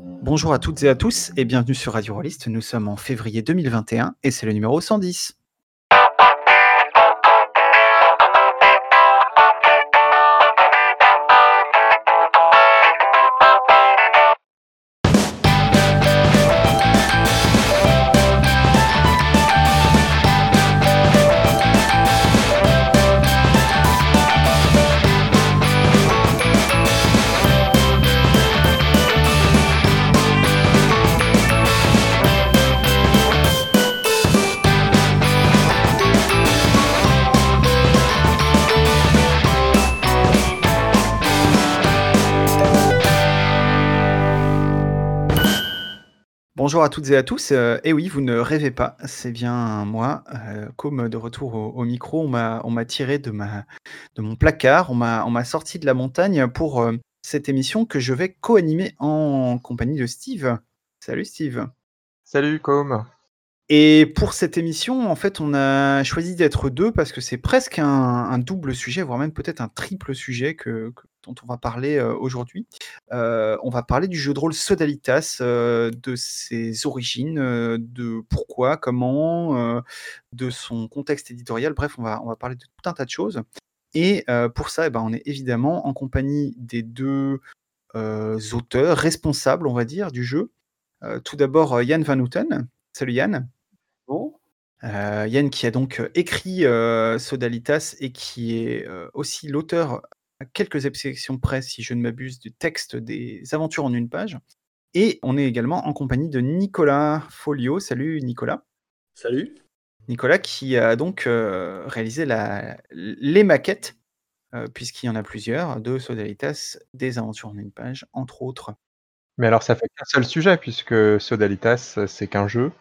Bonjour à toutes et à tous et bienvenue sur Radio Rollist. Nous sommes en février 2021 et c'est le numéro 110. Bonjour à toutes et à tous. Euh, et oui, vous ne rêvez pas, c'est bien moi, euh, comme de retour au, micro. On m'a, tiré de, ma, de mon placard, on m'a, sorti de la montagne pour euh, cette émission que je vais co-animer en compagnie de Steve. Salut Steve. Salut Com. Et pour cette émission, en fait, on a choisi d'être deux parce que c'est presque un, double sujet, voire même peut-être un triple sujet que, dont on va parler euh, aujourd'hui. Euh, on va parler du jeu de rôle Sodalitas, euh, de ses origines, de pourquoi, comment, de son contexte éditorial. Bref, on va, on va parler de tout un tas de choses. Et pour ça, eh ben, on est évidemment en compagnie des deux auteurs responsables, on va dire, du jeu. tout d'abord, Yann Van Houten. Salut Yann. Euh, Yann qui a donc euh, écrit euh, Sodalitas et qui est aussi l'auteur, à quelques exceptions près, si je ne m'abuse, du texte des aventures en une page. Et on est également en compagnie de Nicolas Folio. Salut Nicolas. Salut. Nicolas qui a donc réalisé les maquettes, puisqu'il y en a plusieurs, de Sodalitas, des aventures en une page, entre autres. Mais alors ça fait qu'un seul sujet, puisque Sodalitas, c'est qu'un jeu.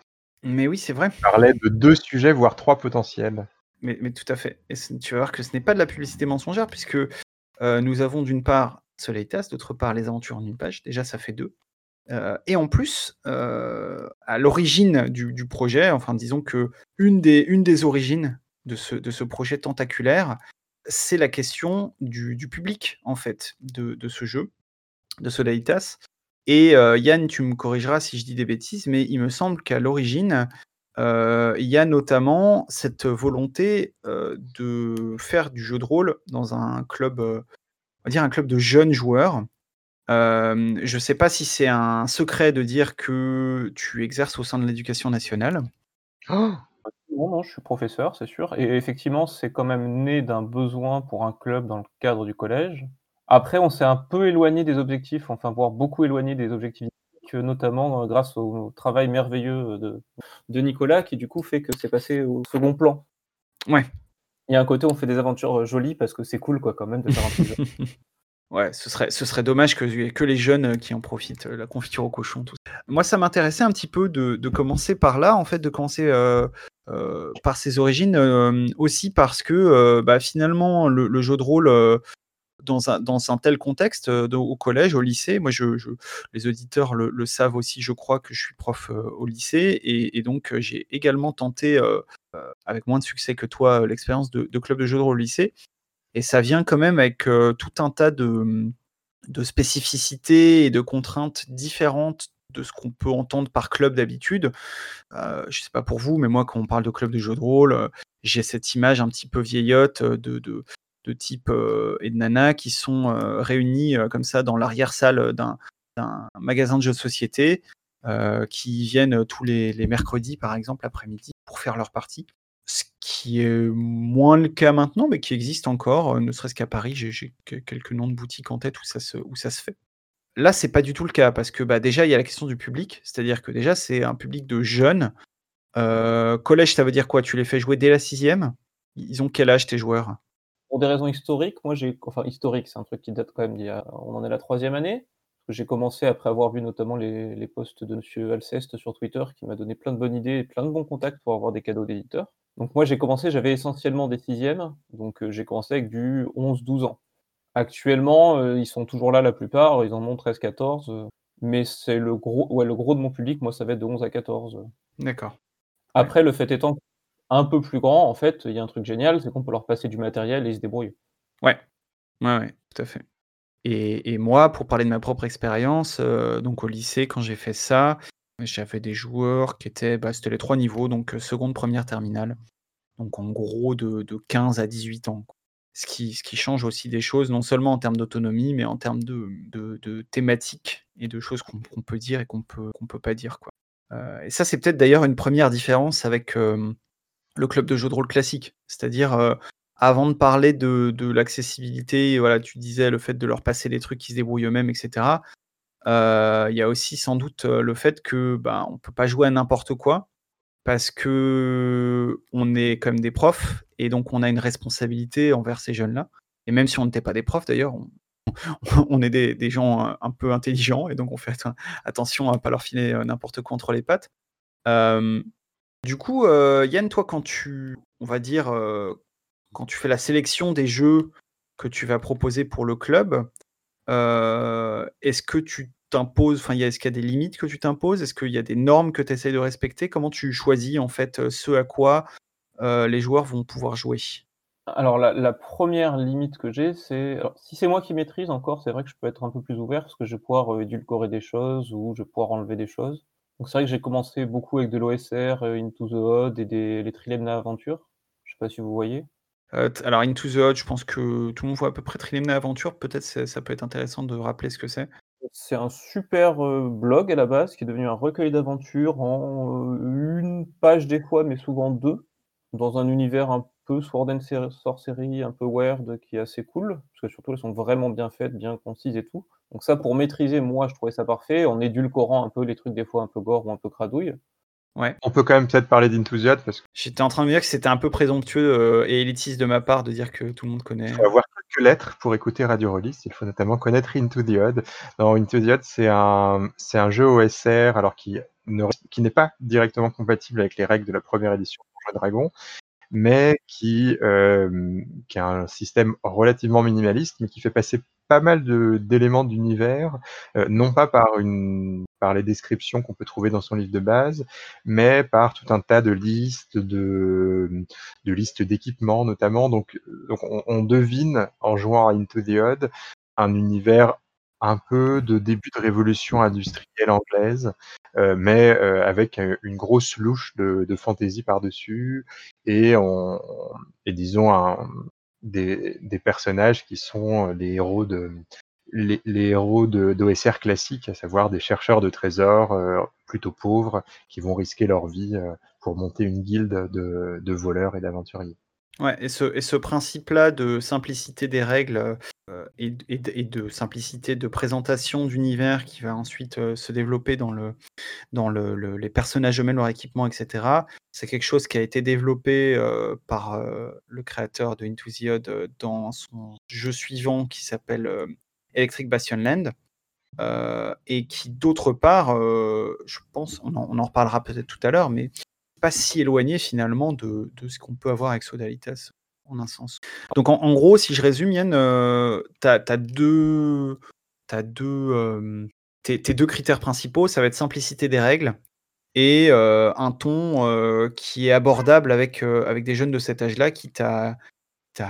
Mais oui, c'est vrai. On parlait de deux sujets, voire trois potentiels. Mais, mais tout à fait. Et tu vas voir que ce n'est pas de la publicité mensongère, puisque euh, nous avons d'une part Soleitas, d'autre part les aventures en une page. Déjà, ça fait deux. Euh, et en plus, euh, à l'origine du, projet, enfin disons que une des, une des origines de ce, de ce projet tentaculaire, c'est la question du, du, public, en fait, de, de ce jeu, de Soleitas. Et Yann, tu me corrigeras si je dis des bêtises, mais il me semble qu'à l'origine, il y a notamment cette volonté de faire du jeu de rôle dans un club, on va dire un club de jeunes joueurs. je ne sais pas si c'est un secret de dire que tu exerces au sein de l'éducation nationale. Oh non, non, je suis professeur, c'est sûr. Et effectivement, c'est quand même né d'un besoin pour un club dans le cadre du collège. Après, on s'est un peu éloigné des objectifs, enfin, voire beaucoup éloigné des objectifs, notamment euh, grâce au travail merveilleux de, de Nicolas, qui du coup fait que c'est passé au second plan. Ouais. Il y a un côté, on fait des aventures euh, jolies parce que c'est cool, quoi, quand même, de faire un peu. Ouais, ce serait, ce serait dommage que, que les jeunes euh, qui en profitent, la confiture au cochon, tout ça. Moi, ça m'intéressait un petit peu de, de, commencer par là, en fait, de commencer par ses origines, aussi parce que bah, finalement, le, le, jeu de rôle, dans un, tel contexte au collège, au lycée. Moi, les auditeurs le, savent aussi, je crois que je suis prof au lycée et, donc j'ai également tenté, avec moins de succès que toi, l'expérience de, club de jeux de rôle au lycée. Et ça vient quand même avec tout un tas de, de spécificités et de contraintes différentes de ce qu'on peut entendre par club d'habitude. je ne sais pas pour vous, mais moi, quand on parle de club de jeux de rôle, j'ai cette image un petit peu vieillotte de, de type et de nana qui sont réunis comme ça dans l'arrière-salle d'un magasin de jeux de société, qui viennent tous les, mercredis, par exemple, après-midi, pour faire leur partie. Ce qui est moins le cas maintenant, mais qui existe encore, ne serait-ce qu'à Paris, j'ai quelques noms de boutiques en tête où ça se, où ça se fait. Là, c'est pas du tout le cas, parce que bah, déjà, il y a la question du public, c'est-à-dire que déjà, c'est un public de jeunes. collège, ça veut dire quoi? Tu les fais jouer dès la sixième? Ils ont quel âge tes joueurs? Pour des raisons historiques, moi j'ai, enfin historique, c'est un truc qui date quand même d'il y a, on en est la troisième année. J'ai commencé après avoir vu notamment les, les posts de Monsieur Alceste sur Twitter, qui m'a donné plein de bonnes idées et plein de bons contacts pour avoir des cadeaux d'éditeurs. Donc moi j'ai commencé, j'avais essentiellement des sixièmes, donc euh, j'ai commencé avec du 11-12 ans. Actuellement, euh, ils sont toujours là la plupart, ils en ont 13-14, euh, mais c'est le gros, ouais, le gros de mon public, moi ça va être de 11 à 14. D'accord. Après, le fait étant un peu plus grand, en fait, il y a un truc génial, c'est qu'on peut leur passer du matériel et ils se débrouillent. Ouais. Ouais, tout à fait. et moi, pour parler de ma propre expérience, donc au lycée, quand j'ai fait ça, j'avais des joueurs qui étaient, bah, c'était les trois niveaux, donc seconde, première, terminale. Donc en gros de de 15 à 18 ans, Ce qui ce qui change aussi des choses, non seulement en termes d'autonomie, mais en termes de de thématiques et de choses qu'on peut dire et qu'on peut qu'on peut pas dire, quoi. et ça, c'est peut-être d'ailleurs une première différence avec, le club de jeux de rôle classique. C'est-à-dire, avant de parler de l'accessibilité, voilà, tu disais le fait de leur passer des trucs qui se débrouillent eux-mêmes et cetera. il y a aussi sans doute, le fait que, ben, on peut pas jouer à n'importe quoi parce que on est même des profs et donc on a une responsabilité envers ces jeunes-là et même si on n'était pas des profs d'ailleurs, on est des gens, un peu intelligents et donc on fait attention à pas leur filer, n'importe quoi entre les pattes. Du coup, Yann, toi, quand tu on va dire, quand tu fais la sélection des jeux que tu vas proposer pour le club, est-ce que tu t'imposes, enfin, est-ce qu'il y a des limites que tu t'imposes? Est-ce qu'il y a des normes que tu essayes de respecter? Comment tu choisis en fait, ce à quoi, les joueurs vont pouvoir jouer? Alors la première limite que j'ai, c'est si c'est moi qui maîtrise encore, c'est vrai que je peux être un peu plus ouvert parce que je vais pouvoir, édulcorer des choses ou je vais pouvoir enlever des choses. Donc c'est vrai que j'ai commencé beaucoup avec de l'OSR, Into the Odd et des les Trilemna Aventure. Je sais pas si vous voyez? alors Into the Odd, je pense que tout le monde voit à peu près Trilemna Aventure, peut-être ça peut être intéressant de rappeler ce que c'est? C'est un super, blog à la base qui est devenu un recueil d'aventures en, une page des fois, mais souvent deux, dans un univers un peu sword and sorcery, un peu weird, qui est assez cool, parce que surtout elles sont vraiment bien faites, bien concises et tout. Donc ça pour maîtriser, moi je trouvais ça parfait, en édulcorant un peu les trucs des fois un peu gore ou un peu cradouille. Ouais. On peut quand même peut-être parler d'Enthusiast parce que J'étais en train de me dire que c'était un peu présomptueux, et élitiste de ma part de dire que tout le monde connaît. lettres pour écouter Radio Release. Il faut notamment connaître Into the Odd. Non, Into the Odd, c'est un, c'est un jeu OSR alors qui ne, qui n'est pas directement compatible avec les règles de la première édition de Dragon, mais qui, euh, qui a un système relativement minimaliste, mais qui fait passer pas mal d'éléments d'univers, euh, non pas par, une, par les descriptions qu'on peut trouver dans son livre de base, mais par tout un tas de listes, de, de listes d'équipements notamment. Donc, donc on, devine en jouant à Into the Odd un univers un peu de début de révolution industrielle anglaise, euh, mais euh, avec une grosse louche de, de fantasy par-dessus et, on, et disons un, des, personnages qui sont les héros de les, les héros d'OSR classiques, à savoir des chercheurs de trésors euh, plutôt pauvres qui vont risquer leur vie euh, pour monter une guilde de, de voleurs et d'aventuriers. Ouais, et ce, principe-là de simplicité des règles euh, et, de simplicité de présentation d'univers qui va ensuite euh, se développer dans, le, dans le, le, les personnages eux-mêmes, leur équipement, etc., c'est quelque chose qui a été développé euh, par le créateur de Into the Odd dans son jeu suivant qui s'appelle Electric Bastion Land. et qui d'autre part, je pense, on en, on en reparlera peut-être tout à l'heure, mais pas si éloigné finalement de, de ce qu'on peut avoir avec Sodalitas en un sens. Donc en, gros, si je résume, Yann, euh, tu as, deux, as deux euh, tes, tes, deux critères principaux, ça va être simplicité des règles et euh, un ton euh, qui est abordable avec, avec des jeunes de cet âge-là qui t'a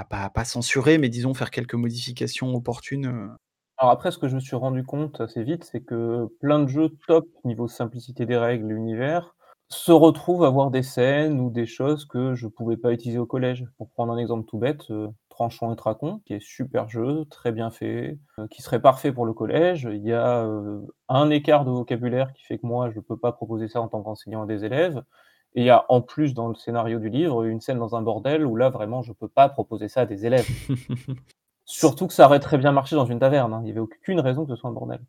pas, pas censuré, mais disons faire quelques modifications opportunes. Alors après, ce que je me suis rendu compte assez vite, c'est que plein de jeux top niveau simplicité des règles, l'univers, se retrouvent à avoir des scènes ou des choses que je pouvais pas utiliser au collège. Pour prendre un exemple tout bête, euh, Tranchant et Tracon, qui est super jeu, très bien fait, euh, qui serait parfait pour le collège. Il y a euh, un écart de vocabulaire qui fait que moi, je peux pas proposer ça en tant qu'enseignant à des élèves. Et il y a en plus dans le scénario du livre une scène dans un bordel où là, vraiment, je peux pas proposer ça à des élèves. Surtout que ça aurait très bien marché dans une taverne. Hein. Il y avait aucune raison que ce soit un bordel.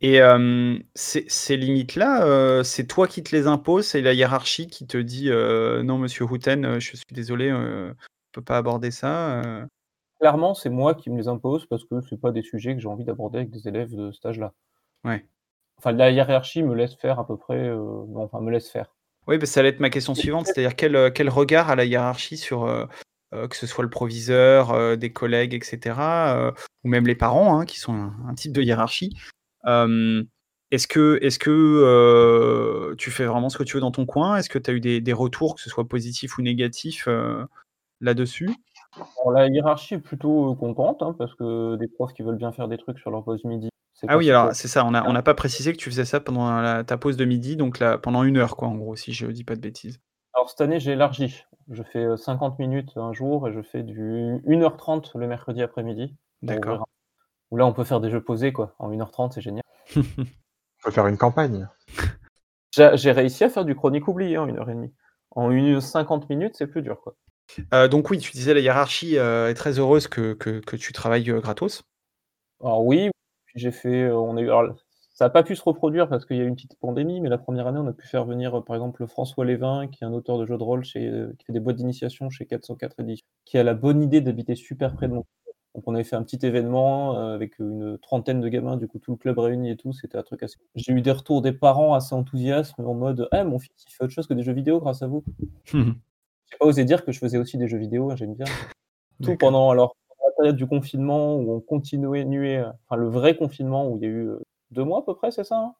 Et euh, ces, limites-là, euh, c'est toi qui te les imposes, c'est la hiérarchie qui te dit euh, non, monsieur Houten, je suis désolé, on ne peut pas aborder ça. Clairement, c'est moi qui me les impose parce que ce pas des sujets que j'ai envie d'aborder avec des élèves de cet âge-là. Ouais. Enfin, la hiérarchie me laisse faire à peu près, bon, enfin, me laisse faire. Oui, ça allait être ma question suivante, c'est-à-dire quel, quel regard a la hiérarchie sur que ce soit le proviseur, des collègues, etc., ou même les parents, hein, qui sont un, un type de hiérarchie. Est-ce que, est que euh, tu fais vraiment ce que tu veux dans ton coin? Est-ce que tu as eu des, des, retours, que ce soit positifs ou négatifs, euh, là-dessus? La hiérarchie est plutôt, contente, hein, parce que des profs qui veulent bien faire des trucs sur leur pause midi, Ah oui, alors c'est ça, on n'a pas précisé que tu faisais ça pendant la ta pause de midi, donc là, pendant une heure quoi, en gros, si je dis pas de bêtises? Alors cette année, j'ai élargi. Je fais, 50 minutes un jour et je fais du 1:30 le mercredi après-midi. D'accord. Où là, on peut faire des jeux posés quoi, en 1:30, c'est génial. On peut faire une campagne. J'ai réussi à faire du chronique oublié en 1 heure et demie. En une 50 minutes, c'est plus dur, quoi. Heu, donc oui, tu disais la hiérarchie, heu, est très heureuse que que que tu travailles, heu, gratos? Alors oui, puis j'ai fait, on a eu alors ça a pas pu se reproduire parce qu'il y a eu une petite pandémie, mais la première année, on a pu faire venir, par exemple, François Lévin, qui est un auteur de jeux de rôle chez, qui fait des boîtes d'initiation chez 404 éditions, qui a la bonne idée d'habiter super près de mon donc on avait fait un petit événement, heu, avec, une trentaine de gamins, du coup tout le club réuni et tout, c'était un truc assez j'ai eu des retours des parents assez enthousiastes en mode: «Eh mon fils, il fait autre chose que des jeux vidéo grâce à vous». J'ai pas osé dire que je faisais aussi des jeux vidéo, hein, j'aime bien. Tout pendant alors, la période du confinement où on continuait nuer, enfin le vrai confinement où il y a eu, heu, 2 mois à peu près, c'est ça, hein?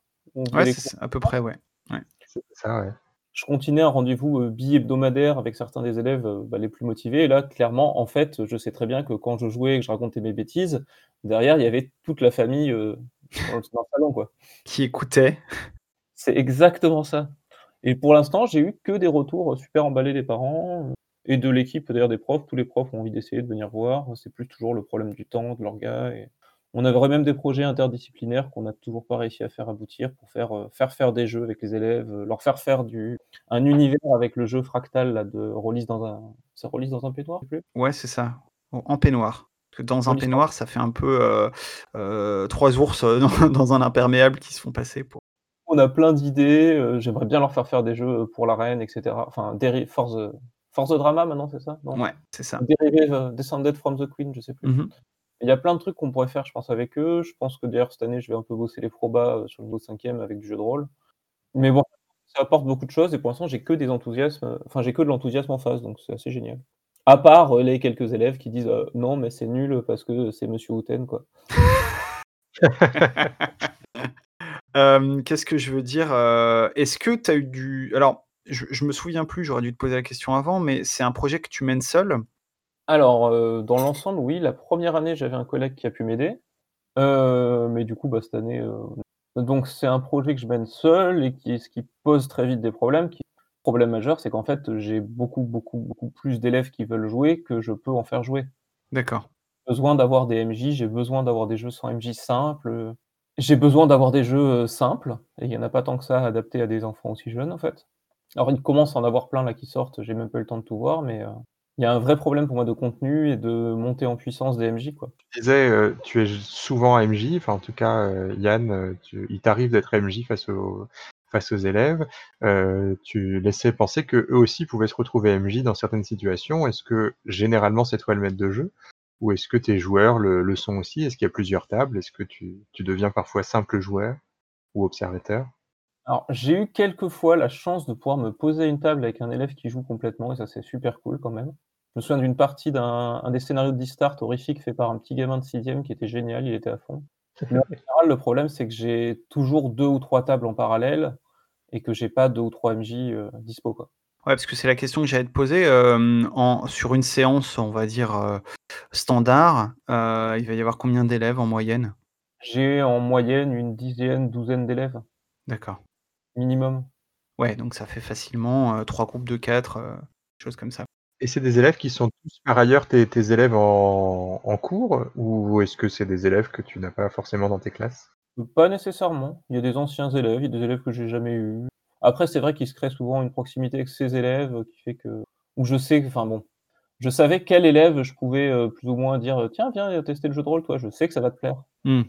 Ouais, à peu près, ouais. Ouais. C'est ça, ouais. Je continuais un rendez-vous, heu, bi-hebdomadaire avec certains des élèves, heu, bah, les plus motivés et là, clairement, en fait, je sais très bien que quand je jouais et que je racontais mes bêtises, derrière, il y avait toute la famille, heu, dans le salon, quoi. Qui écoutait. C'est exactement ça et pour l'instant, j'ai eu que des retours, super emballés des parents, et de l'équipe, d'ailleurs des profs. Tous les profs ont envie d'essayer de venir voir. C'est plus toujours le problème du temps, de l'orga et on avait même des projets interdisciplinaires qu'on n'a toujours pas réussi à faire aboutir pour faire, heu, faire faire des jeux avec les élèves, heu, leur faire faire du un univers avec le jeu Fractal là de Rollis dans un c'est Rollis dans un peignoir, plus? Ouais, c'est ça, en peignoir. Parce que dans un peignoir, ça fait un peu, heu, 3 ours, dans dans un imperméable qui se font passer pour On a plein d'idées, j'aimerais bien leur faire faire des jeux, pour la reine et cetera. Enfin, Force Force the Drama maintenant, c'est ça? Non? Ouais, c'est ça. Derivative Descended from the Queen, je sais plus. Mmh mh. Il y a plein de trucs qu'on pourrait faire, je pense, avec eux. Je pense que d'ailleurs cette année, je vais un peu bosser les probas, heu, sur le niveau 5e avec du jeu de rôle. Mais bon, ça apporte beaucoup de choses et pour l'instant, j'ai que des enthousiasmes, heu, enfin j'ai que de l'enthousiasme en face, donc c'est assez génial. À part, heu, les quelques élèves qui disent: «Heu, non, mais c'est nul parce que c'est monsieur Houten, quoi». Qu'est-ce que je veux dire? Est-ce que tu as eu du alors, je me souviens plus, j'aurais dû te poser la question avant, mais c'est un projet que tu mènes seul? Alors, heu, dans l'ensemble, oui, la 1re année, j'avais un collègue qui a pu m'aider. Heu, mais du coup, bah, cette année, heu, donc c'est un projet que je mène seul et qui ce qui pose très vite des problèmes, qui problème majeur, c'est qu'en fait, j'ai beaucoup, beaucoup, beaucoup plus d'élèves qui veulent jouer que je peux en faire jouer. D'accord. Besoin d'avoir des MJ, j'ai besoin d'avoir des jeux sans MJ simples, j'ai besoin d'avoir des jeux, simples et il y en a pas tant que ça adaptés à des enfants aussi jeunes, en fait. Alors il commence à en avoir plein là qui sortent, j'ai même pas eu le temps de tout voir, mais, il y a un vrai problème pour moi de contenu et de montée en puissance des MJ, quoi. Tu disais, heu, tu es souvent MJ, enfin en tout cas, heu, Yann, tu il t'arrive d'être MJ face aux face aux élèves. Tu laissais penser qu'eux aussi pouvaient se retrouver MJ dans certaines situations. Est-ce que généralement c'est toi le maître de jeu? Ou est-ce que tes joueurs le le sont aussi? Est-ce qu'il y a plusieurs tables? Est-ce que tu tu deviens parfois simple joueur ou observateur? Alors, j'ai eu quelques fois la chance de pouvoir me poser à une table avec un élève qui joue complètement et ça, c'est super cool quand même. Je me souviens d'une partie d'un un des scénarios de Distart horrifique fait par un petit gamin de 6e qui était génial, il était à fond. Mais en général, le problème, c'est que j'ai toujours 2 ou 3 tables en parallèle et que j'ai pas 2 ou 3 MJ, heu, dispo, quoi. Ouais, parce que c'est la question que j'allais te poser, en sur une séance, on va dire, heu, standard, il va y avoir combien d'élèves en moyenne? J'ai en moyenne une dizaine, douzaine d'élèves. D'accord. Minimum. Ouais, donc ça fait facilement, 3 groupes de 4, heu, choses comme ça. Et c'est des élèves qui sont tous par ailleurs tes tes élèves en en cours? Ou est-ce que c'est des élèves que tu n'as pas forcément dans tes classes? Pas nécessairement. Il y a des anciens élèves, il y a des élèves que j'ai jamais eus. Après, c'est vrai qu'il se crée souvent une proximité avec ces élèves, qui fait que où je sais enfin bon, je savais quel élève je pouvais, heu, plus ou moins dire: «Tiens, viens tester le jeu de rôle, toi, je sais que ça va te plaire». Mmh.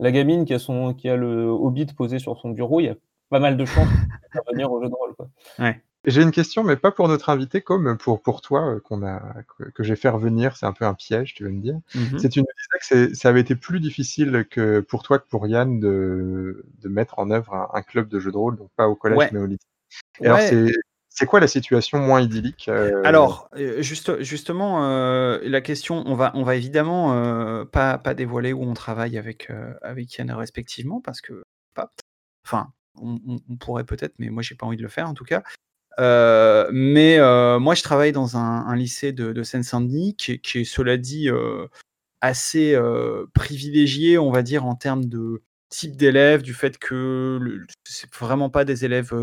La gamine qui a son qui a le Hobbit posé sur son bureau, il y a pas mal de chances va venir au jeu de rôle, quoi. Ouais. J'ai une question, mais pas pour notre invité, comme pour pour toi, qu'on a que que j'ai fait revenir, c'est un peu un piège, tu vas me dire. Mmh mh. C'est tu me disais que ça avait été plus difficile que pour toi que pour Yann de de mettre en œuvre un un club de jeux de rôle, donc pas au collège, Ouais. mais au lycée. Et alors Ouais. c'est c'est quoi la situation moins idyllique, heu? Alors, heu, juste justement, la question, on va on va évidemment, pas pas dévoiler où on travaille avec, avec Yann respectivement parce que pas enfin, on on on pourrait peut-être, mais moi j'ai pas envie de le faire en tout cas. Mais moi, je travaille dans un, lycée de, Seine-Saint-Denis qui, est, cela dit, assez privilégié, on va dire, en termes de type d'élèves, du fait que c'est vraiment pas des élèves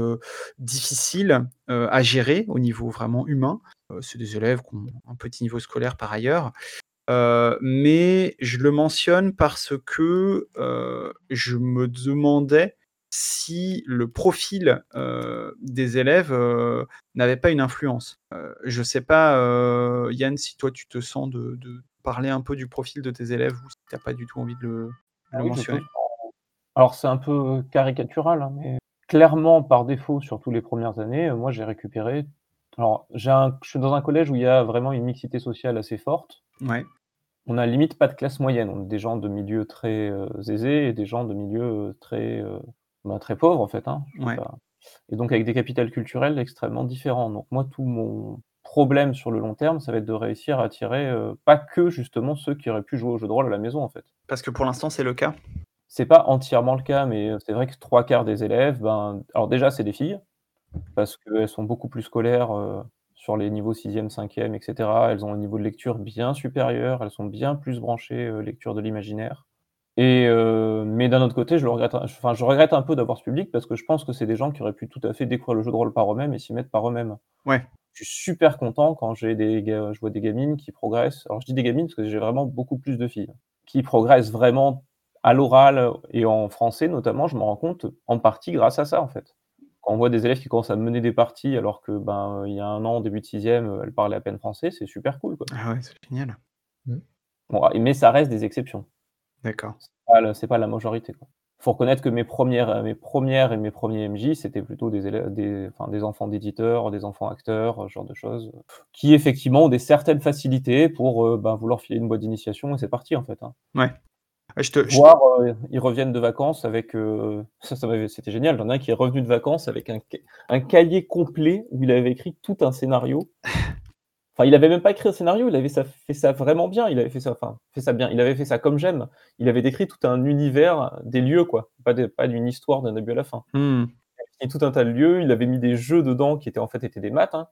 difficiles à gérer au niveau vraiment humain. c'est des élèves qui ont un petit niveau scolaire par ailleurs. mais je le mentionne parce que je me demandais si le profil des élèves n'avait pas une influence. je sais pas, Yann, si toi tu te sens de, parler un peu du profil de tes élèves ou si tu n'as pas du tout envie de le, ah mentionner. Alors c'est un peu caricatural, hein, mais clairement par défaut, surtout les premières années, moi j'ai récupéré. Alors je suis dans un collège où il y a vraiment une mixité sociale assez forte. Ouais. On a limite pas de classe moyenne, on a des gens de milieux très aisés et des gens de milieux très bah, très pauvre en fait. Hein, et donc avec des capitales culturelles extrêmement différents. Donc moi, tout mon problème sur le long terme, ça va être de réussir à attirer euh, pas que justement ceux qui auraient pu jouer au jeu de rôle à la maison en fait. Parce que pour l'instant, c'est le cas? C'est pas entièrement le cas, mais euh, c'est vrai que trois quarts des élèves, ben, alors déjà, c'est des filles, parce qu'elles sont beaucoup plus scolaires euh, sur les niveaux 6e, 5e, etc. Elles ont un niveau de lecture bien supérieur, elles sont bien plus branchées lecture de l'imaginaire. Et euh, mais d'un autre côté, je le regrette, enfin, je regrette un peu d'avoir ce public parce que je pense que c'est des gens qui auraient pu tout à fait découvrir le jeu de rôle par eux-mêmes et s'y mettre par eux-mêmes. Ouais. Je suis super content quand j'ai des, je vois des gamines qui progressent. Alors je dis des gamines parce que j'ai vraiment beaucoup plus de filles qui progressent vraiment à l'oral et en français notamment. Je me rends compte en partie grâce à ça en fait. Quand on voit des élèves qui commencent à mener des parties alors que ben il y a un an, début de sixième, elles parlaient à peine français, c'est super cool. Quoi. Ah ouais, c'est génial. Bon, mais ça reste des exceptions. D'accord. C'est pas, la majorité. Il faut reconnaître que mes premières, mes premières et mes premiers MJ, c'était plutôt des, élèves, des, enfin, des enfants d'éditeurs, des enfants acteurs, ce genre de choses, qui effectivement ont des certaines facilités pour euh, ben, vouloir filer une boîte d'initiation et c'est parti en fait. Hein. Ouais. Je te, Voir, euh, ils reviennent de vacances avec. Euh, ça, ça c'était génial. J'en ai un qui est revenu de vacances avec un, un cahier complet où il avait écrit tout un scénario Enfin, il avait même pas écrit un scénario, il avait fait ça vraiment bien, il avait fait ça, enfin, fait ça bien, il avait fait ça comme j'aime. Il avait décrit tout un univers, des lieux, quoi, pas, pas d'une histoire d'un début à la fin. Hmm. Il avait tout un tas de lieux, il avait mis des jeux dedans qui étaient en fait étaient des maths. Hein.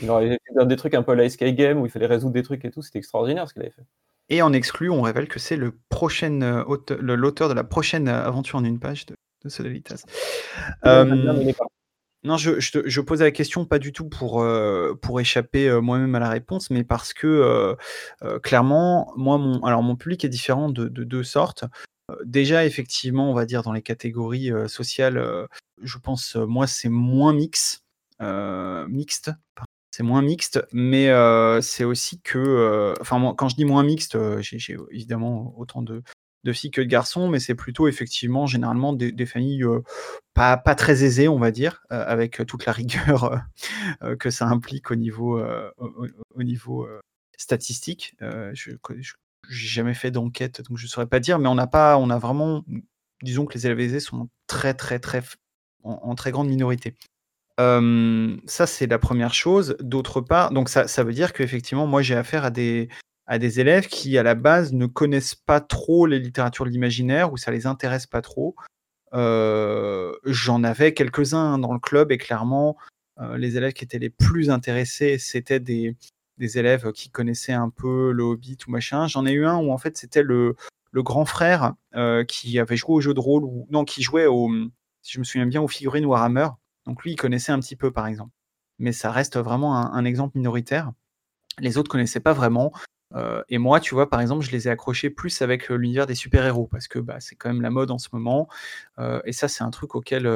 Il avait fait des trucs un peu à la Sky Game où il fallait résoudre des trucs et tout, c'était extraordinaire ce qu'il avait fait. Et en exclu, on révèle que c'est le prochain euh, l'auteur de la prochaine aventure en une page de, de Sodalitas. Non, je, je, posais la question pas du tout pour, euh, pour échapper euh, moi-même à la réponse, mais parce que euh, clairement, moi, mon, alors mon public est différent de, de deux sortes. déjà, effectivement, on va dire dans les catégories sociales, je pense, moi, c'est moins mix, mixte. C'est moins mixte, mais c'est aussi que, enfin, quand je dis moins mixte, j'ai évidemment autant de, de filles que de garçons, mais c'est plutôt effectivement généralement des, familles pas, pas, très aisées, on va dire, avec toute la rigueur que ça implique au niveau, au, niveau statistique. je n'ai jamais fait d'enquête, donc je ne saurais pas dire, mais on n'a pas, on a vraiment, disons que les élèves aisés sont très très très en, très grande minorité. ça, c'est la première chose. D'autre part, donc ça, ça veut dire qu'effectivement, moi, j'ai affaire à des, à des élèves qui, à la base, ne connaissent pas trop les littératures de l'imaginaire ou ça les intéresse pas trop. Euh, j'en avais quelques-uns dans le club et clairement, euh, les élèves qui étaient les plus intéressés, c'était des, des, élèves qui connaissaient un peu le Hobbit ou machin. J'en ai eu un où en fait c'était le, le, grand frère euh, qui avait joué au jeu de rôle ou non, qui jouait au, si je me souviens bien, aux figurines Warhammer. Donc lui, il connaissait un petit peu par exemple. Mais ça reste vraiment un, un exemple minoritaire. Les autres connaissaient pas vraiment. Euh, et moi, tu vois, par exemple, je les ai accrochés plus avec euh, l'univers des super-héros parce que bah, c'est quand même la mode en ce moment. Euh, et ça, c'est un truc auquel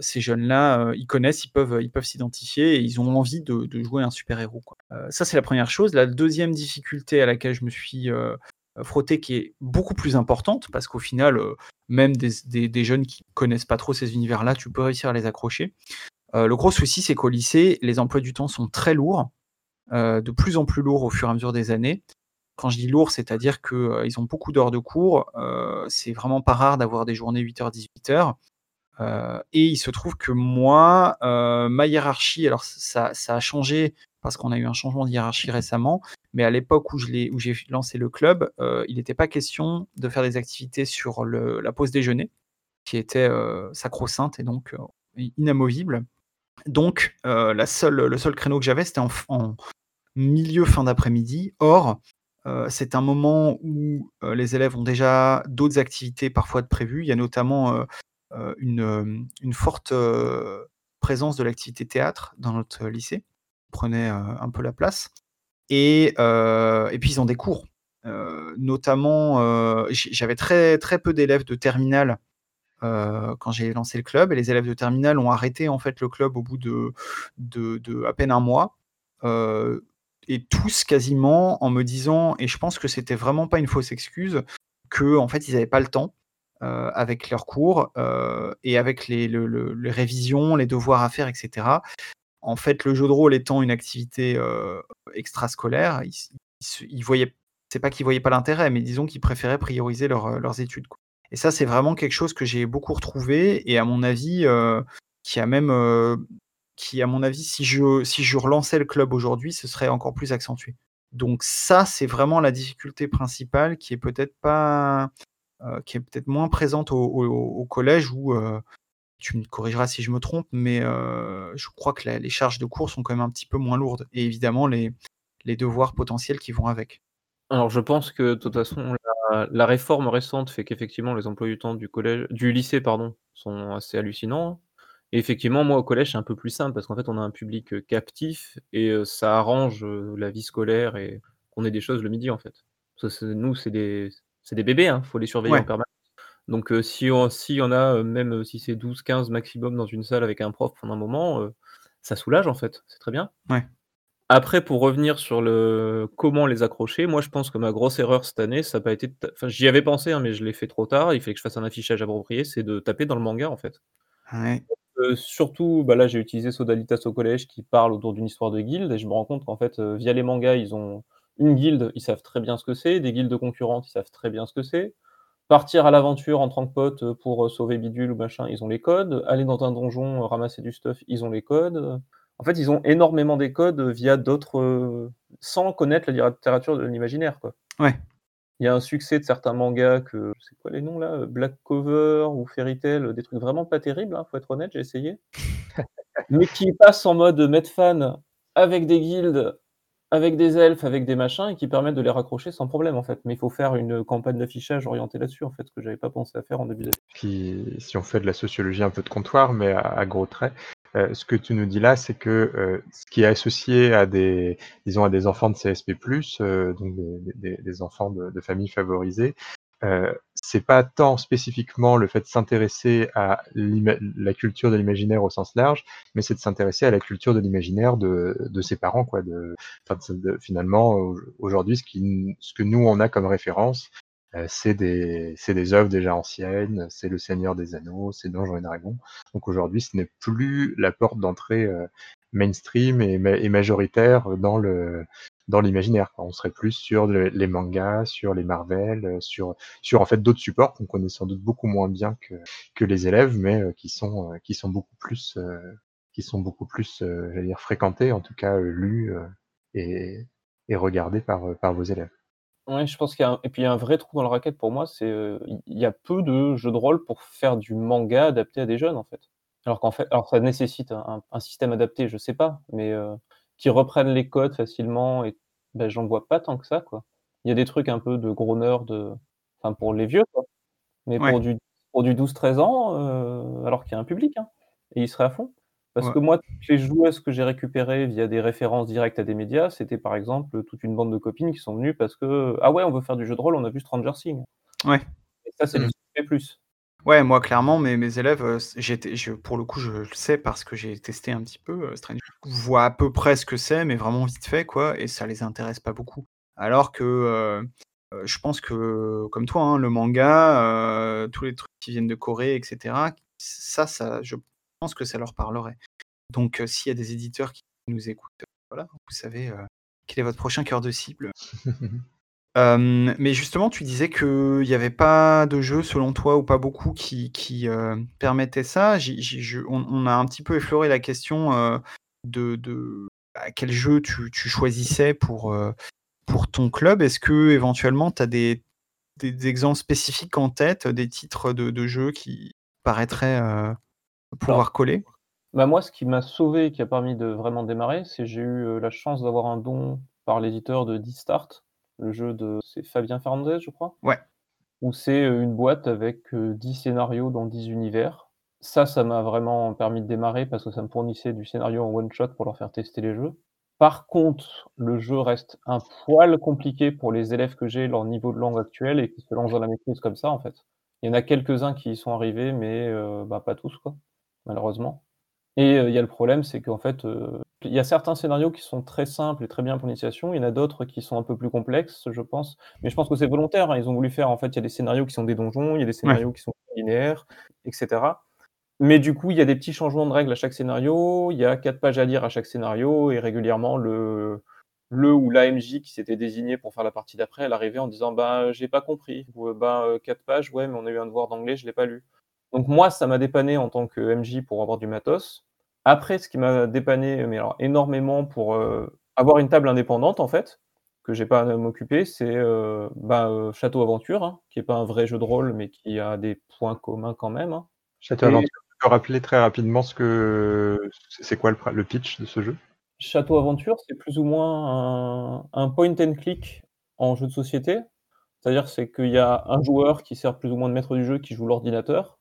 ces jeunes-là, ils connaissent, ils peuvent, s'identifier et ils ont envie de, jouer un super-héros. ça, c'est la première chose. La deuxième difficulté à laquelle je me suis frotté, qui est beaucoup plus importante, parce qu'au final, même des, des, jeunes qui connaissent pas trop ces univers-là, tu peux réussir à les accrocher. le gros souci, c'est qu'au lycée, les emplois du temps sont très lourds. Euh, de plus en plus lourd au fur et à mesure des années. Quand je dis lourd, c'est-à-dire qu'ils euh, ont beaucoup d'heures de cours. Euh, c'est vraiment pas rare d'avoir des journées 8h, 18h. et il se trouve que moi, ma hiérarchie, alors ça, a changé parce qu'on a eu un changement de hiérarchie récemment, mais à l'époque où j'ai lancé le club, il n'était pas question de faire des activités sur la pause déjeuner, qui était sacro-sainte et donc inamovible. Donc, la seule, le seul créneau que j'avais, c'était en, milieu fin d'après-midi. Or, c'est un moment où les élèves ont déjà d'autres activités parfois de prévues. Il y a notamment une, une, forte présence de l'activité théâtre dans notre lycée, prenait un peu la place. Et, et puis ils ont des cours. notamment, j'avais très, très peu d'élèves de terminale quand j'ai lancé le club, et les élèves de terminale ont arrêté en fait le club au bout de, de, à peine un mois. Et tous quasiment en me disant, et je pense que c'était vraiment pas une fausse excuse, que en fait ils n'avaient pas le temps. avec leurs cours et avec les, révisions, les devoirs à faire, etc. En fait, le jeu de rôle étant une activité extrascolaire, ils, c'est pas qu'ils voyaient pas l'intérêt, mais disons qu'ils préféraient prioriser leurs études. Et ça, c'est vraiment quelque chose que j'ai beaucoup retrouvé et à mon avis, qui a même, qui à mon avis, si je, si je relançais le club aujourd'hui, ce serait encore plus accentué. Donc ça, c'est vraiment la difficulté principale qui est peut-être pas, qui est peut-être moins présente au, collège où tu me corrigeras si je me trompe, mais je crois que les charges de cours sont quand même un petit peu moins lourdes et évidemment les, les devoirs potentiels qui vont avec. Alors je pense que de toute façon la réforme récente fait qu'effectivement les emplois du temps du collège du lycée pardon, sont assez hallucinants et effectivement moi au collège c'est un peu plus simple parce qu'en fait on a un public, captif et ça arrange, la vie scolaire et qu'on ait des choses le midi en fait. nous c'est des c'est des bébés, hein, faut les surveiller en permanence. Donc si on s'il y en a, même si c'est 12-15 maximum dans une salle avec un prof pendant un moment, ça soulage en fait, c'est très bien. Ouais. Après, pour revenir sur le comment les accrocher, moi, je pense que ma grosse erreur cette année, ça n'a pas été enfin, j'y avais pensé, hein, mais je l'ai fait trop tard. Il fallait que je fasse un affichage approprié, c'est de taper dans le manga, en fait. Ouais. Surtout, bah, là, j'ai utilisé Sodalitas au collège qui parle autour d'une histoire de guilde et je me rends compte qu'en fait, via les mangas, ils ont une guilde, ils savent très bien ce que c'est, des guildes concurrentes, ils savent très bien ce que c'est. Partir à l'aventure en tant que pote, pour, sauver bidule ou machin, ils ont les codes. Aller dans un donjon, ramasser du stuff, ils ont les codes. En fait, ils ont énormément des codes via d'autres, euh, sans connaître la littérature de l'imaginaire, quoi. Ouais. Il y a un succès de certains mangas que c'est quoi les noms là? Black Cover ou Fairy Tail, des trucs vraiment pas terribles, hein, faut être honnête, j'ai essayé. Mais qui passent en mode fan avec des guildes, avec des elfes, avec des machins et qui permettent de les raccrocher sans problème, en fait. Mais il faut faire une campagne d'affichage orientée là-dessus, en fait, ce que j'avais pas pensé à faire en début d'année. Puis, si on fait de la sociologie un peu de comptoir, mais à gros traits, euh, ce que tu nous dis là, c'est que euh, ce qui est associé à des, disons, à des enfants de CSP+, euh, donc des, enfants de, familles favorisées, c'est pas tant spécifiquement le fait de s'intéresser à la culture de l'imaginaire au sens large, mais c'est de s'intéresser à la culture de l'imaginaire de, ses parents, quoi. Finalement, aujourd'hui, ce, ce que nous on a comme référence, euh, c'est des, des œuvres déjà anciennes, c'est Le Seigneur des Anneaux, c'est Donjons et Dragons. Donc aujourd'hui, ce n'est plus la porte d'entrée euh, mainstream et, et, majoritaire dans le dans l'imaginaire. On serait plus sur les mangas, sur les Marvel, euh, sur sur en fait d'autres supports qu'on connaît sans doute beaucoup moins bien que que les élèves, mais qui sont qui sont beaucoup plus qui sont beaucoup plus, j'allais dire fréquentés, en tout cas lus et, et regardés par par vos élèves. Ouais, je pense qu'il y a un et puis il y a un vrai trou dans la raquette pour moi, c'est, il y a peu de jeux de rôle pour faire du manga adapté à des jeunes, en fait. Alors qu'en fait alors ça nécessite un un système adapté, je sais pas, mais qui reprennent les codes facilement et ben j'en vois pas tant que ça, quoi. Il y a des trucs un peu de gros nerds, enfin pour les vieux, quoi. Mais pour du pour du 12-13 ans, alors qu'il y a un public, hein et ils seraient à fond. Parce que moi, toutes les joueuses que j'ai récupérées via des références directes à des médias, c'était par exemple toute une bande de copines qui sont venues parce que ah ouais, on veut faire du jeu de rôle, on a vu Stranger Things. Ouais. Et ça, c'est du CP+. Ouais, moi clairement, mes, mes élèves, euh, j'étais, je, pour le coup, je le sais parce que j'ai testé un petit peu euh, Stranger Things. voient à peu près ce que c'est, mais vraiment vite fait, quoi, et ça les intéresse pas beaucoup. Alors que euh, je pense que, comme toi, hein, le manga, tous les trucs qui viennent de Corée, etc., ça, ça, je pense que ça leur parlerait. Donc, s'il y a des éditeurs qui nous écoutent, voilà, vous savez quel est votre prochain cœur de cible. mais justement, tu disais qu'il n'y avait pas de jeu, selon toi, ou pas beaucoup, qui, qui permettait ça. on, a un petit peu effleuré la question de, de bah, quel jeu tu, choisissais pour, pour ton club. Est-ce que éventuellement, tu as des, des, exemples spécifiques en tête, des titres de, de jeux qui paraîtraient pouvoir coller Bah, moi, ce qui m'a sauvé et qui a permis de vraiment démarrer, c'est j'ai eu, heu, la chance d'avoir un don par l'éditeur de Distart, le jeu de c'est Fabien Fernandez, je crois? Ouais. Où c'est, heu, une boîte avec, heu, 10 scénarios dans 10 univers. Ça, ça m'a vraiment permis de démarrer parce que ça me fournissait du scénario en one shot pour leur faire tester les jeux. Par contre, le jeu reste un poil compliqué pour les élèves que j'ai, leur niveau de langue actuel et qui se lancent dans la maîtrise comme ça, en fait. Il y en a quelques-uns qui y sont arrivés, mais bah, pas tous, quoi, malheureusement. Et heu, il y a le problème, c'est qu'en fait, heu, il y a certains scénarios qui sont très simples et très bien pour l'initiation. Il y en a d'autres qui sont un peu plus complexes, je pense. Mais je pense que c'est volontaire, hein. Ils ont voulu faire en fait, il y a des scénarios qui sont des donjons, il y a des scénarios qui sont linéaires, et cetera. Mais du coup, il y a des petits changements de règles à chaque scénario, il y a 4 pages à lire à chaque scénario et régulièrement le le ou la MJ qui s'était désigné pour faire la partie d'après, elle arrivait en disant: «Bah, j'ai pas compris» ou «Bah, heu, 4 pages, ouais, mais on a eu un devoir d'anglais, je l'ai pas lu». Donc moi, ça m'a dépanné en tant que MJ pour avoir du matos. Après, ce qui m'a dépanné, mais alors énormément pour, heu, avoir une table indépendante en fait, que j'ai pas à m'occuper, c'est, heu, bah, heu, Château Aventure, hein, qui est pas un vrai jeu de rôle, mais qui a des points communs quand même, hein. Château Et Aventure, tu peux rappeler très rapidement ce que c'est quoi le pitch de ce jeu? Château Aventure, c'est plus ou moins un un point and click en jeu de société. C'est-à-dire, c'est qu'il y a un joueur qui sert plus ou moins de maître du jeu, qui joue l'ordinateur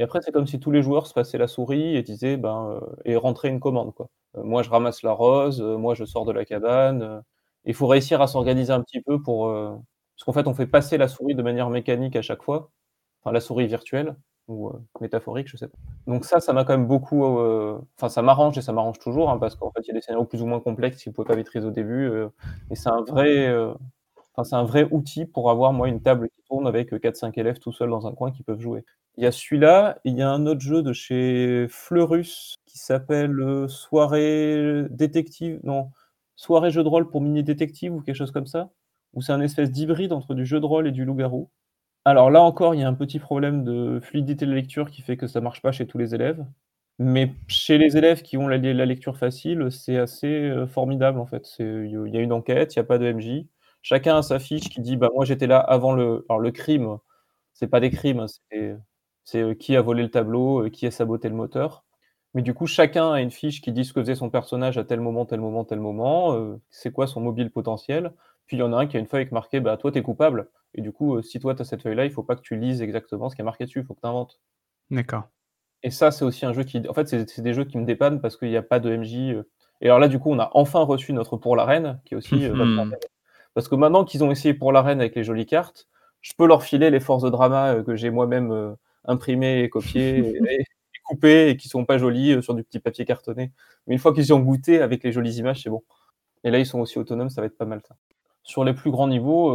et après, c'est comme si tous les joueurs se passaient la souris et disaient, ben, heu et rentraient une commande, quoi. Heu, moi, je ramasse la rose, heu, moi, je sors de la cabane, il faut réussir à s'organiser un petit peu pour, parce qu'en fait, on fait passer la souris de manière mécanique à chaque fois, enfin la souris virtuelle ou, métaphorique, je sais pas. Donc ça, ça m'a quand même beaucoup, enfin ça m'arrange et ça m'arrange toujours, hein, parce qu'en fait, il y a des scénarios plus ou moins complexes qu'ils pouvaient pas maîtriser au début, et c'est un vrai, c'est un vrai outil pour avoir, moi, une table tourne avec, heu, 4-5 élèves tout seuls dans un coin qui peuvent jouer. Il y a celui-là il y a un autre jeu de chez Fleurus qui s'appelle, heu, Soirée détective non, Soirée jeu de rôle pour mini détective ou quelque chose comme ça, où c'est un espèce d'hybride entre du jeu de rôle et du loup-garou. Alors là encore, il y a un petit problème de fluidité de lecture qui fait que ça marche pas chez tous les élèves, mais chez les élèves qui ont la la lecture facile, c'est assez, heu, formidable en fait. Il y a une enquête, il y a pas de MJ. Chacun a sa fiche qui dit: «Bah, moi j'étais là avant le» alors le crime, c'est pas des crimes, hein, c'est c'est, heu, qui a volé le tableau, heu, qui a saboté le moteur. Mais du coup, chacun a une fiche qui dit ce que faisait son personnage à tel moment, tel moment, tel moment, heu, c'est quoi son mobile potentiel. Puis il y en a un qui a une feuille avec marqué: «Bah, toi, tu es coupable» et du coup, si toi tu as cette feuille-là, il faut pas que tu lises exactement ce qui est marqué dessus, il faut que tu inventes. D'accord. Et ça, c'est aussi un jeu qui en fait, c'est c'est des jeux qui me dépannent parce qu'il y a pas de MJ, et alors là, du coup, on a enfin reçu notre Pour la reine qui est aussi, Mmh. Parce que maintenant qu'ils ont essayé Pour la reine avec les jolies cartes, je peux leur filer les forces de drama, heu, que j'ai moi-même, heu, imprimées et copiées et et coupées et qui sont pas jolies, heu, sur du petit papier cartonné. Mais une fois qu'ils y ont goûté avec les jolies images, c'est bon. Et là, ils sont aussi autonomes, ça va être pas mal ça. Sur les plus grands niveaux,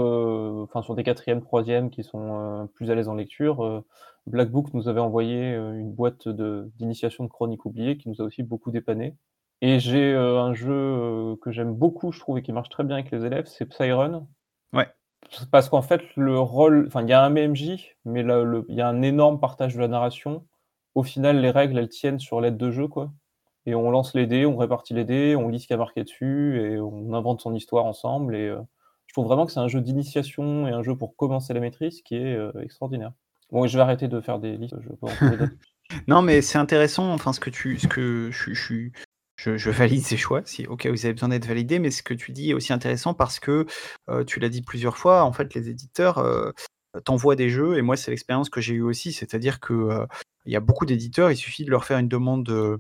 enfin sur des 4e, 3e qui sont, plus à l'aise en lecture, heu, Black Book nous avait envoyé, une boîte de d'initiation de Chroniques oubliées qui nous a aussi beaucoup dépanné. Et j'ai, heu, un jeu, heu, que j'aime beaucoup, je trouve et qui marche très bien avec les élèves, c'est Psyrun. Ouais. Parce qu'en fait, le rôle enfin, il y a un MJ, mais le il y a un énorme partage de la narration. Au final, les règles, elles tiennent sur l'aide de jeu, quoi et on lance les dés, on répartit les dés, on lit ce qu'il y a marqué dessus et on invente son histoire ensemble et heu, je trouve vraiment que c'est un jeu d'initiation et un jeu pour commencer la maîtrise qui est, extraordinaire. Bon, je vais arrêter de faire des listes, je peux en. Non, mais c'est intéressant, enfin, ce que tu ce que je je suis je valide ces choix, si au cas besoin d'être validés, mais ce que tu dis est aussi intéressant parce que, heu, tu l'as dit plusieurs fois, en fait, les éditeurs, heu, t'envoient des jeux et moi, c'est l'expérience que j'ai eue aussi. C'est-à-dire que, il y a beaucoup d'éditeurs, il suffit de leur faire une demande,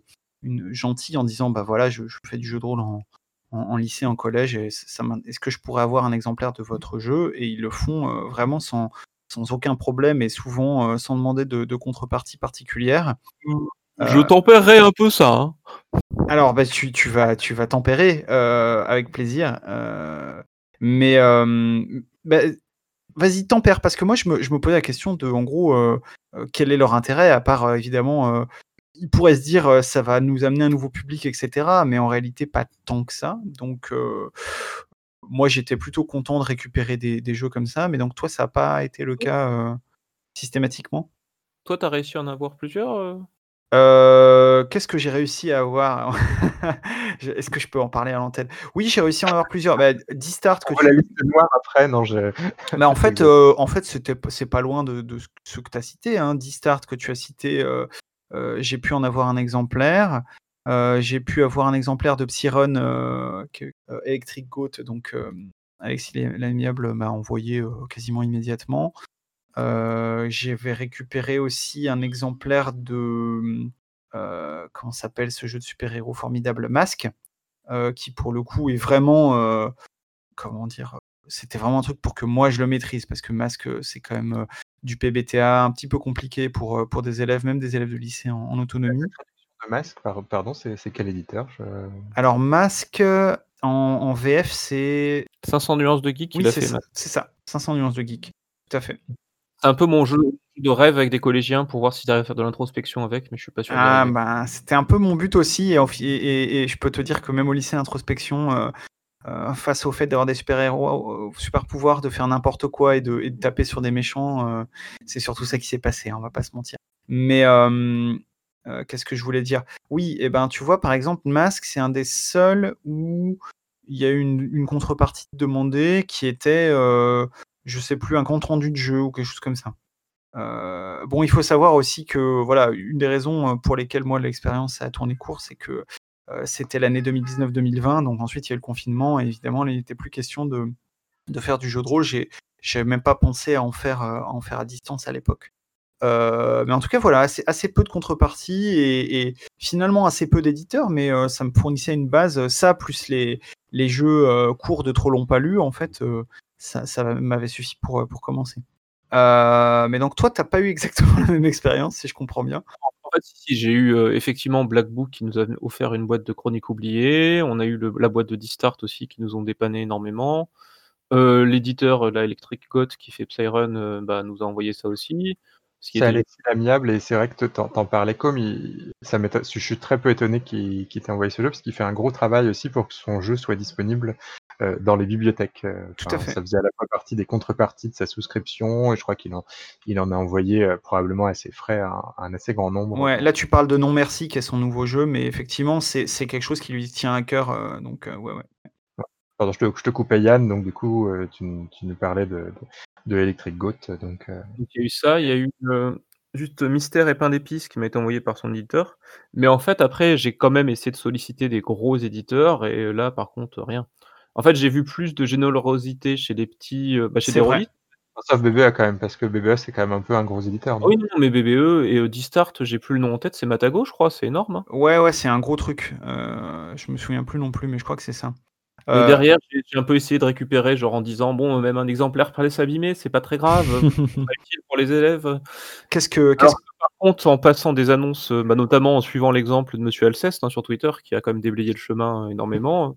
gentille en disant: «Bah, voilà, je fais du jeu de rôle en lycée, en collège est-ce que je pourrais avoir un exemplaire de votre jeu?» et ils le font, vraiment sans sans aucun problème et souvent, sans demander de de contrepartie particulière. Mmh. Je tempérerai un peu ça, hein. alors, bah, tu tu vas tu vas tempérer, heu, avec plaisir, heu, mais bah, vas-y tempère parce que moi je me je me posais la question de en gros, quel est leur intérêt à part, évidemment, ils pourraient se dire, «Ça va nous amener un nouveau public et cetera», mais en réalité pas tant que ça, donc moi j'étais plutôt content de récupérer des des jeux comme ça, mais donc toi ça a pas été le cas, systématiquement? Toi, tu as réussi à en avoir plusieurs, Heu, qu'est-ce que j'ai réussi à avoir? Est-ce que je peux en parler à l'antenne? Oui, j'ai réussi à en avoir plusieurs. Bah, Distart que On voit la tu liste noire après, non, je bah, en fait, en fait, c'est pas loin de de ce ce que tu as cité, hein. Distart que tu as cité, euh, j'ai pu en avoir un exemplaire. Euh, j'ai pu avoir un exemplaire de Psyrun euh, que- euh, Electric Goat, donc euh, Alexis l'amiable m'a envoyé euh, quasiment immédiatement. Euh, J'avais récupéré aussi un exemplaire de euh, comment s'appelle ce jeu de super-héros formidable Masque, euh, qui pour le coup est vraiment euh, comment dire, c'était vraiment un truc pour que moi je le maîtrise parce que Masque c'est quand même euh, du PBTA un petit peu compliqué pour, pour des élèves, même des élèves de lycée en, en autonomie. Masque, par- pardon, c'est quel éditeur? Je- Alors Masque en, en VF c'est 500 nuances de geek, oui c'est ça, c'est ça, 500 nuances de geek, tout à fait. C'est un peu mon jeu de rêve avec des collégiens pour voir s'ils arrivent à faire de l'introspection avec, mais je suis pas sûr. Ah bah, c'était un peu mon but aussi, et, en fi- et- et- et je peux te dire que même au lycée introspection, euh, euh, face au fait d'avoir des super-héros, euh, super pouvoirs, de faire n'importe quoi et de, taper sur des méchants, euh, c'est surtout ça qui s'est passé, hein, on va pas se mentir. Mais qu'est-ce que je voulais dire? Oui, et ben tu vois, par exemple, Mask, c'est un des seuls où il y a eu une, une contrepartie demandée qui était, je sais plus, un compte rendu de jeu ou quelque chose comme ça. Euh, bon, il faut savoir aussi que voilà, une des raisons euh, pour lesquelles moi l'expérience a tourné court, c'est que euh, c'était l'année 2019-2020, donc ensuite il y a eu le confinement, et évidemment il n'était plus question de, de faire du jeu de rôle. J'ai même pas pensé à en faire, à distance à l'époque. Mais en tout cas, voilà, assez, peu de contreparties et, finalement assez peu d'éditeurs, mais ça me fournissait une base. Ça, plus les, les jeux courts de trop long pas lus, en fait, ça, ça m'avait suffi pour, euh, pour commencer. Euh, mais donc toi, t'as pas eu exactement la même expérience, si je comprends bien. En fait, si, j'ai eu euh, effectivement Black Book qui nous a offert une boîte de chroniques oubliées. On a eu le- la boîte de Distart aussi qui nous ont dépanné énormément. Euh, L'éditeur, la Electric Goat qui fait Psyrun, euh, bah, nous a envoyé ça aussi. Ce qui était- Alexis Lamiable et c'est vrai que t'en parlais comme il... ça m'étonne- je suis très peu étonné qu'il qu'il t'ait envoyé ce jeu parce qu'il fait un gros travail aussi pour que son jeu soit disponible euh, dans les bibliothèques. euh, Tout à fait. Ça faisait à la fois partie des contreparties de sa souscription et je crois qu'il en, il en a envoyé euh, probablement à ses frais un, un assez grand nombre. Ouais, là tu parles de Non Merci, qui est son nouveau jeu, mais effectivement, c'est c'est quelque chose qui lui tient à cœur. euh, donc, euh, ouais, ouais. Pardon, je te, je te coupais Yann, donc du coup euh, tu, nous parlais de, de, de Electric Goat. Donc, euh, Donc, il y a eu ça, il y a eu euh, juste Mystère et pain d'épices qui m'a été envoyé par son éditeur. Mais en fait, après, j'ai quand même essayé de solliciter des gros éditeurs et là, par contre, rien. En fait, j'ai vu plus de générosité chez les petits, euh, bah, chez C'est des rôlistes. sauf BBA quand même, parce que BBA c'est quand même un peu un gros éditeur. Non? Oui, non, mais BBE et euh, Distart, j'ai plus le nom en tête, c'est Matago, je crois, c'est énorme. hein. Ouais, ouais, c'est un gros truc. Euh, je me souviens plus non plus, mais je crois que c'est ça. Euh, derrière, j'ai un peu essayé de récupérer, genre en disant, bon, même un exemplaire peut aller s'abîmer, c'est pas très grave, c'est pas utile pour les élèves. Qu'est-ce que, qu'est-ce Alors, par contre, en passant des annonces, bah, notamment en suivant l'exemple de Monsieur Alceste hein, sur Twitter, qui a quand même déblayé le chemin énormément, euh,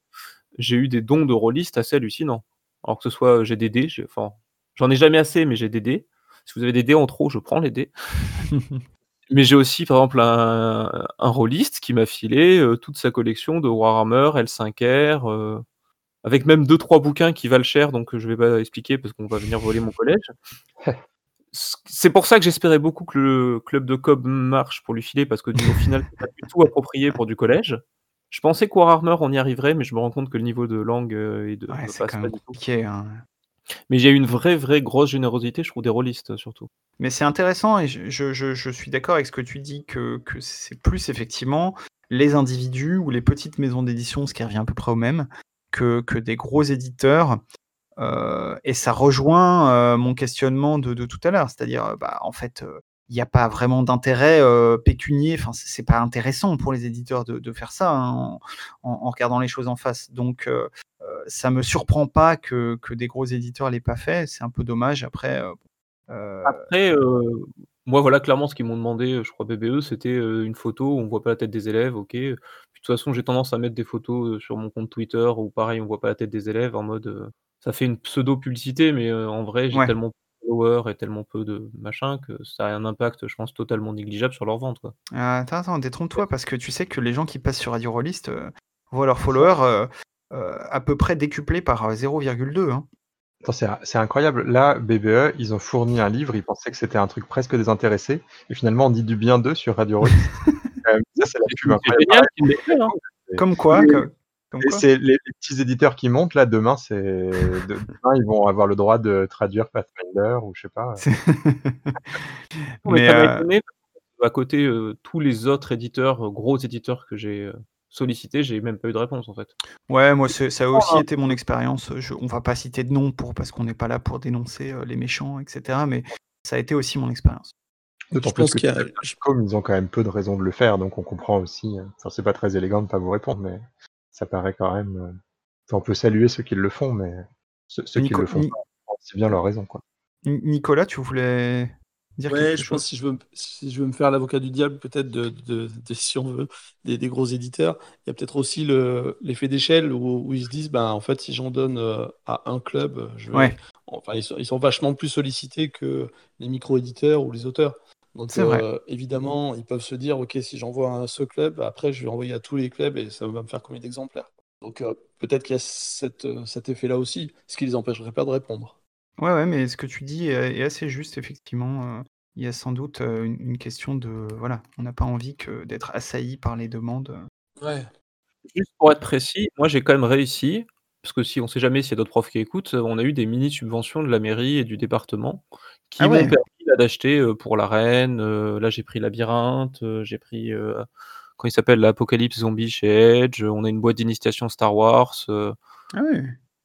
j'ai eu des dons de rôlistes assez hallucinants. Alors que ce soit, euh, j'ai des dés, enfin, j'en ai jamais assez, mais j'ai des dés. Si vous avez des dés en trop, je prends les dés. Mais j'ai aussi, par exemple, un, un rôliste qui m'a filé euh, toute sa collection de Warhammer, L5R, euh, avec même deux trois bouquins qui valent cher, donc je vais pas expliquer parce qu'on va venir voler mon collège. C'est pour ça que j'espérais beaucoup que le club de Cobb marche pour lui filer, parce que du- au final, c'est pas du tout approprié pour du collège. Je pensais que Warhammer, on y arriverait, mais je me rends compte que le niveau de langue euh, et de Ouais, c'est quand même compliqué. hein. Mais j'ai eu une vraie, vraie grosse générosité, je trouve, des rôlistes surtout. Mais c'est intéressant et je, je- je- je suis d'accord avec ce que tu dis que, que c'est plus effectivement les individus ou les petites maisons d'édition, ce qui revient à peu près au même, que, que des gros éditeurs. Euh, et ça rejoint euh, mon questionnement de, de tout à l'heure, c'est-à-dire, bah, en fait, euh, il n'y a pas vraiment d'intérêt euh, pécunier, enfin, c'est pas intéressant pour les éditeurs de, de faire ça hein, en, regardant les choses en face. Donc, euh, euh, ça me surprend pas que, que des gros éditeurs l'aient pas fait, c'est un peu dommage. Après, euh, Après, moi, voilà, clairement, ce qu'ils m'ont demandé, je crois, BBE, c'était une photo où on voit pas la tête des élèves, ok. Puis, de toute façon, j'ai tendance à mettre des photos sur mon compte Twitter où, pareil, on voit pas la tête des élèves en mode. ça fait une pseudo-publicité, mais en vrai, j'ai Ouais. tellement followers et tellement peu de machin que ça a un impact, je pense, totalement négligeable sur leur vente, quoi. Ah, attends, attends, détrompe-toi, parce que tu sais que les gens qui passent sur Radio Rollist euh, voient leurs followers euh, euh, à peu près décuplés par euh, 0,2. hein. Attends, c'est incroyable. Là, BBE, ils ont fourni un livre, ils pensaient que c'était un truc presque désintéressé, et finalement on dit du bien d'eux sur Radio Rollist. Euh, ça, c'est la pub hein. Comme que- quoi. C'est les, les petits éditeurs qui montent là demain, c'est de- demain ils vont avoir le droit de traduire Pathfinder ou je sais pas. C'est- Mais, Mais, ça m'a euh, étonné, à côté, heu, tous les autres éditeurs, gros éditeurs que j'ai, heu, sollicités, j'ai même pas eu de réponse, en fait. Ouais, moi, c'est ça a aussi été mon expérience, on va pas citer de nom pour parce qu'on n'est pas là pour dénoncer, les méchants et cetera, mais ça a été aussi mon expérience. D'autant Je plus pense que a comme ils ont quand même peu de raisons de le faire, donc on comprend aussi, heu, enfin, c'est pas très élégant de pas vous répondre, mais ça paraît quand même, enfin, on peut saluer ceux qui le font, mais ceux ceux qui le font Ni pas, c'est bien leur raison, quoi. Ni Nicolas, tu voulais dire Ouais, quelque je chose? pense si je veux me si je veux me faire l'avocat du diable peut-être de de de si on veut, des des gros éditeurs, il y a peut-être aussi le l'effet d'échelle où où ils se disent: «Ben, en fait, si j'en donne, heu, à un club, je vais» Ouais. enfin, ils sont ils sont vachement plus sollicités que les micro-éditeurs ou les auteurs. Donc, C'est vrai. heu, évidemment, ils peuvent se dire: «OK, si j'envoie à ce club, après je vais envoyer à tous les clubs et ça va me faire combien d'exemplaires?» donc, heu, peut-être qu'il y a cet, heu, cet effet-là aussi, ce qui les empêcherait pas de répondre. Ouais, ouais, mais ce que tu dis est est assez juste effectivement, il y a sans doute, une une question de voilà, on n'a pas envie que d'être assailli par les demandes. Ouais. Juste pour être précis, moi j'ai quand même réussi, parce que si on sait jamais s'il y a d'autres profs qui écoutent, on a eu des mini subventions de la mairie et du département qui Ah m'ont permis d'acheter, pour la reine, là j'ai pris Labyrinthe, j'ai pris, comment il s'appelle là? Apocalypse Zombies chez Edge, on a une boîte d'initiation Star Wars, Ah!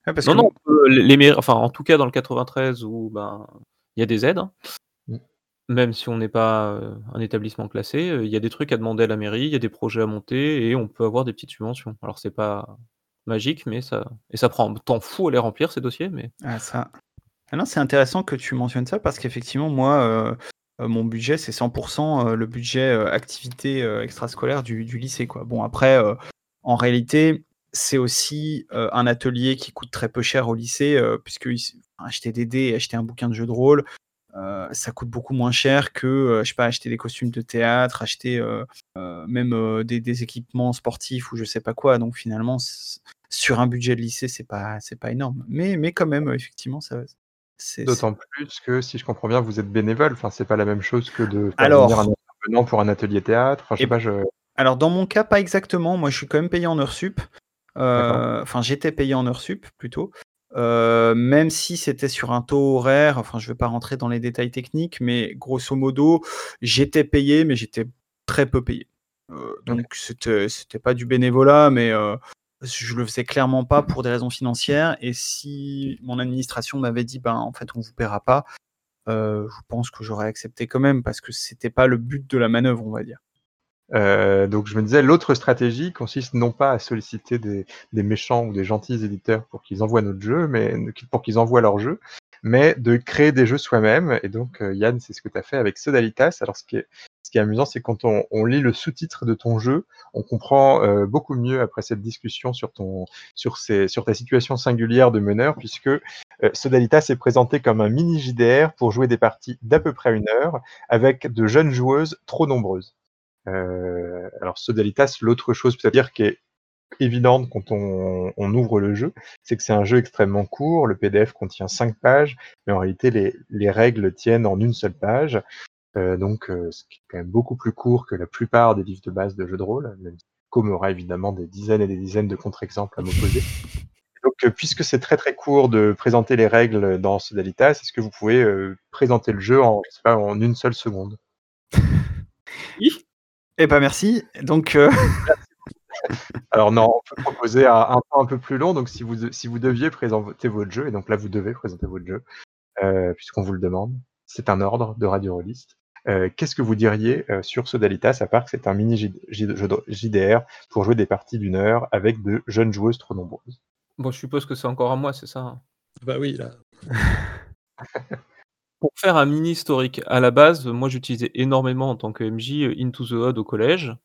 Ouais, parce non, que non, les les enfin, en tout cas dans le 93 où, ben, il y a des aides, hein. Mmh. Même si on n'est pas, un établissement classé, il y a des trucs à demander à la mairie, il y a des projets à monter et on peut avoir des petites subventions. Alors c'est pas magique, mais ça et ça prend un temps fou à les remplir ces dossiers, mais Ah ça ah c'est intéressant que tu mentionnes ça parce qu'effectivement moi, heu heu, mon budget c'est 100 heu, le budget, activité, extrascolaire du du lycée, quoi. Bon après, en réalité, c'est aussi, un atelier qui coûte très peu cher au lycée, puisque acheter des dés et acheter un bouquin de jeux de rôle, ça coûte beaucoup moins cher que, heu, je sais pas, acheter des costumes de théâtre, acheter, même, des équipements sportifs ou je sais pas quoi. Donc finalement, sur un budget de lycée, c'est pas pas énorme. Mais quand même, effectivement, ça c'est D'autant plus que si je comprends bien, vous êtes bénévole, enfin, c'est pas la même chose que de faire venir un intervenant pour un atelier théâtre, enfin, je sais et pas, je alors dans mon cas, pas exactement. Moi, je suis quand même payé en heures sup. Heu, enfin, j'étais payé en heures sup plutôt, heu, même si c'était sur un taux horaire, enfin, je vais pas rentrer dans les détails techniques, mais grosso modo, j'étais payé, mais j'étais très peu payé. OK. donc c'était c'était pas du bénévolat, mais je le faisais clairement pas pour des raisons financières et si mon administration m'avait dit: «Ben, en fait, on vous paiera pas», heu, je pense que j'aurais accepté quand même parce que c'était pas le but de la manœuvre, on va dire. Heu, donc je me disais, l'autre stratégie consiste non pas à solliciter des méchants ou des gentils éditeurs pour qu'ils envoient notre jeu, mais pour qu'ils envoient leur jeu, mais de créer des jeux soi-même et donc heu, Yann, c'est ce que tu as fait avec Sodalitas. Alors ce qui est ce qui est amusant, c'est quand on on lit le sous-titre de ton jeu, on comprend, heu, beaucoup mieux après cette discussion sur ton sur ces sur ta situation singulière de meneur puisque, heu, Sodalitas est présenté comme un mini JDR pour jouer des parties d'à peu près 1 heure avec de jeunes joueuses trop nombreuses. Alors Sodalitas, l'autre chose peut-être qui est évidente quand on on ouvre le jeu, c'est que c'est un jeu extrêmement court. Le PDF contient 5 pages, mais en réalité les les règles tiennent en 1 seule page, heu, donc heu, ce qui est quand même beaucoup plus court que la plupart des livres de base de jeux de rôle, même si Com aura évidemment des dizaines et des dizaines de contre-exemples à m'opposer. Donc heu, puisque c'est très, très court de présenter les règles dans Sodalitas, est-ce que vous pouvez, heu, présenter le jeu en, je sais pas, en 1 seule seconde? Oui. Eh bah, merci. Donc Alors non, on peut proposer un un temps un peu plus long, donc si vous de si vous deviez présenter votre jeu et donc là, vous devez présenter votre jeu, heu, puisqu'on vous le demande, c'est un ordre de Radio Rollist. Heu, qu'est-ce que vous diriez, heu, sur Sodalitas à part que c'est un mini JDR pour jouer des parties d'1 heure avec de jeunes joueuses trop nombreuses? Bon, je suppose que c'est encore à moi, c'est ça, hein? Bah oui, là. Pour faire un mini historique, à la base, moi j'utilisais énormément en tant que MJ, Into the Odd au collège,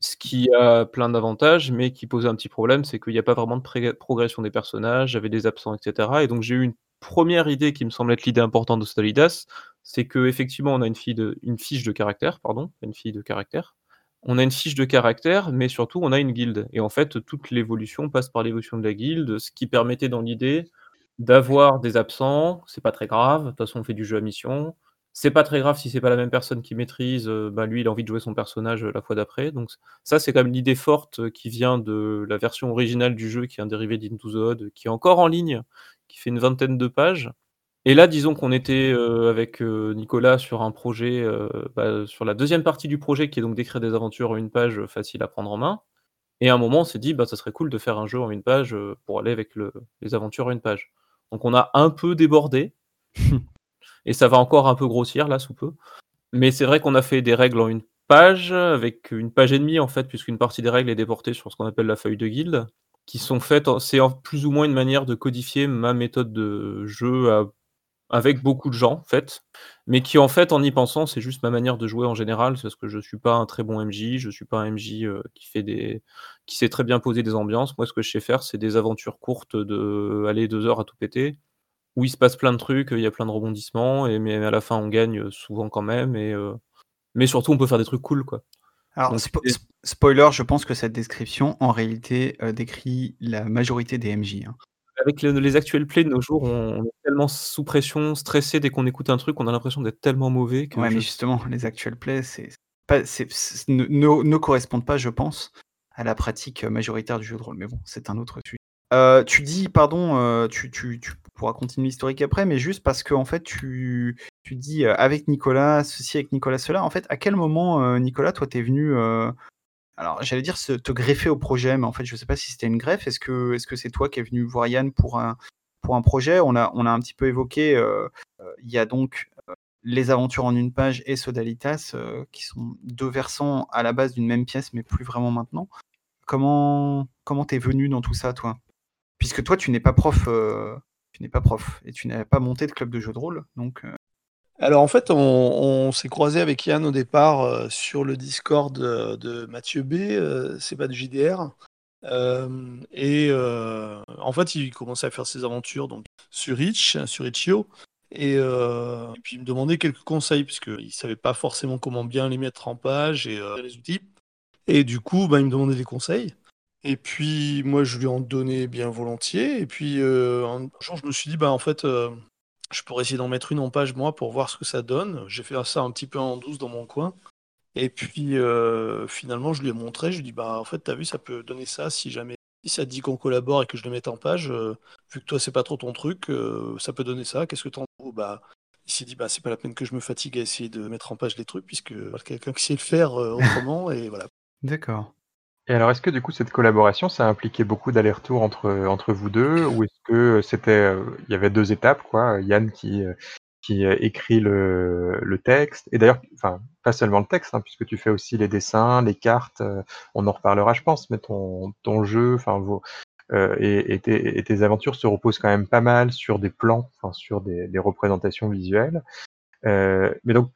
ce qui a plein d'avantages, mais qui posait un petit problème, c'est qu'il y a pas vraiment de progression des personnages, j'avais des absents et cetera et donc j'ai eu une 1re idée qui me semble être l'idée importante de Sodalitas, c'est qu'effectivement on a une fille de une fiche de caractère, pardon, une fille de caractère. On a une fiche de caractère, mais surtout on a une guilde et en fait, toute l'évolution passe par l'évolution de la guilde, ce qui permettait dans l'idée d'avoir des absents, c'est pas très grave, de toute façon on fait du jeu à mission. C'est pas très grave si c'est pas la même personne qui maîtrise, heu, bah, lui il a envie de jouer son personnage, heu, la fois d'après, donc ça c'est quand même l'idée forte qui vient de la version originale du jeu qui est un dérivé d'Into the Odd, qui est encore en ligne, qui fait une vingtaine de pages Et là, disons qu'on était euh, avec euh, Nicolas sur un projet, euh, bah, sur la deuxième partie du projet, qui est donc d'écrire des aventures en une page facile à prendre en main. Et à un moment, on s'est dit, bah, ça serait cool de faire un jeu en une page pour aller avec le, les aventures en une page. Donc on a un peu débordé, et ça va encore un peu grossir là sous peu. Mais c'est vrai qu'on a fait des règles en une page, avec une page et demie en fait, puisqu'une partie des règles est déportée sur ce qu'on appelle la feuille de guilde, qui sont faites, c'est plus ou moins une manière de codifier ma méthode de jeu avec beaucoup de gens, en fait, mais qui, en fait, en y pensant, c'est juste ma manière de jouer en général, parce que je suis pas un très bon MJ, je suis pas un MJ euh, qui fait des qui sait très bien poser des ambiances. Moi, ce que je sais faire, c'est des aventures courtes de aller deux heures à tout péter, où il se passe plein de trucs, il y a plein de rebondissements, et mais à la fin, on gagne souvent quand même, et euh, mais surtout, on peut faire des trucs cool, quoi. Alors, spoiler, je pense que cette description, en réalité, euh, décrit la majorité des MJ. Hein avec les actuels plays de nos jours, on est tellement sous pression, stressé dès qu'on écoute un truc, on a l'impression d'être tellement mauvais que Ouais, mais justement, les actuels plays, c'est ne correspondent pas, je pense, à la pratique, majoritaire du jeu de rôle. Mais bon, c'est un autre sujet. Euh, tu dis pardon, euh, tu pourras continuer l'historique après, mais juste parce qu'en fait, tu dis, euh, avec Nicolas ceci, avec Nicolas cela. En fait, à quel moment, Nicolas, toi, tu es venu, alors, j'allais dire te greffer au projet, mais en fait, je ne sais pas si c'était une greffe. Est-ce que est-ce que c'est toi qui es venu voir Yann pour un pour un projet? On a on a un petit peu évoqué, il y a donc, Les Aventures en une page et Sodalitas, qui sont deux versants à la base d'une même pièce, mais plus vraiment maintenant. Comment comment t'es venu dans tout ça, toi? Puisque toi, tu n'es pas prof, prof et tu n'avais pas monté de club de jeu de rôle, donc alors en fait, on, s'est croisé avec Yann au départ euh, sur le Discord de, Mathieu B, euh, c'est pas de JDR. Euh, et en fait, il commençait à faire ses aventures donc, sur Rich, sur Itch.io. Et, puis il me demandait quelques conseils, puisqu'il ne savait pas forcément comment bien les mettre en page et les outils. Et du coup, bah, il me demandait des conseils. Et puis moi, je lui en donnais bien volontiers. Et puis un jour, je me suis dit, bah, en fait, je pourrais essayer d'en mettre une en page, moi, pour voir ce que ça donne. J'ai fait ça un petit peu en douce dans mon coin. Et puis, euh, finalement, je lui ai montré. Je lui ai dit, bah, en fait, t'as vu, ça peut donner ça si jamais. Si ça dit qu'on collabore et que je le mette en page, euh, vu que toi, c'est pas trop ton truc, euh, ça peut donner ça. Qu'est-ce que t'en dis? Bah, Il s'est dit, bah, c'est pas la peine que je me fatigue à essayer de mettre en page les trucs, puisque quelqu'un qui sait le faire autrement, et voilà. D'accord. Et alors, est-ce que du coup, cette collaboration, ça a impliqué beaucoup d'allers-retours entre, entre vous deux Ou est-ce que c'était, euh, il y avait deux étapes, quoi Yann qui, euh, qui euh, écrit le, le texte, et d'ailleurs, enfin, pas seulement le texte, hein, puisque tu fais aussi les dessins, les cartes, on en reparlera, je pense, mais ton, ton jeu, enfin, vos, et, et, tes, et, tes, aventures se reposent quand même pas mal sur des plans, enfin, sur des, des représentations visuelles. mais donc,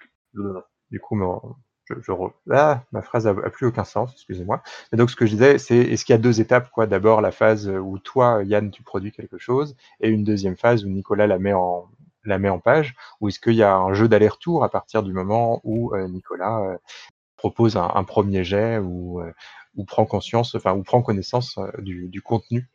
du coup, ma phrase a, plus aucun sens, excusez-moi. Donc ce que je disais, c'est est-ce qu'il y a deux étapes quoi? D'abord la phase où toi, Yann, tu produis quelque chose, et une deuxième phase où Nicolas la met en la met en page, ou est-ce qu'il y a un jeu d'aller-retour à partir du moment où euh, Nicolas euh, propose un, premier jet ou, euh, ou prend conscience, enfin ou prend connaissance du, contenu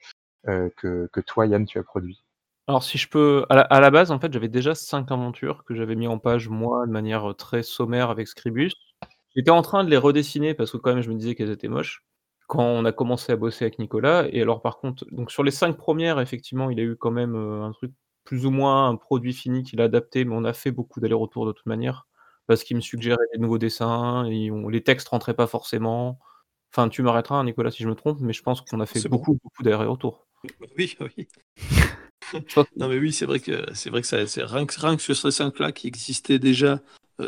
que, que toi, Yann, tu as produit? Alors si je peux à la base, en fait, j'avais déjà cinq aventures que j'avais mis en page, moi, de manière, très sommaire avec Scribus. J'étais en train de les redessiner parce que quand même je me disais qu'elles étaient moches, quand on a commencé à bosser avec Nicolas et alors par contre donc sur les cinq premières effectivement, il a eu quand même, heu, un truc plus ou moins un produit fini qu'il a adapté, mais on a fait beaucoup d'allers-retours de toute manière, parce qu'il me suggérait des nouveaux dessins et les textes rentraient pas forcément. Enfin, tu m'arrêteras, hein, Nicolas, si je me trompe, mais je pense qu'on a fait beaucoup, beaucoup d'allers-retours. Oui, oui. Non mais oui, c'est vrai que c'est vrai que ça c'est rien que rien que sur ces cinq là qui existaient déjà euh,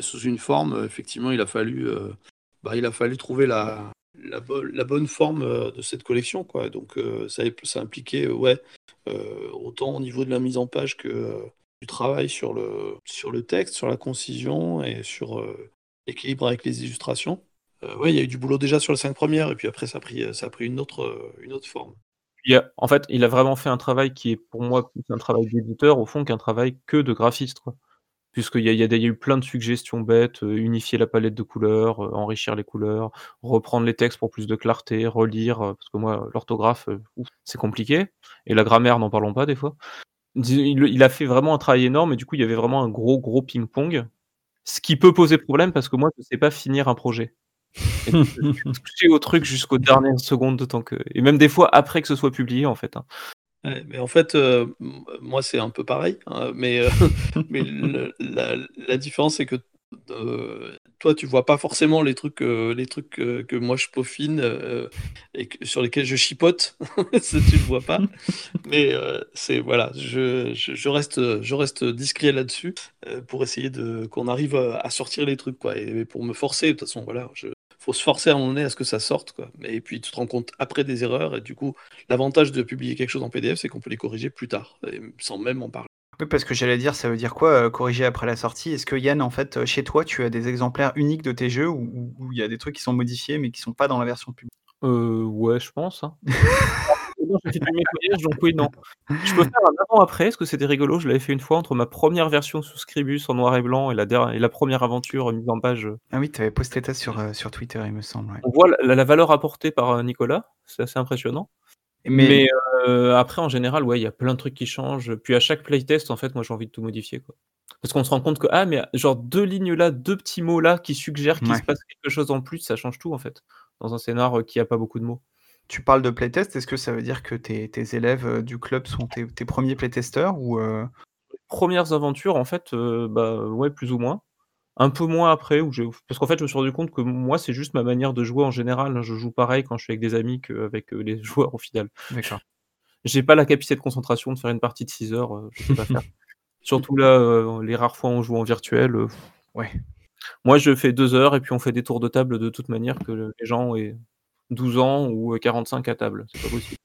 sous une forme, euh, effectivement, il a fallu, euh, bah, il a fallu trouver la, la, bonne forme de cette collection. Quoi. Donc ça, ça impliquait ouais, autant au niveau de la mise en page que du travail sur le, sur le texte, sur la concision et sur l'équilibre avec les illustrations. il y a eu du boulot déjà sur les cinq premières, et puis après, ça a pris, ça a pris une, autre, une autre forme. en fait, il a vraiment fait un travail qui est pour moi plus un travail d'éditeur, au fond, qu'un travail que de graphiste. Puisqu'il y a, y, a eu plein de suggestions bêtes, euh, unifier la palette de couleurs, euh, enrichir les couleurs, reprendre les textes pour plus de clarté, relire, euh, parce que moi, l'orthographe, c'est compliqué, et la grammaire, n'en parlons pas des fois. Il, a fait vraiment un travail énorme, et du coup, il y avait vraiment un gros, gros ping-pong, ce qui peut poser problème, parce que moi, je ne sais pas finir un projet. Et je suis au truc jusqu'aux dernières secondes de temps que... Et même des fois après que ce soit publié, en fait. Hein. Ouais, mais en fait, euh, moi, c'est un peu pareil, hein, mais, euh, mais la, la différence, c'est que euh, toi, tu vois pas forcément les trucs, les trucs que moi je peaufine et que- sur lesquels je chipote. Ça, tu le vois pas. Mais c'est voilà, je, je, je reste, je reste discret là-dessus pour essayer de qu'on arrive à, à sortir les trucs quoi. Et, pour me forcer, de toute façon, voilà, je, faut se forcer à un moment donné à ce que ça sorte quoi. Mais et puis tu te rends compte après des erreurs et du coup, l'avantage de publier quelque chose en PDF, c'est qu'on peut les corriger plus tard, et sans même en parler. Oui, parce que j'allais dire, ça veut dire quoi, euh, corriger après la sortie? Est-ce que Yann, en fait, euh, chez toi, tu as des exemplaires uniques de tes jeux où où il y a des trucs qui sont modifiés, mais qui sont pas dans la version publique? Euh, ouais, je pense, hein. Non, j'ai fait du nettoyage, donc oui, non. Je peux faire un avant-après, parce que c'était rigolo, je l'avais fait une fois entre ma première version sous Scribus en noir et blanc et la der et la première aventure mise en page, heu Ah oui, tu avais posté ça sur, heu, sur Twitter, il me semble, ouais. On voit la la valeur apportée par, heu, Nicolas, c'est assez impressionnant. Mais après en général, ouais, il y a plein de trucs qui changent, puis à chaque playtest, en fait, moi j'ai envie de tout modifier, quoi. Parce qu'on se rend compte que, ah mais genre 2 lignes là, 2 petits mots là qui suggèrent qu'il Ouais. se passe quelque chose en plus, ça change tout, en fait, dans un scénar, qui a pas beaucoup de mots. Tu parles de playtest, est-ce que ça veut dire que tes tes élèves, heu, du club sont tes tes 1ers playtesteurs ou heu? Premières aventures, en fait, heu, bah, ouais, plus ou moins. Un peu moins après où parce qu'en fait, je me suis rendu compte que moi, c'est juste ma manière de jouer en général. Je joue pareil quand je suis avec des amis qu'avec, les joueurs au final. D'accord. J'ai pas la capacité de concentration de faire une partie de 6 heures, heu, je peux pas faire. Surtout là, les rares fois où on joue en virtuel, Ouais. moi je fais 2 heures et puis on fait des tours de table de toute manière que les gens aient 12 ans ou, heu, 45 à table, c'est pas possible.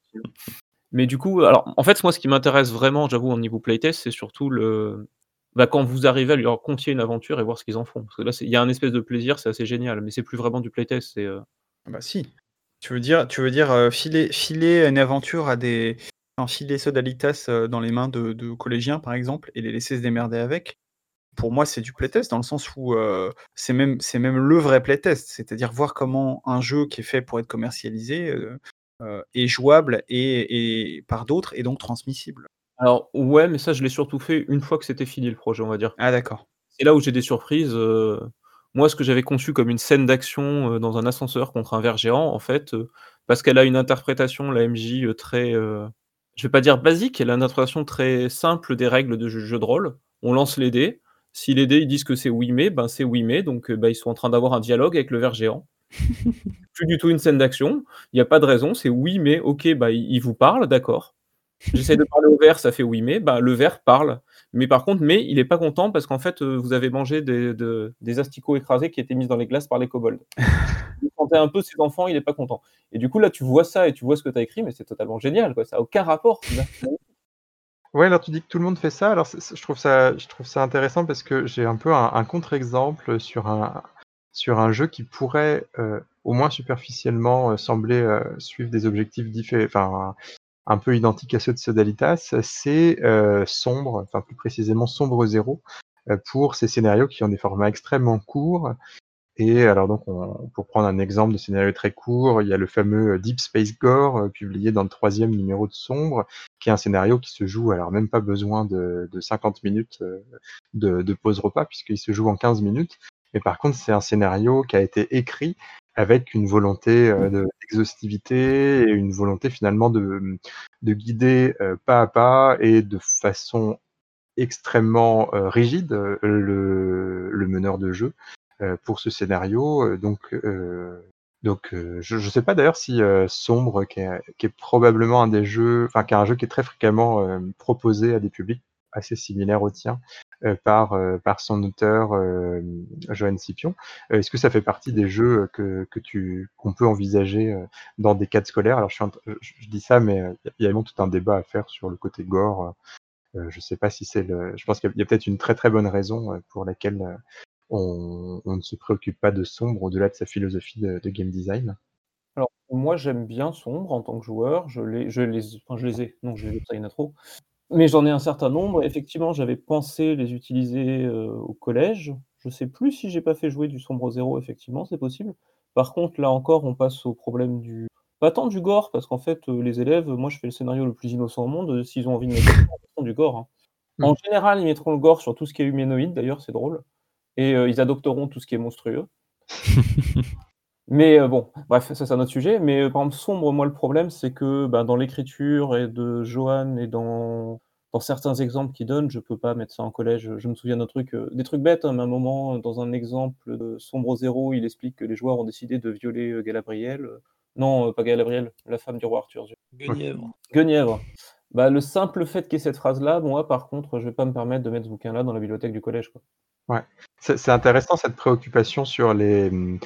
Mais du coup, alors en fait, moi ce qui m'intéresse vraiment, j'avoue au niveau playtest, c'est surtout le bah, quand vous arrivez à leur confier une aventure et voir ce qu'ils en font. Parce que là, il y a un espèce de plaisir, c'est assez génial, mais c'est plus vraiment du playtest, c'est, heu Ah bah si. Tu veux dire tu veux dire, heu, filer une aventure à des enfin filer Sodalitas, dans les mains de collégiens, par exemple, et les laisser se démerder avec? Pour moi, c'est du playtest dans le sens où, heu, c'est même c'est même le vrai playtest. C'est-à-dire voir comment un jeu qui est fait pour être commercialisé, heu heu, est jouable et et par d'autres et donc transmissible. Alors ouais, mais ça je l'ai surtout fait une fois que c'était fini le projet, on va dire. Ah d'accord. C'est là où j'ai des surprises, moi ce que j'avais conçu comme une scène d'action, dans un ascenseur contre un ver géant, en fait, parce qu'elle a une interprétation, la MJ, très, je vais pas dire basique, elle a une interprétation très simple des règles de jeu jeu de rôle. On lance les dés, si les dés ils disent que c'est oui mais, ben c'est oui mais, donc heu, bah, ils sont en train d'avoir un dialogue avec le ver géant. Plus du tout une scène d'action, il y a pas de raison, c'est oui mais, OK, bah, il vous parle, d'accord. J'essaie de parler au ver, ça fait oui mais, bah, le ver parle. Mais par contre, mais il est pas content parce qu'en fait, heu, vous avez mangé des de des asticots écrasés qui étaient mis dans les glaces par les kobolds. Vous sentez un peu ses enfants, il est pas content. Et du coup, là, tu vois ça et tu vois ce que tu as écrit, mais c'est totalement génial, quoi, ça a aucun rapport. Ouais, alors tu dis que tout le monde fait ça. Alors je trouve ça je trouve ça intéressant parce que j'ai un peu un contre-exemple sur un sur un jeu qui pourrait, heu, au moins superficiellement, heu, sembler, heu, suivre des objectifs diffé enfin, un peu identiques à ceux de Sodalitas. C'est, heu, Sombre, enfin plus précisément Sombre Zéro, heu, pour ces scénarios qui ont des formats extrêmement courts. Et alors donc on pour prendre un exemple de scénario très court, il y a le fameux, heu, Deep Space Gore, heu, publié dans le 3e numéro de Sombre, qui est un scénario qui se joue alors même pas besoin de de 50 minutes, heu, de pause repas puisqu'il se joue en 15 minutes. Mais par contre, c'est un scénario qui a été écrit avec une volonté, d'exhaustivité et une volonté finalement de, de guider, pas à pas et de façon extrêmement, rigide, le meneur de jeu, pour ce scénario. Heu, donc heu donc je je sais pas d'ailleurs si, Sombre qui est probablement un des jeux enfin qui est un jeu qui est très fréquemment, proposé à des publics assez similaires au tien, par, par son auteur, hem, Johan Scipion. Est-ce que ça fait partie des jeux, que que tu qu'on peut envisager, dans des cadres scolaires? Alors je dis ça, mais il y a vraiment tout un débat à faire sur le côté gore, heu, je sais pas si c'est le je pense qu'il y a peut-être une très, très bonne raison, pour laquelle, on on ne se préoccupe pas de Sombre au-delà de sa philosophie de de game design? Alors, moi j'aime bien Sombre en tant que joueur, je l'ai je les enfin je les ai, non je les ai pas, il y en a trop. Mais j'en ai un certain nombre. Effectivement, j'avais pensé les utiliser, heu, au collège. Je sais plus si j'ai pas fait jouer du Sombre Zéro, effectivement, c'est possible. Par contre, là encore, on passe au problème du pas tant du gore parce qu'en fait, heu, les élèves, moi je fais le scénario le plus innocent au monde, heu, s'ils ont envie de mettre du gore, hein. Mmh. En général, ils mettront le gore sur tout ce qui est humanoïde d'ailleurs, c'est drôle et heu, ils adopteront tout ce qui est monstrueux. Mais euh, bon, bref, ça c'est un autre sujet. Mais euh, par exemple, sombre, moi le problème, c'est que bah, dans l'écriture et de Johan et dans, dans certains exemples qu'il donne, je peux pas mettre ça en collège. Je me souviens d'un truc, euh, des trucs bêtes, hein, mais à un moment, dans un exemple de Sombre Zéro, il explique que les joueurs ont décidé de violer euh, Galabriel. Non, euh, pas Galabriel, la femme du roi Arthur. Guenièvre. Guenièvre. Bah, le simple fait qu'il y ait cette phrase-là, moi, par contre, je vais pas me permettre de mettre ce bouquin-là dans la bibliothèque du collège. Quoi. C'est c'est intéressant cette préoccupation sur les hum,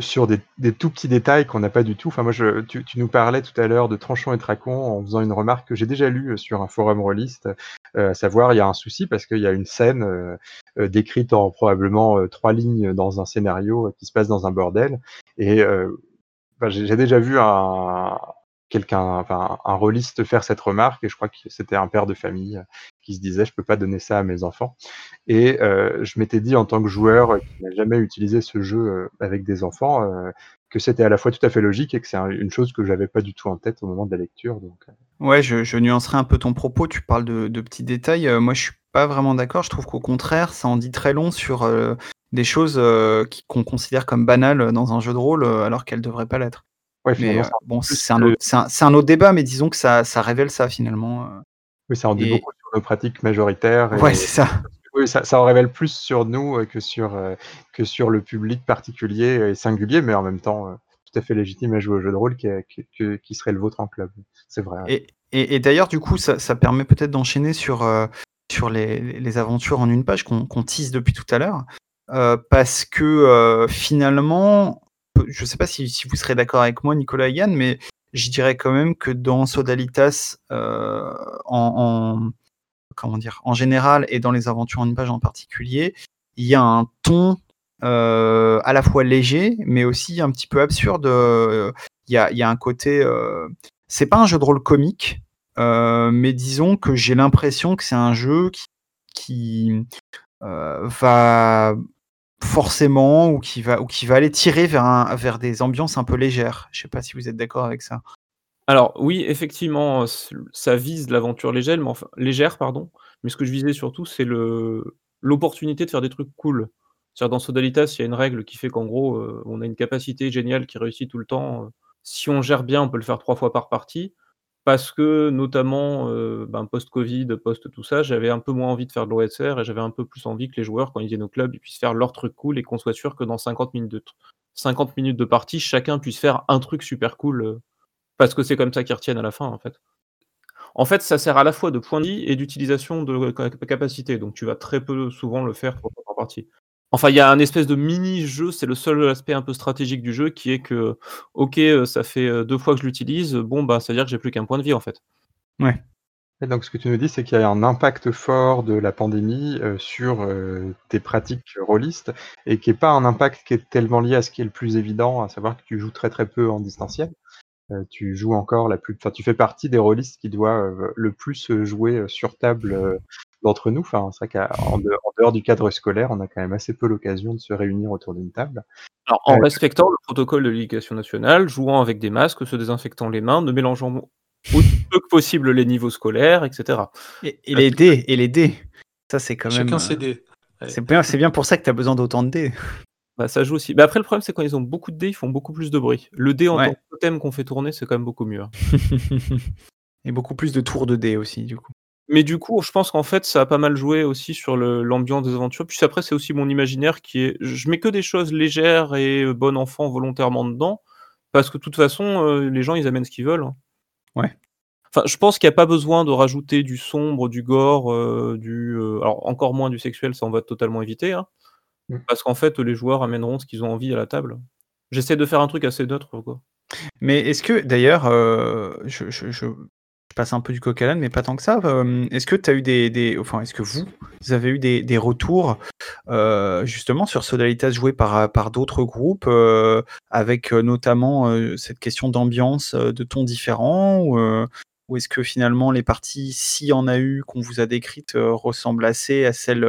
sur, des, des tout petits détails qu'on n'a pas du tout. Enfin, moi, tu, nous parlais tout à l'heure de Tranchon et Tracon en faisant une remarque que j'ai déjà lue euh, sur un forum rôliste, euh, à savoir il y a un souci parce qu'il y a une scène euh, décrite en probablement trois lignes dans un scénario qui se passe dans un bordel et j'ai déjà vu un quelqu'un, enfin un rôliste faire cette remarque et je crois que c'était un père de famille qui se disait je peux pas donner ça à mes enfants et euh, je m'étais dit en tant que joueur qui n'a jamais utilisé ce jeu euh, avec des enfants euh, que c'était à la fois tout à fait logique et que c'est un- une chose que j'avais pas du tout en tête au moment de la lecture donc euh, Ouais, je, nuancerai un peu ton propos. Tu parles de, petits détails. Euh, moi, je suis pas vraiment d'accord. Je trouve qu'au contraire, ça en dit très long sur euh, des choses euh, qu'on considère comme banales dans un jeu de rôle, euh, alors qu'elles devraient pas l'être. Ouais Mais euh, bon, c'est un, autre- c'est un, c'est un autre débat, mais disons que ça, ça révèle ça finalement. euh. oui, ça en dit Et- beaucoup sur nos pratiques majoritaires et Ouais, c'est ça. oui, ça, ça en révèle plus sur nous euh, que sur que sur le public particulier et singulier mais en même temps tout à fait légitime à jouer au jeu de rôle qui, qui, qui- qui serait le vôtre en club c'est vrai. Et, et, et d'ailleurs, du coup, ça, ça permet peut-être d'enchaîner sur, euh, sur les, les aventures en une page qu'on tease depuis tout à l'heure. Euh, parce que euh, finalement, je ne sais pas si, vous serez d'accord avec moi, Nicolas et Yann, mais je dirais quand même que dans Sodalitas, euh, en, en- comment dire, en général et dans les aventures en une page en particulier, il y a un ton euh, à la fois léger, mais aussi un petit peu absurde. Il y a, un côté. euh, c'est pas un jeu de rôle comique, euh, mais disons que j'ai l'impression que c'est un jeu qui, va forcément ou qui va ou qui va aller tirer vers un, vers des ambiances un peu légères. Je sais pas si vous êtes d'accord avec ça. Alors oui, effectivement, heu, c ça vise l'aventure légère, mais légère, pardon, mais ce que je visais surtout, c'est le l'opportunité de faire des trucs cool. C'est-à-dire dans Sodalitas, il y a une règle qui fait qu'en gros, heu, on a une capacité géniale qui réussit tout le temps, heu, si on gère bien, on peut le faire 3 fois par partie. Parce que notamment, heu, ben, post-covid, post tout ça, j'avais un peu moins envie de faire de l'OSR et j'avais un peu plus envie que les joueurs, quand ils viennent au club, ils puissent faire leur truc cool et qu'on soit sûr que dans 50 minutes de tr 50 minutes de partie, chacun puisse faire un truc super cool, heu, parce que c'est comme ça qu'ils retiennent à la fin, en fait. En fait, ça sert à la fois de point de vie et d'utilisation de ca capacité, donc tu vas très peu souvent le faire pour ta partie. Enfin, il y a un espèce de mini-jeu, c'est le seul aspect un peu stratégique du jeu qui est que, OK, heu, ça fait, heu, 2 fois que je l'utilise, bon, bah, ça veut dire que j'ai plus qu'un point de vie, en fait. Ouais. Et donc ce que tu nous dis, c'est qu'il y a un impact fort de la pandémie euh, sur euh, tes pratiques rôlistes et qui n'est pas un impact qui est tellement lié à ce qui est le plus évident, à savoir que tu joues très très peu en distanciel. Euh, tu joues encore la plus, enfin tu fais partie des rôlistes qui doivent le plus jouer euh, sur table euh, d'entre nous. Enfin, c'est vrai qu'en de- en dehors du cadre scolaire, on a quand même assez peu l'occasion de se réunir autour d'une table. Alors, en Ouais. respectant le protocole de l'éducation nationale, jouant avec des masques, se désinfectant les mains, ne mélangeant aussi peu que possible les niveaux scolaires, etc. Et, et les dés, et les dés. Ça, c'est quand même. Chacun euh, ses dés. Ouais. C'est bien, c'est bien pour ça que tu as besoin d'autant de dés. Bah, ça joue aussi. Mais après, le problème, c'est quand ils ont beaucoup de dés, ils font beaucoup plus de bruit. Le dé en Ouais. tant que totem qu'on fait tourner, c'est quand même beaucoup mieux. hein. et beaucoup plus de tours de dés aussi, du coup. Mais du coup, je pense qu'en fait, ça a pas mal joué aussi sur l'ambiance des aventures. Puis après, c'est aussi mon imaginaire qui est je mets que des choses légères et heu, bon enfant volontairement dedans, parce que de toute façon, heu, les gens, ils amènent ce qu'ils veulent, hein. Ouais. Enfin, je pense qu'il y a pas besoin de rajouter du sombre, du gore, heu, du, alors encore moins du sexuel, ça on va totalement éviter, hein. Mmh. Parce qu'en fait, les joueurs amèneront ce qu'ils ont envie à la table. J'essaie de faire un truc assez neutre, quoi. Mais est-ce que, d'ailleurs, euh, je, je- je- passe un peu du coq à l'âne, mais pas tant que ça. euh, est-ce que tu as eu des, Enfin, est-ce que vous, avez eu des, retours, euh, justement, sur Sodalitas joué par, d'autres groupes, euh, avec notamment cette question d'ambiance, de tons différents, ou, est-ce que finalement les parties, s'il y en a eu, qu'on vous a décrites, ressemblent assez à celles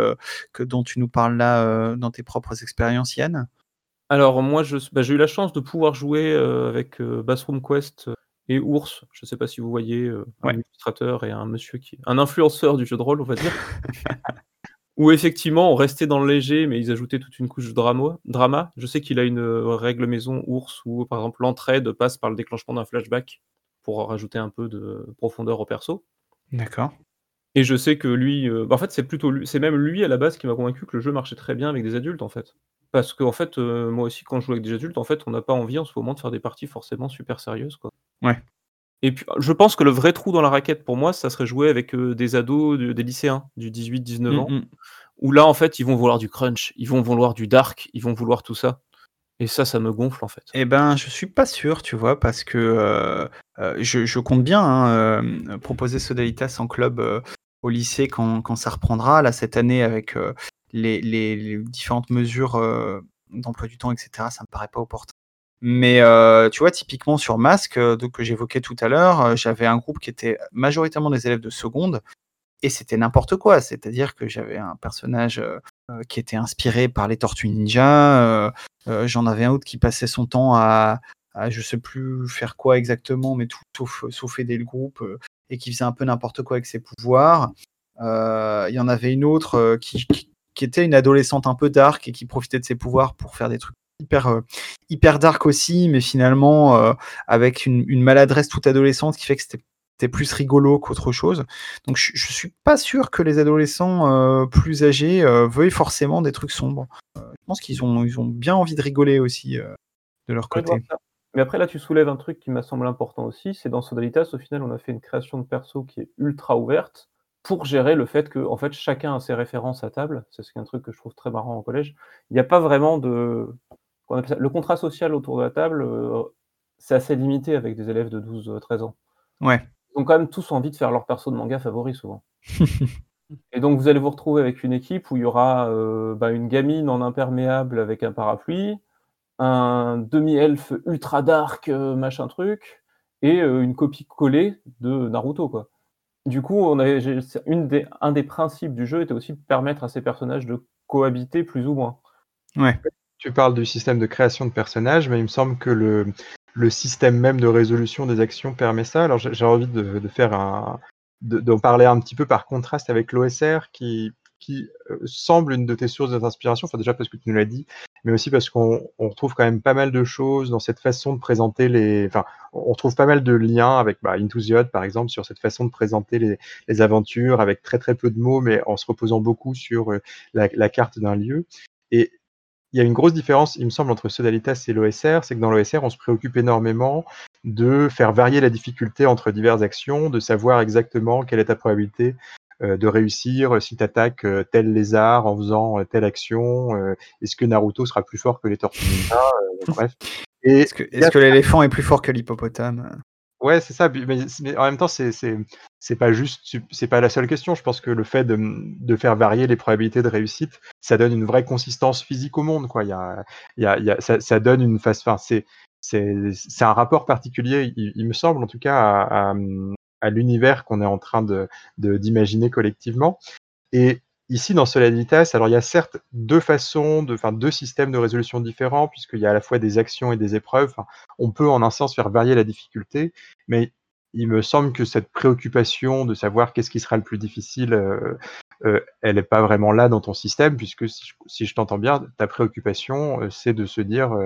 que, dont tu nous parles là dans tes propres expériences, Yann? Alors moi, bah, j'ai eu la chance de pouvoir jouer, avec, Bassroom Quest, et Ours. Je sais pas si vous voyez, heu, un Ouais. illustrateur et un monsieur qui un influenceur du jeu de rôle, on va dire. Ou effectivement, on restait dans le léger, mais ils ajoutaient toute une couche de drama. drama. Je sais qu'il a une euh, règle maison ours où, par exemple, l'entraide passe par le déclenchement d'un flashback pour rajouter un peu de profondeur au perso. D'accord. Et je sais que lui, euh, bah, en fait, c'est plutôt lui, c'est même lui à la base qui m'a convaincu que le jeu marchait très bien avec des adultes, en fait. Parce qu'en fait, euh, moi aussi, quand je joue avec des adultes, en fait, on n'a pas envie en ce moment de faire des parties forcément super sérieuses, quoi. Ouais. Et puis, je pense que le vrai trou dans la raquette pour moi, ça serait jouer avec euh, des ados, de- des lycéens, du 18-19 ans, Mm, mm. où là, en fait, ils vont vouloir du crunch, ils vont vouloir du dark, ils vont vouloir tout ça. Et ça, ça me gonfle, en fait. Eh ben, je suis pas sûr, tu vois, parce que euh, je, je compte bien hein, proposer Sodalitas en club au lycée quand, quand ça reprendra, là, cette année, avec euh, les, différentes mesures euh, d'emploi du temps, etc. Ça me paraît pas opportun. Mais euh, tu vois, typiquement sur Masque, euh, que j'évoquais tout à l'heure, j'avais un groupe qui était majoritairement des élèves de seconde, et c'était n'importe quoi. C'est-à-dire que j'avais un personnage qui était inspiré par les Tortues Ninja, j'en avais un autre qui passait son temps à, à je sais plus faire quoi exactement, mais tout sauf, sauf aider le groupe, et qui faisait un peu n'importe quoi avec ses pouvoirs. Il y en avait une autre qui, qui était une adolescente un peu dark et qui profitait de ses pouvoirs pour faire des trucs hyper, euh, hyper dark aussi, mais finalement euh, avec une, une maladresse toute adolescente qui fait que c'était plus rigolo qu'autre chose. Donc je, je suis pas sûr que les adolescents euh, plus âgés veuillent forcément des trucs sombres. Je pense qu'ils ont, ils ont bien envie de rigoler aussi de leur côté. Mais après, là, tu soulèves un truc qui m'a semblé important aussi, c'est dans Sodalitas, au final, on a fait une création de perso qui est ultra ouverte pour gérer le fait que, en fait, chacun a ses références à table. C'est un truc que je trouve très marrant au collège. Il n'y a pas vraiment de. Le contrat social autour de la table, euh, c'est assez limité avec des élèves de 12-13 ans. Ouais. Ils ont quand même tous envie de faire leur perso de manga favori, souvent. Et donc, vous allez vous retrouver avec une équipe où il y aura euh, bah, une gamine en imperméable avec un parapluie, un demi-elfe ultra dark, euh, machin truc, et euh, une copie collée de Naruto, quoi. Du coup, on avait, j'ai- c'est une des, un des principes du jeu était aussi de permettre à ces personnages de cohabiter plus ou moins. Ouais. Tu parles du système de création de personnages, mais il me semble que le, le système même de résolution des actions permet ça. Alors j'ai envie de, de faire un, de- d'en parler un petit peu par contraste avec l'OSR qui, qui euh, semble une de tes sources d'inspiration. Enfin déjà parce que tu nous l'as dit, mais aussi parce qu'on on retrouve quand même pas mal de choses dans cette façon de présenter les. Enfin, on retrouve pas mal de liens avec bah, par exemple, sur cette façon de présenter les, aventures avec très très peu de mots, mais en se reposant beaucoup sur euh, la, la carte d'un lieu. Et il y a une grosse différence, il me semble, entre Sodalitas et l'OSR, c'est que dans l'OSR, on se préoccupe énormément de faire varier la difficulté entre diverses actions, de savoir exactement quelle est ta probabilité de réussir si tu attaques euh, tel lézard en faisant euh, telle action. euh, Est-ce que Naruto sera plus fort que les Tortues Ninja euh, Bref. Est-ce que, l'éléphant est plus fort que l'hippopotame? Ouais, c'est ça. Mais, mais en même temps, c'est c'est pas juste, c'est pas la seule question. Je pense que le fait de, de faire varier les probabilités de réussite, ça donne une vraie consistance physique au monde, quoi. Il y a, il y a, il y a ça, ça donne une face. Enfin, c'est c'est c'est un rapport particulier, il, il me semble en tout cas, à, à, à l'univers qu'on est en train de d'imaginer collectivement. Et ici, dans Solidaritas, alors il y a certes deux façons, enfin deux systèmes de résolution différents, puisqu'il y a à la fois des actions et des épreuves. On peut en un sens faire varier la difficulté, mais il me semble que cette préoccupation de savoir qu'est-ce qui sera le plus difficile, euh, euh, elle n'est pas vraiment là dans ton système, puisque si je, t'entends bien, ta préoccupation, euh, c'est de se dire,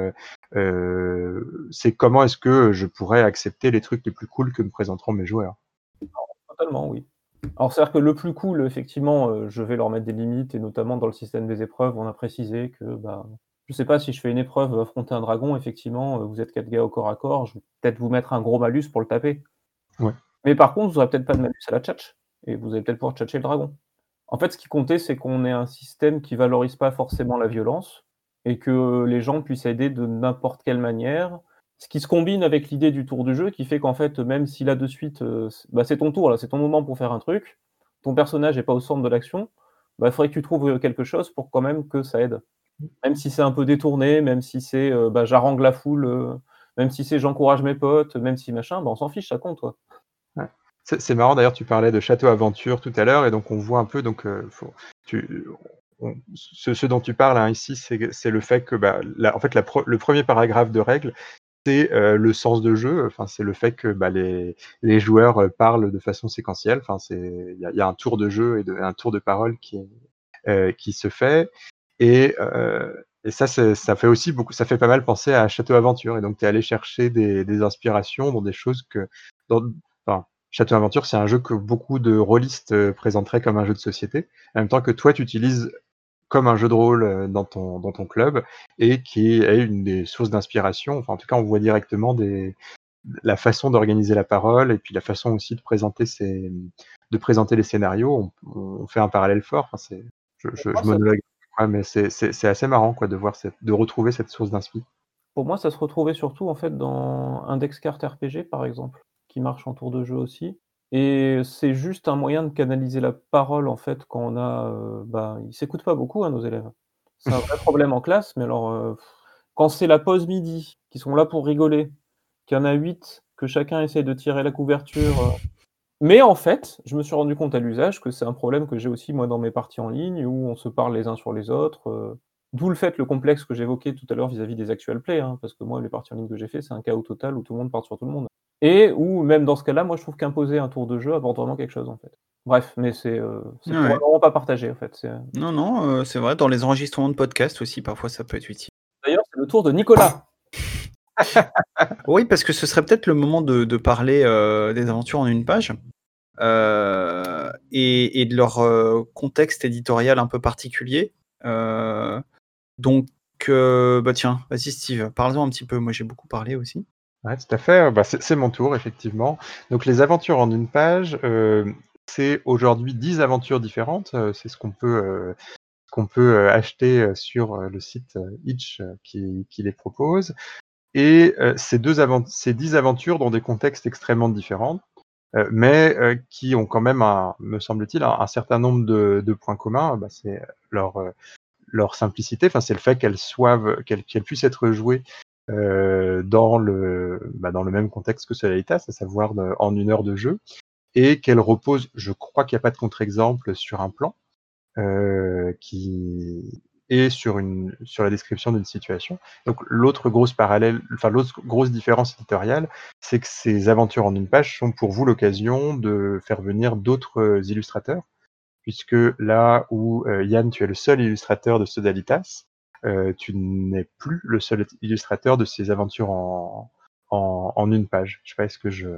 c'est comment est-ce que je pourrais accepter les trucs les plus cool que me présenteront mes joueurs. Totalement, oui. Alors, c'est-à-dire que le plus cool, effectivement, euh, je vais leur mettre des limites, et notamment dans le système des épreuves, on a précisé que, bah, je sais pas si je fais une épreuve euh, affronter un dragon, effectivement, euh, vous êtes quatre gars au corps à corps, je vais peut-être vous mettre un gros malus pour le taper. Ouais. Mais par contre, vous n'aurez peut-être pas de malus à la tchatch, et vous allez peut-être pouvoir tchatcher le dragon. En fait, ce qui comptait, c'est qu'on ait un système qui valorise pas forcément la violence, et que les gens puissent aider de n'importe quelle manière, ce qui se combine avec l'idée du tour du jeu, qui fait qu'en fait, même si là de suite, euh, c'est- bah, c'est ton tour, là, c'est ton moment pour faire un truc, ton personnage n'est pas au centre de l'action, bah, il faudrait que tu trouves euh, quelque chose pour quand même que ça aide. Même si c'est un peu détourné, même si c'est euh, bah, j'arrange la foule, euh, même si c'est j'encourage mes potes, même si machin, on s'en fiche, ça compte. Toi. C'est c'est marrant d'ailleurs, tu parlais de Château Aventure tout à l'heure, et donc on voit un peu, donc, ce, dont tu parles hein, ici, c'est le fait que, en fait, le premier paragraphe de règle, c'est le sens de jeu, enfin, c'est le fait que bah, les, les joueurs parlent de façon séquentielle, enfin, il y, a- un tour de jeu et un tour de parole qui qui se fait. Et, et ça, ça fait aussi beaucoup, ça fait pas mal penser à Château Aventure. Et donc, tu es allé chercher des, inspirations dans des choses que. Dans, Château Aventure, c'est un jeu que beaucoup de rôlistes présenteraient comme un jeu de société. En même temps que toi, tu utilises comme un jeu de rôle dans ton, dans ton club et qui est une des sources d'inspiration. Enfin, en tout cas, on voit directement des, la façon d'organiser la parole et puis la façon aussi de présenter, ces, de présenter les scénarios. On, on fait un parallèle fort. Enfin, c'est, je, je, je monologue mais c'est assez marrant quoi, de voir cette, de retrouver cette source d'inspiration. Pour moi, ça se retrouvait surtout en fait dans Index Carte RPG par exemple, qui marche en tour de jeu aussi. Et c'est juste un moyen de canaliser la parole en fait quand on a. Euh, bah, ils s'écoutent pas beaucoup hein, nos élèves. C'est un vrai problème en classe, mais alors euh, quand c'est la pause midi, qui sont là pour rigoler, qu'il y en a huit, que chacun essaie de tirer la couverture. Euh, mais en fait, je me suis rendu compte à l'usage que c'est un problème que j'ai aussi moi dans mes parties en ligne où on se parle les uns sur les autres. Euh, d'où le fait, le complexe que j'évoquais tout à l'heure vis-à-vis des actual play, hein, parce que moi, les parties en ligne que j'ai fait, c'est un chaos total où tout le monde part sur tout le monde. Et où, même dans ce cas-là, moi, je trouve qu'imposer un tour de jeu apporte vraiment quelque chose, en fait. Bref, mais c'est euh, vraiment pas partagé, en fait. Euh. Non, non, euh, c'est vrai. Dans les enregistrements de podcast aussi, parfois, ça peut être utile. D'ailleurs, c'est le tour de Nicolas. oui, parce que ce serait peut-être le moment de, de parler des aventures en une page. Euh, et, de leur euh, contexte éditorial un peu particulier. Euh, donc, bah tiens, vas-y Steve, parle-en un petit peu. Moi, j'ai beaucoup parlé aussi. Ouais, tout à fait. Bah, c'est mon tour, effectivement. Donc, les aventures en une page, c'est aujourd'hui 10 aventures différentes. c'est ce qu'on peut, peut acheter sur le site Itch qui, les propose. Et ces, deux ces 10 aventures dans des contextes extrêmement différents. Euh, mais euh, qui ont quand même, me semble-t-il, un, certain nombre de, points communs. Bah, c'est leur, euh, leur simplicité, enfin, c'est le fait qu'elles soient, qu'elles puissent être jouées euh, dans, le, bah, dans le même contexte que Solaritas, à savoir en une heure de jeu, et qu'elles reposent, je crois qu'il n'y a pas de contre-exemple sur un plan, euh, qui, et sur, une, sur la description d'une situation. Donc l'autre grosse parallèle, enfin l'autre grosse différence éditoriale, c'est que ces aventures en une page sont pour vous l'occasion de faire venir d'autres euh, illustrateurs, puisque là où euh, Yann, tu es le seul illustrateur de Sodalitas, euh, tu n'es plus le seul illustrateur de ces aventures en, en, en une page. Je sais pas, est-ce que je...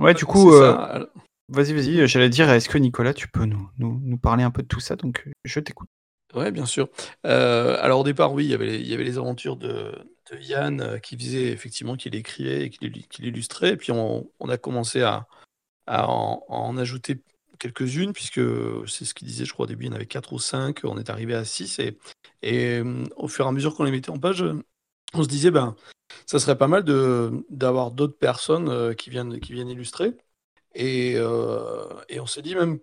Ouais, du coup, euh, vas-y, vas-y, j'allais dire, est-ce que Nicolas, tu peux nous, nous, nous parler un peu de tout ça? Donc, je t'écoute. Ouais, bien sûr. Euh, alors au départ, oui, il y avait les, il y avait les aventures de, de Yann euh, qui faisait effectivement qu'il écrivait et qu'il illustrait. Et puis on, on a commencé à, à en, en ajouter quelques-unes, puisque c'est ce qu'il disait, je crois, au début, il y en avait quatre ou cinq, on est arrivé à six. Et, et euh, au fur et à mesure qu'on les mettait en page, on se disait, ben, ça serait pas mal d'avoir d'autres personnes qui, viennent, qui viennent illustrer. Et, et on s'est dit même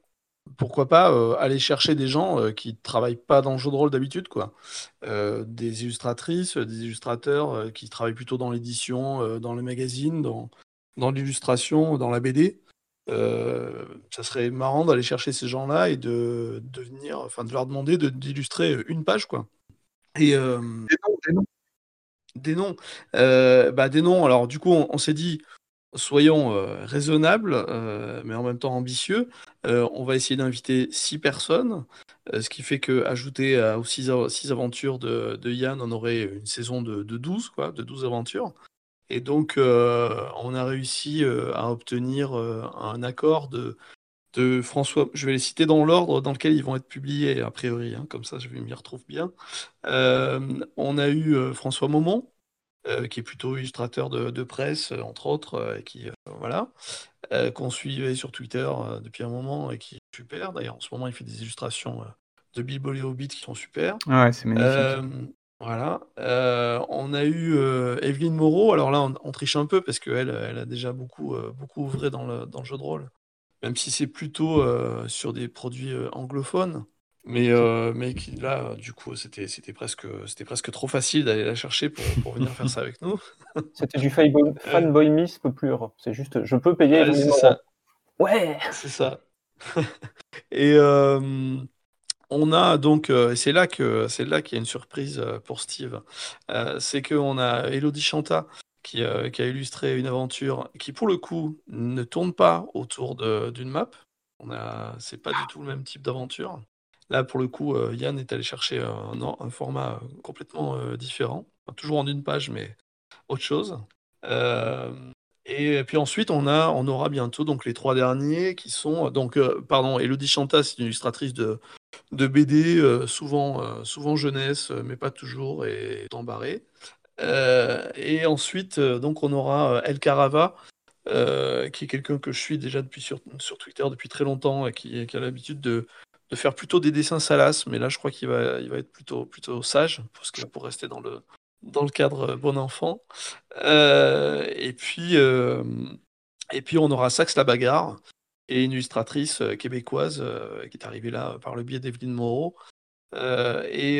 pourquoi pas euh, aller chercher des gens euh, qui travaillent pas dans le jeu de rôle d'habitude, quoi. Euh, des illustratrices, des illustrateurs qui travaillent plutôt dans l'édition, dans le magazine, dans, dans l'illustration, dans la BD. Ça serait marrant d'aller chercher ces gens-là et de, de venir, enfin de leur demander d'illustrer une page, quoi. Et des noms, des noms. Des noms. bah, des noms. Alors du coup, on s'est dit, soyons euh, raisonnables, euh, mais en même temps ambitieux. Euh, on va essayer d'inviter six personnes, ce qui fait que ajouter aux six, aventures de, Yann, on aurait une saison de, de 12, quoi, de 12 aventures. Et donc, on a réussi à obtenir un accord de, de François. Je vais les citer dans l'ordre dans lequel ils vont être publiés, a priori, hein, comme ça je m'y retrouve bien. on a eu François Momont, euh, qui est plutôt illustrateur de, presse, euh, entre autres, euh, et qui, voilà, qu'on suivait sur Twitter depuis un moment et qui est super. D'ailleurs, en ce moment, il fait des illustrations de Bilbo et Hobbit qui sont super. Ouais, c'est magnifique. Voilà. on a eu Evelyne Moreau. Alors là, on, triche un peu parce qu'elle elle a déjà beaucoup, beaucoup ouvré dans le, dans le jeu de rôle. Même si c'est plutôt sur des produits anglophones. Mais, euh, mais là, du coup, c'était c'était presque, c'était presque trop facile d'aller la chercher pour, pour venir faire ça avec nous. C'était du fanboy, fanboymisme pur. C'est juste, je peux payer. Ouais, c'est ça. Ouais. C'est ça. et euh, on a donc, euh, c'est là que c'est là qu'il y a une surprise euh, pour Steve. Euh, c'est qu'on a Elodie Chanta qui, euh, qui, a illustré une aventure qui, pour le coup, ne tourne pas autour d'une map. On a, c'est pas du tout le même type d'aventure. Là, pour le coup, Yann est allé chercher un, un format complètement différent. toujours en une page, mais autre chose. Et puis ensuite, on, a, on aura bientôt donc les trois derniers qui sont donc pardon, Elodie Chanta, c'est une illustratrice de, de BD, souvent, souvent jeunesse, mais pas toujours, et embarré. et ensuite, donc on aura El Carava, qui est quelqu'un que je suis déjà depuis sur, sur Twitter depuis très longtemps et qui, qui a l'habitude de, de, faire plutôt des dessins salaces, mais là je crois qu'il va, il va être plutôt, plutôt sage, parce que pour rester dans le, dans le cadre bon enfant. et, puis, et puis on aura Sax la bagarre, et une illustratrice québécoise qui est arrivée là par le biais d'Evelyne Moreau. et,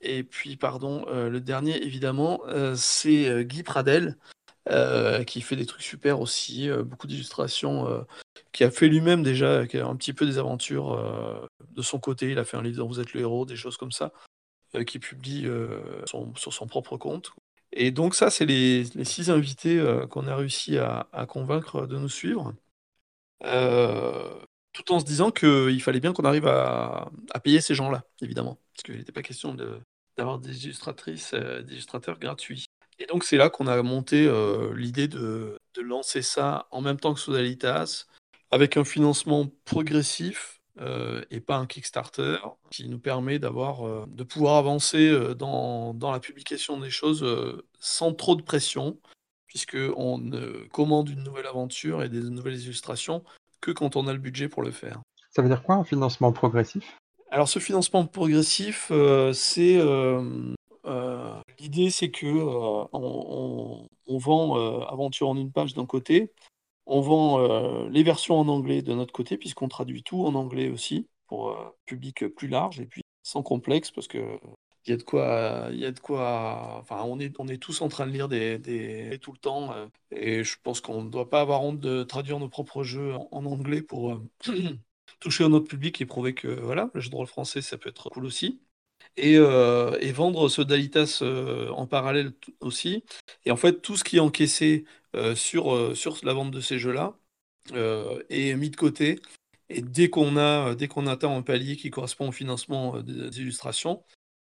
et puis, pardon, le dernier, évidemment, c'est Guy Pradel, qui fait des trucs super aussi, beaucoup d'illustrations, qui a fait lui-même déjà un petit peu des aventures de son côté. Il a fait un livre dont vous êtes le héros, des choses comme ça, qui publie sur son propre compte. Et donc ça, c'est les, six invités qu'on a réussi à, convaincre de nous suivre. Tout en se disant qu'il fallait bien qu'on arrive à, payer ces gens-là, évidemment. Parce qu'il n'était pas question d'avoir des illustratrices, des illustrateurs gratuits. Et donc c'est là qu'on a monté l'idée de, lancer ça en même temps que Sodalitas, avec un financement progressif et pas un Kickstarter, qui nous permet d'avoir, de pouvoir avancer dans, la publication des choses sans trop de pression, puisqu'on ne commande une nouvelle aventure et des nouvelles illustrations que quand on a le budget pour le faire. Ça veut dire quoi un financement progressif? Alors ce financement progressif, c'est euh, l'idée, c'est que euh, on, vend euh, Aventure en une page d'un côté, on vend les versions en anglais de notre côté, puisqu'on traduit tout en anglais aussi, pour un public plus large et puis sans complexe, parce que il y a de quoi, il y a de quoi. Enfin, on est, on est tous en train de lire des, des tout le temps, et je pense qu'on ne doit pas avoir honte de traduire nos propres jeux en, anglais pour toucher un autre public et prouver que voilà, le jeu de rôle français, ça peut être cool aussi. Euh, et, vendre ce Dalitas euh, en parallèle aussi. Et en fait, tout ce qui est encaissé euh, sur, sur la vente de ces jeux-là est mis de côté. Et dès qu'on a, dès qu'on atteint un palier qui correspond au financement des illustrations,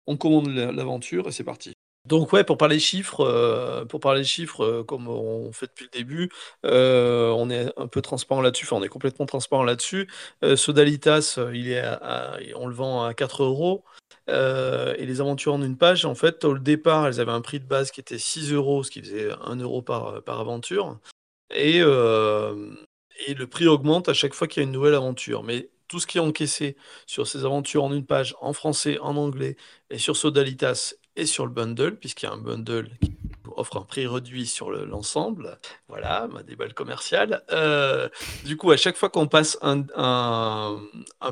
on commande l'aventure et c'est parti. Donc ouais, pour parler chiffres, euh, pour parler chiffres, euh, comme on fait depuis le début, euh, on est un peu transparent là-dessus, enfin on est complètement transparent là-dessus. Sodalitas, il est on le vend à 4 euros. et les aventures en une page, en fait, au départ, elles avaient un prix de base qui était 6 euros, ce qui faisait 1 euro par, aventure. Et, et le prix augmente à chaque fois qu'il y a une nouvelle aventure. Tout ce qui est encaissé sur ces aventures en une page, en français, en anglais, et sur Sodalitas et sur le bundle, puisqu'il y a un bundle qui offre un prix réduit sur l'ensemble. voilà, ma déballe commerciale. Euh, du coup, à chaque fois qu'on passe un,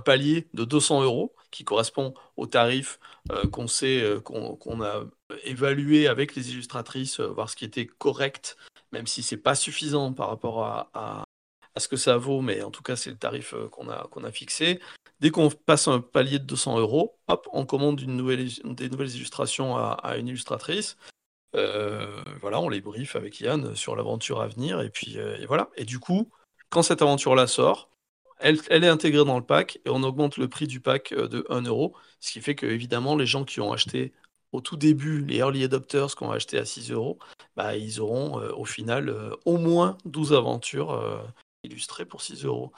palier de 200 euros, qui correspond au tarif euh, qu'on sait, euh, qu'on a évalué avec les illustratrices, voir ce qui était correct, même si c'est pas suffisant par rapport à, à, ce que ça vaut, mais en tout cas, c'est le tarif qu'on a, qu'on a fixé. Dès qu'on passe un palier de 200 euros, hop, on commande des nouvelles illustrations à, une illustratrice. Euh, voilà, on les brief avec Yann sur l'aventure à venir, et puis euh, voilà. Et du coup, quand cette aventure-là sort, elle, est intégrée dans le pack, et on augmente le prix du pack euh, de 1 euro, ce qui fait que, évidemment, les gens qui ont acheté au tout début, les early adopters qui ont acheté à 6 euros, bah, ils auront au final au moins 12 aventures illustrées pour 6 euros.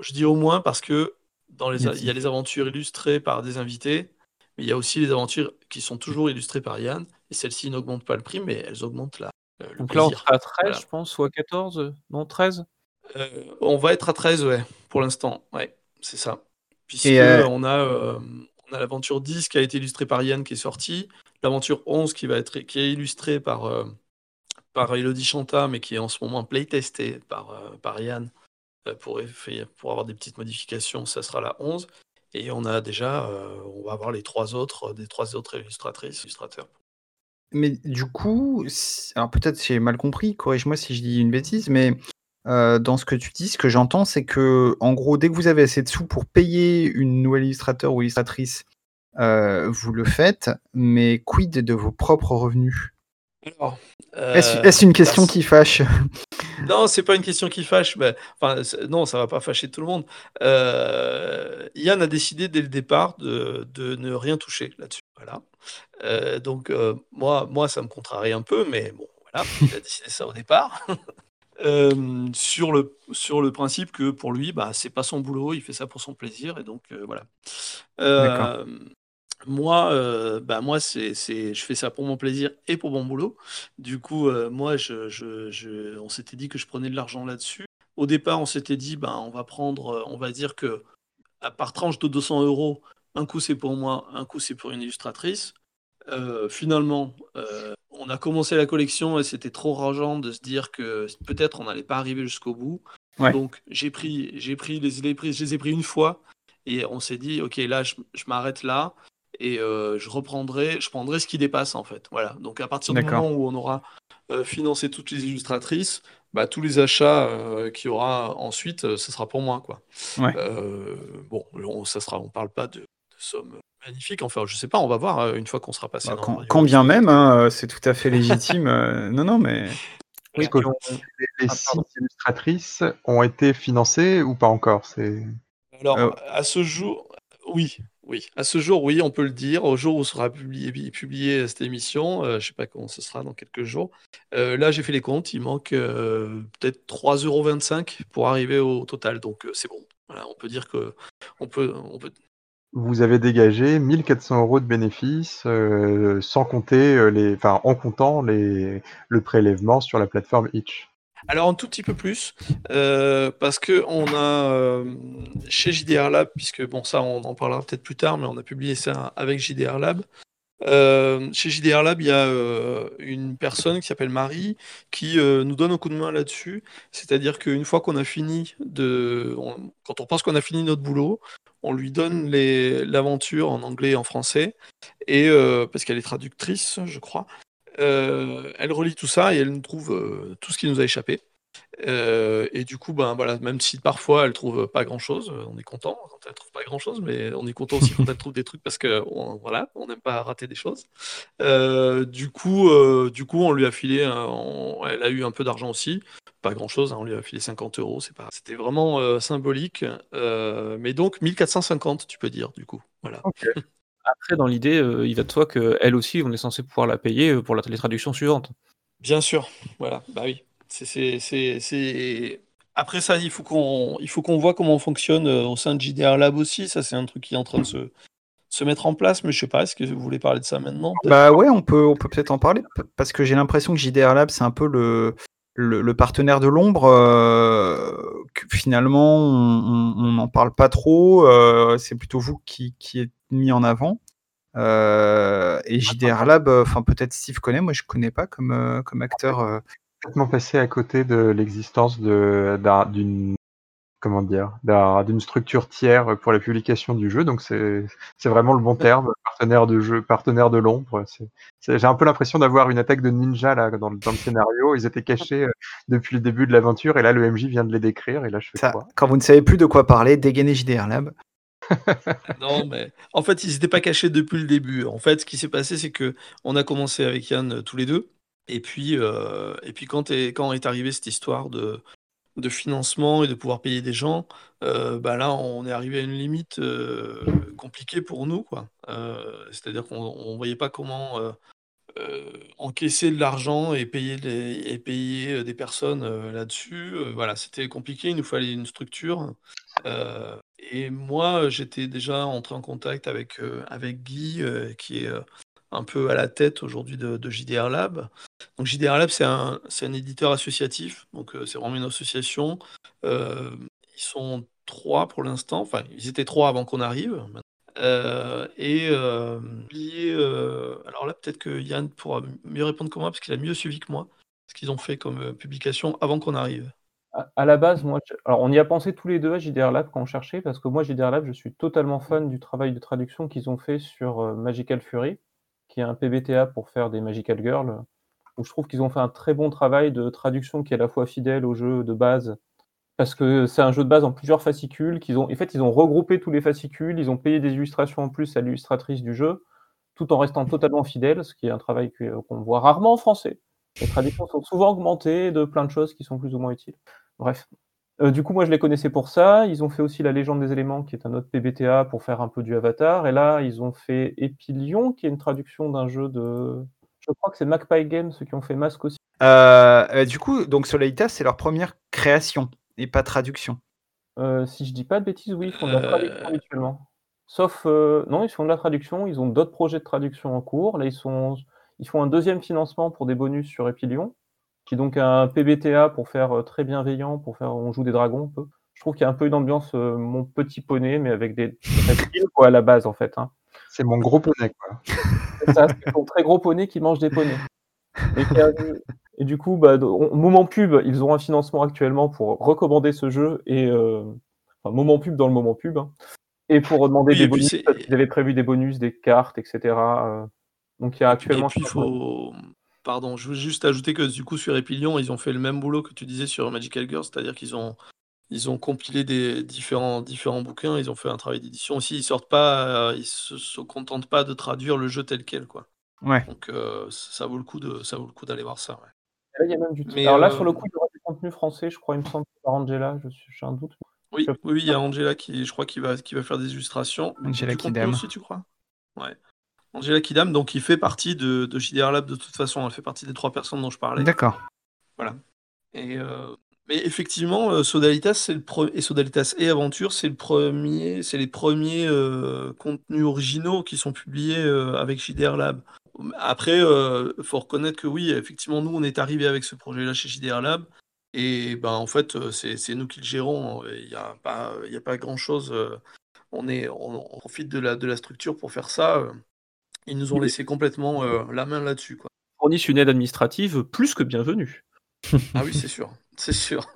Je dis au moins parce que il y a les aventures illustrées par des invités, mais il y a aussi les aventures qui sont toujours illustrées par Yann. Et celles-ci n'augmentent pas le prix, mais elles augmentent. Euh, Donc là, on sera à 13, je pense, ou à 14 Non, 13 euh, On va être à 13, ouais, pour l'instant. Ouais, c'est ça. Puisque euh, on a, on a l'aventure 10 qui a été illustrée par Yann qui est sortie. L'aventure 11 qui, va être, qui est illustrée par, par Elodie Chanta, mais qui est en ce moment playtestée par, par Yann. Euh, pour, pour avoir des petites modifications, ça sera la 11. Et on a déjà, euh, on va avoir les trois autres, des trois autres illustratrices, illustrateurs. Mais du coup, alors peut-être j'ai mal compris, corrige-moi si je dis une bêtise, mais euh, dans ce que tu dis, ce que j'entends, c'est que, en gros, dès que vous avez assez de sous pour payer une nouvelle illustrateur ou illustratrice, vous le faites, mais quid de vos propres revenus? Est-ce une question qui fâche? Non, c'est pas une question qui fâche. Mais, enfin, non, ça va pas fâcher tout le monde. Euh, Yann a décidé dès le départ de, de ne rien toucher là-dessus. Voilà. Euh, donc, euh, moi, moi, ça me contrarie un peu, mais bon, voilà, il a décidé ça au départ. Euh, sur, le, sur le principe que pour lui, bah, c'est pas son boulot, il fait ça pour son plaisir, et donc euh, voilà. Euh, moi, euh, bah, moi c'est, c'est, je fais ça pour mon plaisir et pour mon boulot. Du coup, euh, moi, je, je, je- on s'était dit que je prenais de l'argent là-dessus. Au départ, on s'était dit, ben, on va prendre, euh, on va dire que à par tranche de 200 euros, un coup c'est pour moi, un coup c'est pour une illustratrice. Euh, finalement, on a commencé la collection et c'était trop rageant de se dire que peut-être on n'allait pas arriver jusqu'au bout. Ouais. Donc j'ai pris, j'ai pris les, les je les ai pris une fois et on s'est dit ok là je, je m'arrête là et euh, je reprendrai, je prendrai ce qui dépasse en fait. Voilà. Donc à partir du moment où on aura euh, financé toutes les illustratrices, bah, tous les achats euh, qu'il y aura ensuite, euh, ce sera pour moi quoi. Ouais. Euh, bon, on, ça sera, on parle pas de, de sommes magnifiques. Enfin, je sais pas, on va voir euh, une fois qu'on sera passé. Bah, quand, quand bien même, hein, c'est tout à fait légitime. euh, non, non, mais Oui, on- les, les Ah, six illustratrices ont été financées ou pas encore? C'est Alors, Euh, à ce jour, oui, oui. À ce jour, oui, on peut le dire. Au jour où sera publié, publié cette émission, euh, je sais pas quand ce sera dans quelques jours. euh, là, j'ai fait les comptes. Il manque euh, peut-être 3,25€ pour arriver au total. Donc, c'est bon. On peut dire que on peut, on peut. vous avez dégagé 1400 euros de bénéfices sans compter les, enfin en comptant les, le prélèvement sur la plateforme Itch. Alors, un tout petit peu plus, euh, parce que on a euh, chez JDR Lab, puisque bon, ça, on en parlera peut-être plus tard, mais on a publié ça avec JDR Lab. Euh, chez JDR Lab, il y a une personne qui s'appelle Marie qui nous donne un coup de main là-dessus. C'est-à-dire qu'une fois qu'on a fini de, quand on pense qu'on a fini notre boulot, on lui donne l'aventure en anglais et en français, et parce qu'elle est traductrice, je crois. Euh, elle relit tout ça et elle nous trouve euh, tout ce qui nous a échappé. Euh, et du coup, ben voilà, même si parfois elle trouve pas grand chose, on est content quand elle trouve pas grand chose, mais on est content aussi quand elle trouve des trucs parce que on, voilà, on n'aime pas rater des choses. Du coup, du coup, on lui a filé, elle a eu un peu d'argent aussi, pas grand chose, on lui a filé 50 euros, c'était vraiment symbolique, mais donc 1450, tu peux dire, du coup, voilà. Après, dans l'idée, euh, il va de soi qu'elle aussi, on est censé pouvoir la payer euh, pour la, les traductions suivantes. Bien sûr, voilà, bah oui. C'est, c'est, c'est, c'est- Après ça, il faut qu'on, il faut qu'on voit comment on fonctionne euh, au sein de JDR Lab aussi. Ça, c'est un truc qui est en train de se, se mettre en place, mais je sais pas, est-ce que vous voulez parler de ça maintenant? peut-être bah ouais, on peut, on peut peut-être en parler parce que j'ai l'impression que JDR Lab c'est un peu le, le, le partenaire de l'ombre. euh, que finalement, on n'en parle pas trop. euh, c'est plutôt vous qui, qui êtes mis en avant. Euh, et JDR Lab, euh, enfin peut-être Steve connaît, moi je connais pas comme, euh, comme acteur. Complètement passé à côté de l'existence d'une comment dire d'un- d'une structure tiers pour la publication du jeu. Donc c'est vraiment le bon terme, partenaire de jeu, partenaire de l'ombre. J'ai un peu l'impression d'avoir une attaque de ninja là dans, le- dans le scénario. Ils étaient cachés depuis le début de l'aventure et là le MJ vient de les décrire et là je fais Ça, quoi? quand vous ne savez plus de quoi parler, dégainez JDR Lab. Non, mais en fait, ils n'étaient pas cachés depuis le début. En fait, ce qui s'est passé, c'est que on a commencé avec Yann euh, tous les deux. Et puis, euh, et puis quand est, quand est arrivée cette histoire de, de financement et de pouvoir payer des gens, euh, bah là, on est arrivé à une limite euh, compliquée pour nous, quoi. C'est-à-dire qu'on ne voyait pas comment encaisser de l'argent et payer, et payer des personnes là-dessus. Voilà, c'était compliqué, il nous fallait une structure. Et moi, j'étais déjà entré en contact avec, euh, avec Guy, euh, qui est euh, un peu à la tête aujourd'hui de, JDR Lab. Donc JDR Lab, c'est un, un éditeur associatif, donc euh, c'est vraiment une association. Euh, ils sont trois pour l'instant, enfin ils étaient trois avant qu'on arrive. Euh, et euh, euh, alors là peut-être que Yann pourra mieux répondre que moi parce qu'il a mieux suivi que moi ce qu'ils ont fait comme euh, publication avant qu'on arrive. À, à la base, moi, je- alors on y a pensé tous les deux à JDR Lab quand on cherchait, parce que moi, JDR Lab, je suis totalement fan du travail de traduction qu'ils ont fait sur euh, Magical Fury, qui est un PBTA pour faire des Magical Girls, où je trouve qu'ils ont fait un très bon travail de traduction qui est à la fois fidèle au jeu de base, parce que c'est un jeu de base en plusieurs fascicules, qu'ils ont, en fait, ils ont regroupé tous les fascicules, ils ont payé des illustrations en plus à l'illustratrice du jeu, tout en restant totalement fidèle, ce qui est un travail qu'on voit rarement en français. Les traductions sont souvent augmentées de plein de choses qui sont plus ou moins utiles. Bref. Euh, du coup, moi, je les connaissais pour ça. Ils ont fait aussi La Légende des éléments, qui est un autre PBTA pour faire un peu du Avatar. Et là, ils ont fait Epilion, qui est une traduction d'un jeu de. Je crois que c'est Magpie Games, ceux qui ont fait Mask aussi. Euh, euh, du coup, donc Solaitas, c'est leur première création et pas traduction. Si je dis pas de bêtises, oui, ils font de la traduction habituellement. Sauf, non, ils font de la traduction. Ils ont d'autres projets de traduction en cours. Là, ils sont, ils font un deuxième financement pour des bonus sur Epilion qui est donc un PBTA pour faire très bienveillant, pour faire on joue des dragons un peu. Je trouve qu'il y a un peu une ambiance mon petit poney, mais avec des reptiles quoi à la base en fait. Hein. C'est mon gros poney quoi. C'est ça, c'est mon très gros poney qui mange des poneys. Et, du coup, bah, moment pub, ils ont un financement actuellement pour recommander ce jeu et enfin, moment pub dans le moment pub. Hein. et pour demander des bonus, ils avaient prévu des bonus, des cartes, etc. donc il y a actuellement. Et puis, il faut, Pardon, je veux juste ajouter que du coup sur Epilion, ils ont fait le même boulot que tu disais sur Magical Girls, c'est-à-dire qu'ils ont ils ont compilé des différents différents bouquins, ils ont fait un travail d'édition aussi, ils sortent pas euh, ils se, se, contentent pas de traduire le jeu tel quel quoi. Ouais. Donc euh, ça vaut le coup de ça vaut le coup d'aller voir ça, ouais. Là, il y a même du Mais Alors là sur le euh, coup, il y aura du contenu français, je crois, il me semble par Angela, je suis j'ai un doute. Oui, oui, il y a Angela qui je crois qui va qui va faire des illustrations. Angela Kidam aussi, tu crois? Ouais. Angela Kidam, donc il fait partie de, de JDR Lab de toute façon, elle fait partie des trois personnes dont je parlais. D'accord. Voilà. Et euh, mais effectivement, euh, Sodalitas c'est le et Sodalitas et Aventure, c'est le premier, c'est les premiers euh, contenus originaux qui sont publiés avec JDR Lab. Après, il faut reconnaître que oui, effectivement, nous on est arrivé avec ce projet-là chez JDR Lab. Et ben en fait, c'est nous qui le gérons. Il n'y a pas, il a pas grand chose. On, est, on, profite de la, de la structure pour faire ça. Ils nous ont laissé complètement euh, la main là-dessus. Quoi. Fournissent une aide administrative plus que bienvenue. ah oui, c'est sûr. C'est sûr.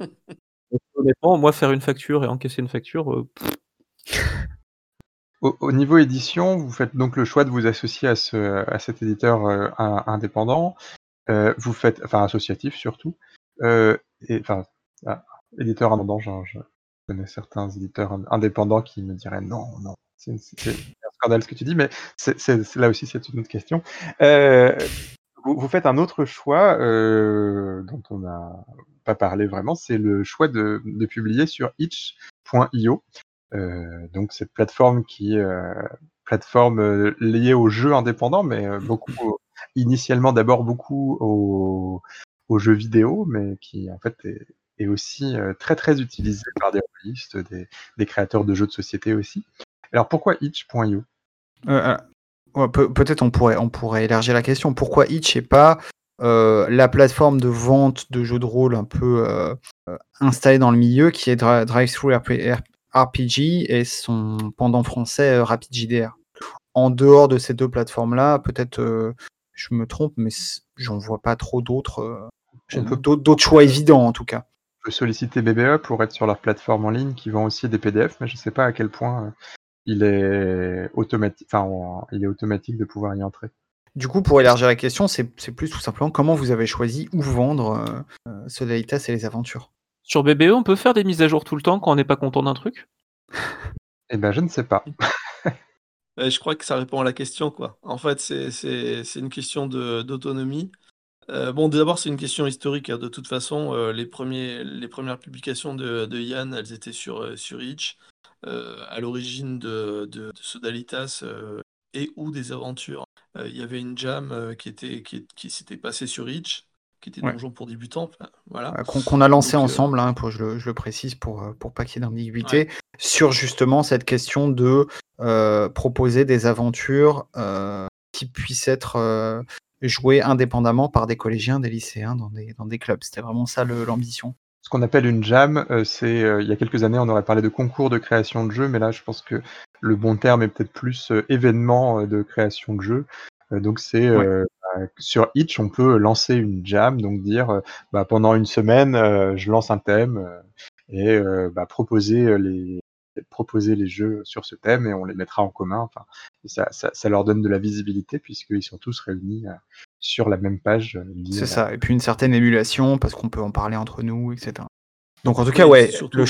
honnêtement, moi, faire une facture et encaisser une facture. Euh, au, niveau édition, vous faites donc le choix de vous associer à, ce, à cet éditeur euh, indépendant. vous faites, enfin associatif surtout. et enfin, ah, éditeur indépendant, je connais certains éditeurs indépendants qui me diraient non, non, c'est scandale ce que tu dis, mais là aussi c'est une autre question. Euh, vous, faites un autre choix euh, dont on n'a pas parlé vraiment, c'est le choix de, publier sur itch.io. Euh, donc cette plateforme qui plateforme liée aux jeux indépendants, mais beaucoup initialement d'abord beaucoup aux, jeux vidéo, mais qui en fait est, aussi très très utilisée par des des, des, créateurs de jeux de société aussi. Alors pourquoi itch.io euh, Peut-être on pourrait, on pourrait élargir la question. Pourquoi itch et pas euh, la plateforme de vente de jeux de rôle un peu euh, installée dans le milieu qui est DriveThru RPG et son pendant français RapidJDR. En dehors de ces deux plateformes-là, peut-être je me trompe, mais j'en vois pas trop d'autres d'autres choix évidents en tout cas. Solliciter BBE pour être sur leur plateforme en ligne qui vend aussi des PDF, mais je ne sais pas à quel point il est automatique, enfin, il est automatique de pouvoir y entrer. Du coup, pour élargir la question, c'est plus tout simplement comment vous avez choisi où vendre euh, euh et les aventures. Sur BBE, on peut faire des mises à jour tout le temps quand on n'est pas content d'un truc? Eh ben, je ne sais pas. je crois que ça répond à la question, quoi. En fait, c'est une question d'autonomie. Euh, bon, d'abord, c'est une question historique. Hein. De toute façon, euh, les, premiers, les premières publications de, de Yann, elles étaient sur, sur Itch. Euh, à l'origine de, de, Sodalitas euh, et ou des aventures. Euh, il y avait une jam qui, était, qui, qui s'était passée sur Itch, qui était Donjon pour débutants. Voilà. Qu'on a lancé ensemble, hein, pour, je, le, je, le, précise pour, pour pas qu'il y ait d'ambiguïté, sur justement cette question de proposer des aventures qui puissent être jouées indépendamment par des collégiens, des lycéens dans des, dans des clubs. C'était vraiment ça l'ambition ce qu'on appelle une jam, euh, c'est euh, il y a quelques années, on aurait parlé de concours de création de jeux, mais là, je pense que le bon terme est peut-être plus euh, événement de création de jeux. donc c'est bah, sur Itch, on peut lancer une jam, donc dire bah, pendant une semaine, je lance un thème et bah, proposer les proposer les jeux sur ce thème et on les mettra en commun. Enfin, ça, ça, ça leur donne de la visibilité puisqu'ils sont tous réunis sur la même page. Euh, c'est ça, et puis une certaine émulation parce qu'on peut en parler entre nous, etc. Donc en tout cas, ouais, surtout... le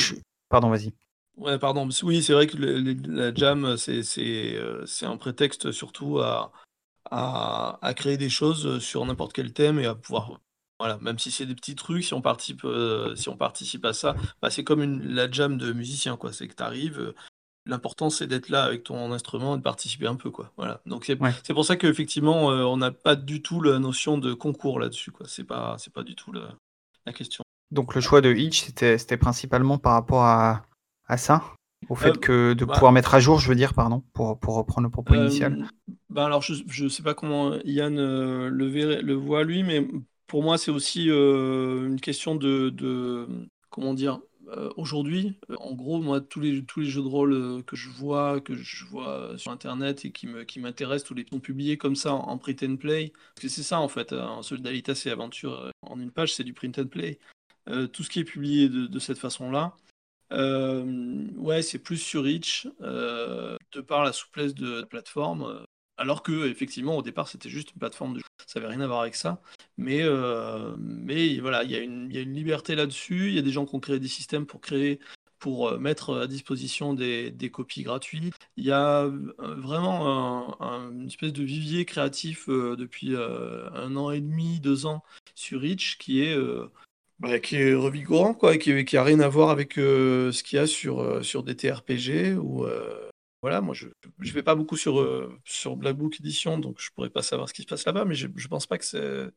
pardon, vas-y. Ouais, pardon. Oui, c'est vrai que la jam, c'est euh, un prétexte surtout à, à, créer des choses sur n'importe quel thème et à pouvoir Voilà, même si c'est des petits trucs, si on participe, si on participe à ça, bah, c'est comme une, la jam de musicien, quoi. C'est que tu arrives, l'important c'est d'être là avec ton instrument et de participer un peu, quoi. Voilà. Donc c'est pour ça qu'effectivement, on n'a pas du tout la notion de concours là-dessus, quoi. C'est pas, c'est pas du tout la, la question. Donc le choix de Hitch, c'était, principalement par rapport à, à ça? Au fait Euh, que de bah- pouvoir mettre à jour, je veux dire, pardon, pour, pour reprendre le propos Euh, initial. ben alors, je ne sais pas comment Yann euh, le, verrait- le voit lui, mais pour moi, c'est aussi euh, une question de, de- comment dire, euh, aujourd'hui, euh, en gros, moi, tous les, jeux de rôle euh, que je vois, que je vois sur Internet et qui m'intéressent, tous les sont publiés comme ça en, print and play, c'est ça, en fait, en Soldalitas et Aventure, en une page, c'est du print and play. Tout ce qui est publié de, cette façon-là, ouais, c'est plus sur euh, de par la souplesse de la plateforme. Alors que, effectivement, au départ, c'était juste une plateforme de jeu. Ça n'avait rien à voir avec ça. Mais, euh, voilà, il y, a une- il y a une liberté là-dessus. Il y a des gens qui ont créé des systèmes pour créer, pour euh, mettre à disposition des, copies gratuites. Il y a euh, vraiment un- un- une espèce de vivier créatif depuis un an et demi, deux ans sur Itch qui est. bah, qui est revigorant, quoi, et qui, qui a rien à voir avec ce qu'il y a sur, sur des TRPG. Voilà, moi, je ne vais pas beaucoup sur, euh, sur Black Book Edition, donc je pourrais pas savoir ce qui se passe là-bas, mais je ne pense, pas que je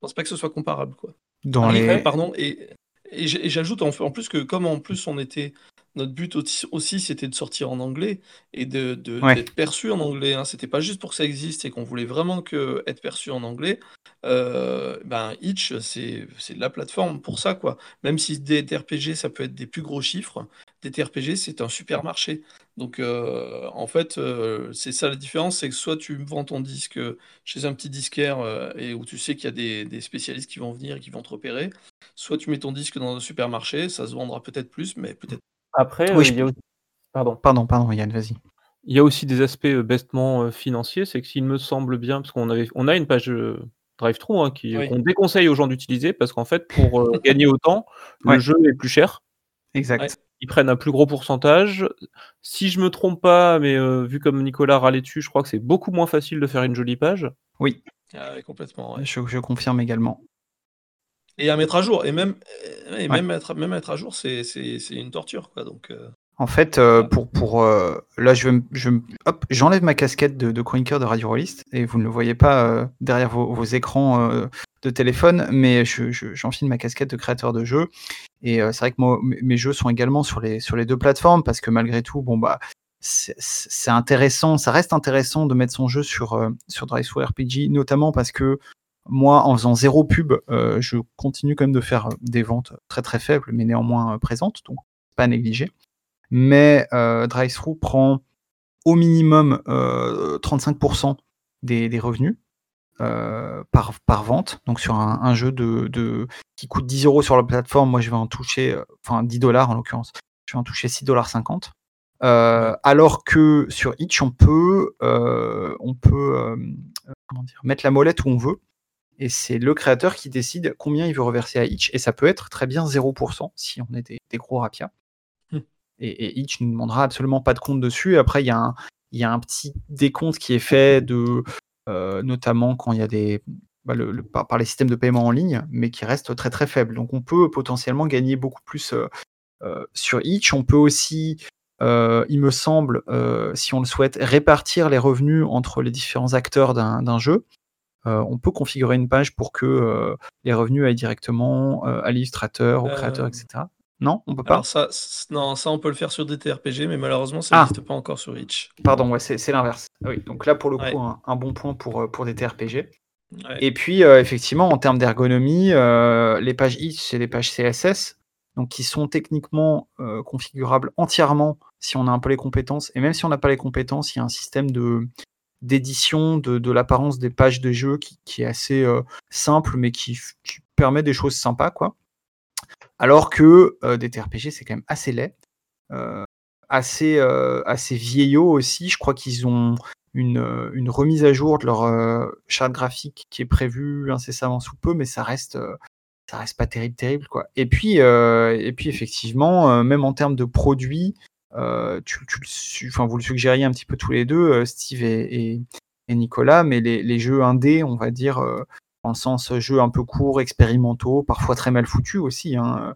pense pas que ce soit comparable. Quoi. Dans Ah, les... Pardon, et, et j'ajoute en, en plus que comme en plus on était... Notre but aussi, c'était de sortir en anglais et de, Ouais. d'être perçu en anglais. Hein. C'était pas juste pour que ça existe et qu'on voulait vraiment que être perçu en anglais. Euh, ben, Itch, c'est la plateforme pour ça, quoi. Même si des TRPG, ça peut être des plus gros chiffres, des TRPG, c'est un supermarché. Donc, euh, en fait, euh, c'est ça la différence, c'est que soit tu vends ton disque chez un petit disquaire euh, et où tu sais qu'il y a des, des spécialistes qui vont venir et qui vont te repérer, soit tu mets ton disque dans un supermarché, ça se vendra peut-être plus, mais peut-être. Après, Oui, euh, je- il y a aussi... Pardon. Pardon, pardon, Yann, vas-y. Il y a aussi des aspects euh, bestement euh, financiers, c'est que s'il me semble bien, parce qu'on avait, on a une page euh, drive-thru hein, Oui. qu'on déconseille aux gens d'utiliser, parce qu'en fait, pour euh, gagner autant, Ouais. le jeu est plus cher. Exact. Ouais. Ils prennent un plus gros pourcentage. Si je me trompe pas, mais euh, vu comme Nicolas râlait dessus, je crois que c'est beaucoup moins facile de faire une jolie page. Oui, Ah ouais, complètement. ouais. je, je confirme également. Et à mettre à jour, et même, et Ouais. même, mettre, même mettre à jour, c'est une torture, quoi. Donc, euh, En fait, euh, pour, pour euh, là, je j'enlève ma casquette de, de chroniqueur de Radio Rollist et vous ne le voyez pas euh, derrière vos, vos écrans euh, de téléphone, mais je, je- j'enfile ma casquette de créateur de jeu. Et euh, c'est vrai que mes jeux sont également sur les, sur les deux plateformes parce que malgré tout, bon bah, c'est- intéressant, ça reste intéressant de mettre son jeu sur euh, sur DriveThru RPG, notamment parce que moi, en faisant zéro pub, euh, je continue quand même de faire des ventes très très faibles, mais néanmoins euh, présentes, donc pas à négliger mais euh, DriveThru prend au minimum euh, 35% des, des revenus euh, par, par vente. Donc sur un, un jeu de, de- qui coûte 10 euros sur la plateforme, moi je vais en toucher, euh, enfin 10 dollars en l'occurrence, je vais en toucher 6,50 dollars. Euh, alors que sur Itch, on peut, euh, on peut comment dire, mettre la molette où on veut. Et c'est le créateur qui décide combien il veut reverser à Itch. Et ça peut être très bien 0% si on est des, des gros rapias. Hmm. Et, et Itch ne demandera absolument pas de compte dessus. Après, il y, a un- il y a un petit décompte qui est fait de, notamment quand il y a des, bah, le- le- par, par les systèmes de paiement en ligne, mais qui reste très très faible. Donc on peut potentiellement gagner beaucoup plus euh, euh, sur Itch. On peut aussi, euh, il me semble, euh, si on le souhaite, répartir les revenus entre les différents acteurs d'un jeu. Euh, on peut configurer une page pour que euh, les revenus aillent directement euh, à l'illustrateur, au Euh, créateur, etc. Non, on peut pas. alors ça, c- non, ça, on peut le faire sur des TRPG, mais malheureusement, ça Ah. n'existe pas encore sur Itch. Pardon, ouais, c'est l'inverse. Oui, donc là pour le coup, Ouais. un, un bon point pour, euh, pour des TRPG. Ouais. Et puis, euh, effectivement, en termes d'ergonomie, euh, les pages Itch, c'est des pages CSS, donc qui sont techniquement euh, configurables entièrement si on a un peu les compétences. Et même si on n'a pas les compétences, il y a un système de d'édition de, de l'apparence des pages de jeu qui, qui est assez simple, mais qui, qui permet des choses sympas, quoi. Alors que euh, des TRPG, c'est quand même assez laid, euh, assez, euh, assez vieillot aussi. Je crois qu'ils ont une, remise à jour de leur charte graphique qui est prévue incessamment sous peu, mais ça reste, reste pas terrible, terrible quoi. Et puis, et effectivement, même en termes de produits, tu, tu vous le suggériez un petit peu tous les deux, Steve et, Nicolas, mais les, les jeux indés, on va dire, le sens jeux un peu courts, expérimentaux, parfois très mal foutus aussi, hein,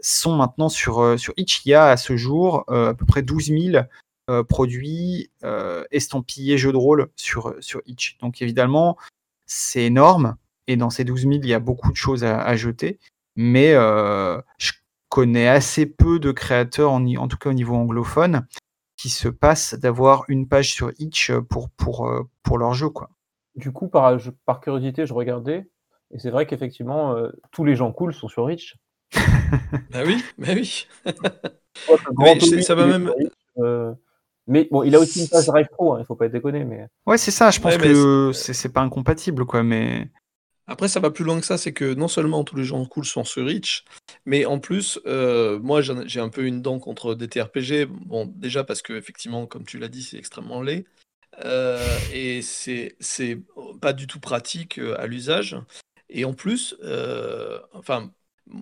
sont maintenant sur, sur Itch. Il y a à ce jour à peu près 12 000 produits estampillés jeux de rôle sur, sur Itch. Donc évidemment, c'est énorme. Et dans ces 12 000, il y a beaucoup de choses à, à jeter. Mais je connais assez peu de créateurs, en, en, tout cas au niveau anglophone, qui se passent d'avoir une page sur Itch pour, pour, pour leur jeu. Quoi. Du coup, par, je, par curiosité, je regardais, et c'est vrai qu'effectivement, euh, tous les gens cool sont sur Itch. bah oui, bah oui. ouais, mais ça va même. Euh, mais bon, il a aussi une page Drive Pro, hein, il faut pas être déconné. Mais... Ouais, c'est ça, je pense ouais, que c'est pas incompatible, quoi, mais. Après, ça va plus loin que ça, c'est que non seulement tous les gens cool sont sur Reach, mais en plus, euh, moi j'ai un peu une dent contre des TRPG. Bon, déjà parce que, effectivement, comme tu l'as dit, c'est extrêmement laid. Euh, et c'est pas du tout pratique euh, à l'usage. Et en plus, euh, enfin,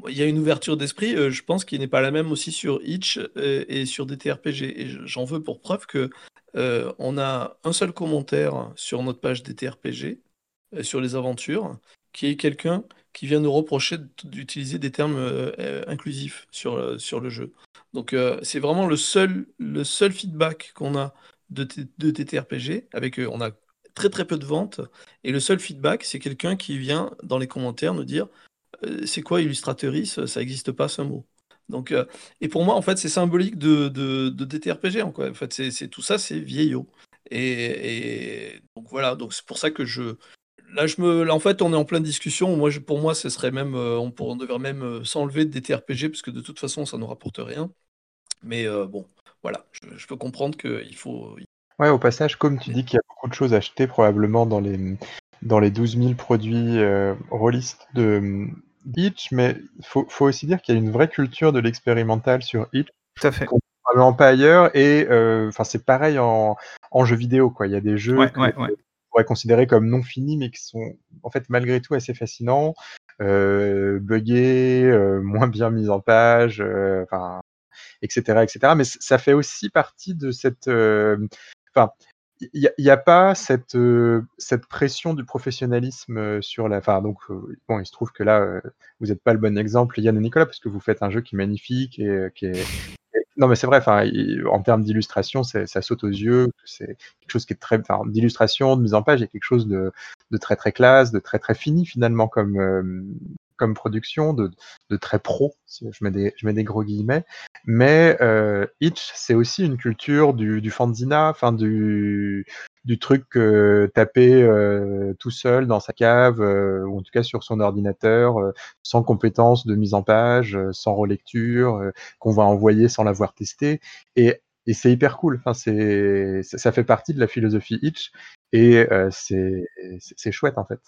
il y a une ouverture d'esprit, je pense, qui n'est pas la même aussi sur Itch et, sur des TRPG. Et j'en veux pour preuve que on a un seul commentaire sur notre page des TRPG sur les aventures, qui est quelqu'un qui vient nous reprocher d'utiliser des termes inclusifs sur, sur le jeu. Donc c'est vraiment le seul, le seul feedback qu'on a de, de TTRPG. Avec, euh, on a très très peu de ventes. Et le seul feedback, c'est quelqu'un qui vient dans les commentaires nous dire euh, c'est quoi Illustratrice Ça n'existe pas ce mot. Donc, euh, et pour moi, en fait, c'est symbolique de, de, de DTRPG. En, quoi. en fait, c'est tout ça, c'est vieillot. Et, et, donc voilà, donc c'est pour ça que je, Là, je me, là, en fait, on est en pleine discussion. Moi, je, pour moi, ce serait même, euh, on, pour, on devrait même euh, s'enlever de DTRPG parce que de toute façon, ça ne rapporte rien. Mais euh, bon, voilà, je, je peux comprendre qu'il faut. Ouais, au passage, comme tu dis qu'il y a beaucoup de choses à acheter probablement dans les, dans les 12 000 produits euh, rôlistes de Itch, mais il faut, faut, aussi dire qu'il y a une vraie culture de l'expérimental sur Itch. Tout à fait. Probablement pas ailleurs. Et enfin, c'est pareil en, en jeu vidéo. Quoi. Il y a des jeux. Ouais, ouais, ouais pourrait considérer comme non finis, mais qui sont en fait malgré tout assez fascinants, euh, buggés, euh, moins bien mis en page, euh, enfin, etc., etc. Mais ça fait aussi partie de cette, enfin, il n'y a, pas cette, cette pression du professionnalisme sur la. Enfin, donc, bon, il se trouve que là, vous n'êtes pas le bon exemple, Yann et Nicolas, parce que vous faites un jeu qui est magnifique et qui est, non, mais c'est vrai, enfin, en termes d'illustration, ça saute aux yeux. C'est quelque chose qui est très, enfin, d'illustration, de mise en page, il y a quelque chose de, de, très très classe, de très très fini finalement comme euh, comme production, de, très pro. Je mets des gros guillemets. Mais euh, Itch, c'est aussi une culture du, du fanzina, enfin du truc euh, tapé euh, tout seul dans sa cave euh, ou en tout cas sur son ordinateur, sans compétences de mise en page, sans relecture, qu'on va envoyer sans l'avoir testé. Et, c'est hyper cool. Enfin, c'est ça fait partie de la philosophie Itch et c'est chouette en fait.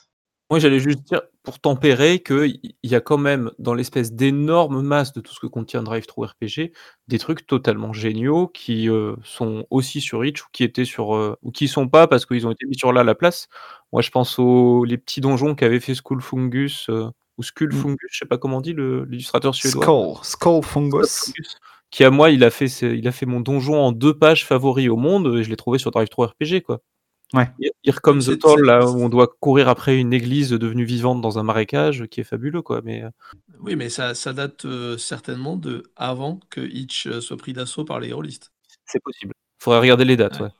Moi, j'allais juste dire, pour tempérer, qu'il y a quand même, dans l'espèce d'énorme masse de tout ce que contient Drive-Thru RPG, des trucs totalement géniaux qui euh, sont aussi sur Itch ou qui étaient sur. Euh, ou qui sont pas parce qu'ils ont été mis sur là la place. Moi, je pense aux les petits donjons qu'avait fait Skull Fungus, euh, ou Skull mmh. Fungus, je sais pas comment on dit, l'illustrateur suédois. Skull, Skull Fungus. Skull Fungus. Qui, à moi, il a, fait, il a fait mon donjon en deux pages favoris au monde, et je l'ai trouvé sur Drive-Thru RPG, quoi. Ouais. Here Comes the Toll, là où on doit courir après une église devenue vivante dans un marécage, qui est fabuleux, quoi. Mais oui, mais ça, ça date euh, certainement de avant que Hitch euh, soit pris d'assaut par les hérolistes. C'est possible. Il faudrait regarder les dates, ouais. ouais.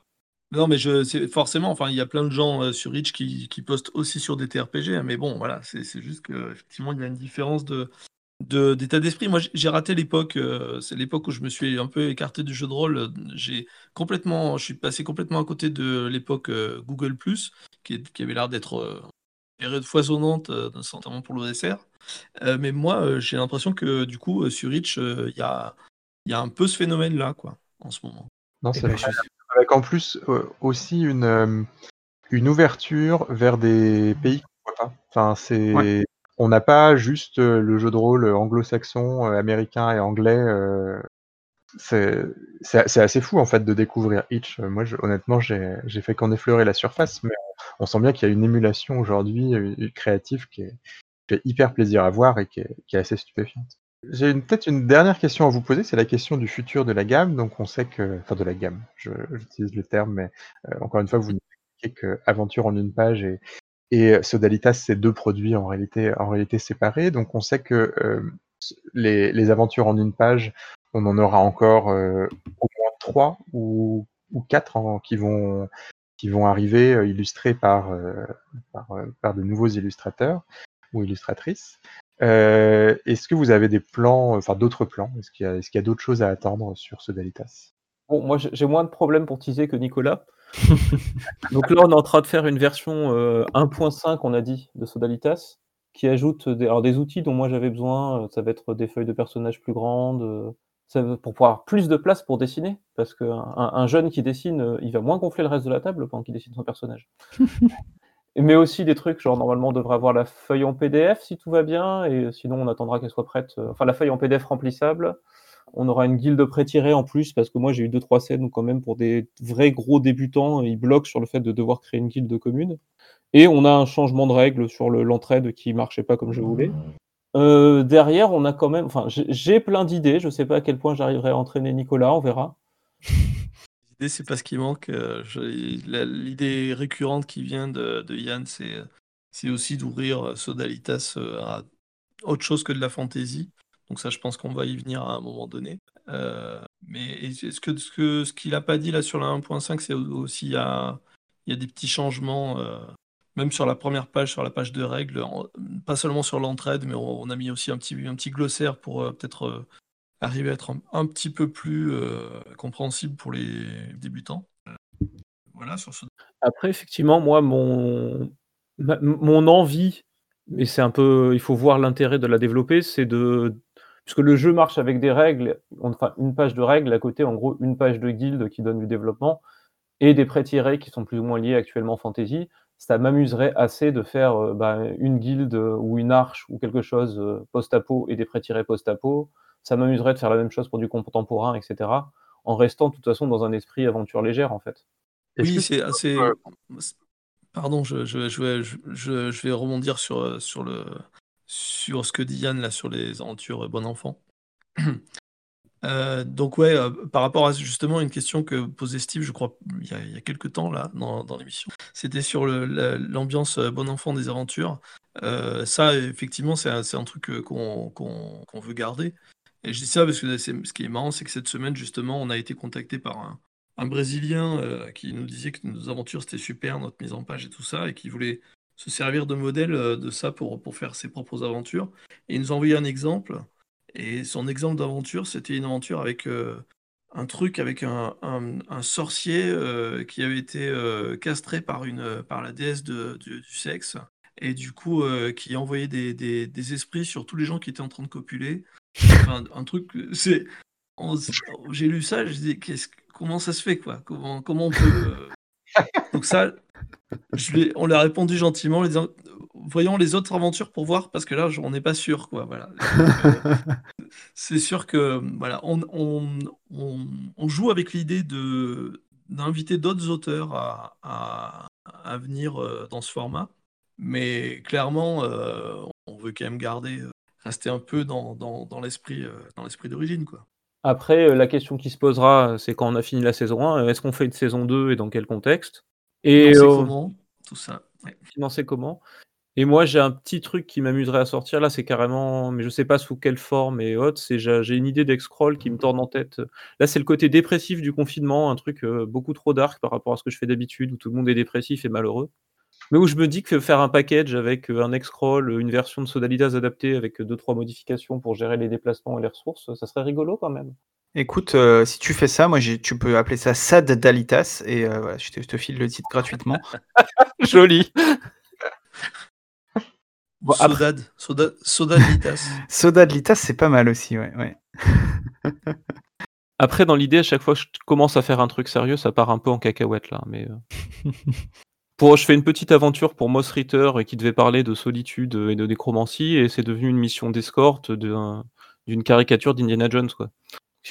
Non, mais je, forcément, enfin, il y a plein de gens euh, sur Itch qui, qui, postent aussi sur des TRPG, hein, mais bon, voilà, c'est juste qu'effectivement, il y a une différence de, d'état d'esprit. Moi, j'ai raté l'époque, euh, c'est l'époque où je me suis un peu écarté du jeu de rôle. J'ai complètement, je suis passé complètement à côté de l'époque euh, Google qui, qui avait l'air d'être euh, foisonnante, euh, notamment pour l'OSR. Euh, mais moi, j'ai l'impression que du coup, sur Itch, il y a, y, a, un peu ce phénomène-là, quoi, en ce moment. Non, c'est vrai. Avec en plus aussi une, une ouverture vers des pays qu'on voit pas. Enfin, c'est. Ouais on n'a pas juste le jeu de rôle anglo-saxon, américain et anglais. Euh, c'est assez fou en fait de découvrir Itch. Moi, honnêtement, j'ai fait qu'en effleurer la surface, mais on, sent bien qu'il y a une émulation aujourd'hui créative qui est, hyper plaisir à voir et qui est, assez stupéfiante. J'ai peut-être une dernière question à vous poser, c'est la question du futur de la gamme. Donc, on sait que, enfin, de la gamme, j'utilise le terme, mais euh, encore une fois, vous nous expliquez que Aventure en une page est, et Sodalitas, c'est deux produits en réalité, séparés. Donc on sait que les, aventures en une page, on en aura encore au moins trois ou, quatre qui, vont, arriver illustrés par, de nouveaux illustrateurs ou illustratrices. Est-ce que vous avez des plans, enfin d'autres plans? Est-ce qu'il y a, a d'autres choses à attendre sur Sodalitas? Bon, moi j'ai moins de problèmes pour teaser que Nicolas. Donc là, on est en train de faire une version 1.5, euh, on a dit, de Sodalitas, qui ajoute des, alors des outils dont moi j'avais besoin. Euh, ça va être des feuilles de personnages plus grandes, euh, ça pour pouvoir plus de place pour dessiner, parce qu'un un jeune qui dessine, il va moins gonfler le reste de la table pendant qu'il dessine son personnage. Mais aussi des trucs, genre normalement on devrait avoir la feuille en PDF si tout va bien, et sinon on attendra qu'elle soit prête. Enfin, la feuille en PDF remplissable, on aura une guilde pré-tirée en plus, parce que moi j'ai eu deux trois scènes où quand même pour des vrais gros débutants, ils bloquent sur le fait de devoir créer une guilde commune. Et on a un changement de règle sur l'entraide qui marchait pas comme je voulais. Euh, derrière, on a quand même, enfin, j'ai plein d'idées. Je sais pas à quel point j'arriverai à entraîner Nicolas, on verra. L'idée, c'est pas ce qui manque. Euh, l'idée récurrente qui vient de, Yann, c'est aussi d'ouvrir Sodalitas euh, à autre chose que de la fantaisie. Donc ça, je pense qu'on va y venir à un moment donné. Euh, mais ce que ce qu'il n'a pas dit là sur la 1.5, c'est aussi il y a, des petits changements, euh, même sur la première page, sur la page de règles, pas seulement sur l'entraide, mais on, a mis aussi un petit, un petit glossaire pour euh, peut-être arriver à être un, petit peu plus compréhensible pour les débutants. voilà sur ce... Après, effectivement, moi, mon, mon envie, et c'est un peu, il faut voir l'intérêt de la développer, c'est de puisque le jeu marche avec des règles, enfin une page de règles, à côté en gros une page de guilde qui donne du développement, et des prêts tirés qui sont plus ou moins liés actuellement fantasy, ça m'amuserait assez de faire euh, bah, une guilde ou une arche ou quelque chose euh, post-apo et des prêts tirés post-apo. Ça m'amuserait de faire la même chose pour du contemporain, etc. En restant de toute façon dans un esprit aventure légère en fait. Oui, c'est assez. Pardon, je, je, je, je, vais rebondir sur, sur le, sur ce que dit Yann là sur les aventures euh, bon enfant. Euh, donc ouais, euh, par rapport à justement une question que posait Steve, je crois, il y a, quelques temps là, dans, l'émission, c'était sur l'ambiance bon enfant des aventures. ça, effectivement, c'est un, truc qu'on veut garder. Et je dis ça parce que ce qui est marrant, c'est que cette semaine, justement, on a été contacté par un, un Brésilien qui nous disait que nos aventures, c'était super, notre mise en page et tout ça, et qui voulait se servir de modèle euh, de ça pour, pour faire ses propres aventures. Et il nous a envoyé un exemple. Et son exemple d'aventure, c'était une aventure avec euh, un truc avec un, un, sorcier euh, qui avait été castré par, une, par la déesse de, du, sexe. Et du coup, qui envoyait des, des, des, esprits sur tous les gens qui étaient en train de copuler. Enfin, un truc, c'est. J'ai lu ça, je dis, comment ça se fait, quoi? Comment, comment on peut. Donc, ça, je on lui a répondu gentiment en lui disant voyons les autres aventures pour voir parce que là on n'est pas sûr quoi voilà. C'est sûr que voilà on, on, on, joue avec l'idée de d'inviter d'autres auteurs à, à, à, venir euh, dans ce format. Mais clairement euh, on veut quand même garder euh, rester un peu dans, dans l'esprit d'origine quoi. Après la question qui se posera c'est quand on a fini la saison 1 est-ce qu'on fait une saison 2 et dans quel contexte? Et comment tout ça. Financer comment? Et moi, j'ai un petit truc qui m'amuserait à sortir. Là, c'est carrément, mais je sais pas sous quelle forme et autres. C'est j'ai une idée d'Excroll qui me tourne en tête. Là, c'est le côté dépressif du confinement, un truc euh, beaucoup trop dark par rapport à ce que je fais d'habitude, où tout le monde est dépressif et malheureux. Mais où je me dis que faire un package avec euh, un Excroll, une version de Sodalitas adaptée avec deux trois modifications pour gérer les déplacements et les ressources, ça serait rigolo quand même. Écoute, euh, si tu fais ça, moi tu peux appeler ça Sad Dalitas et euh, voilà, je, te, file le titre gratuitement. Joli. Sodad, Soda, Sodadlitas. Sodadlitas, c'est pas mal aussi, ouais. ouais. Après, dans l'idée, à chaque fois que je commence à faire un truc sérieux, ça part un peu en cacahuète là. Mais euh. pour, je fais une petite aventure pour Moss Ritter qui devait parler de solitude et de nécromancie, et c'est devenu une mission d'escorte d'une caricature d'Indiana Jones, quoi.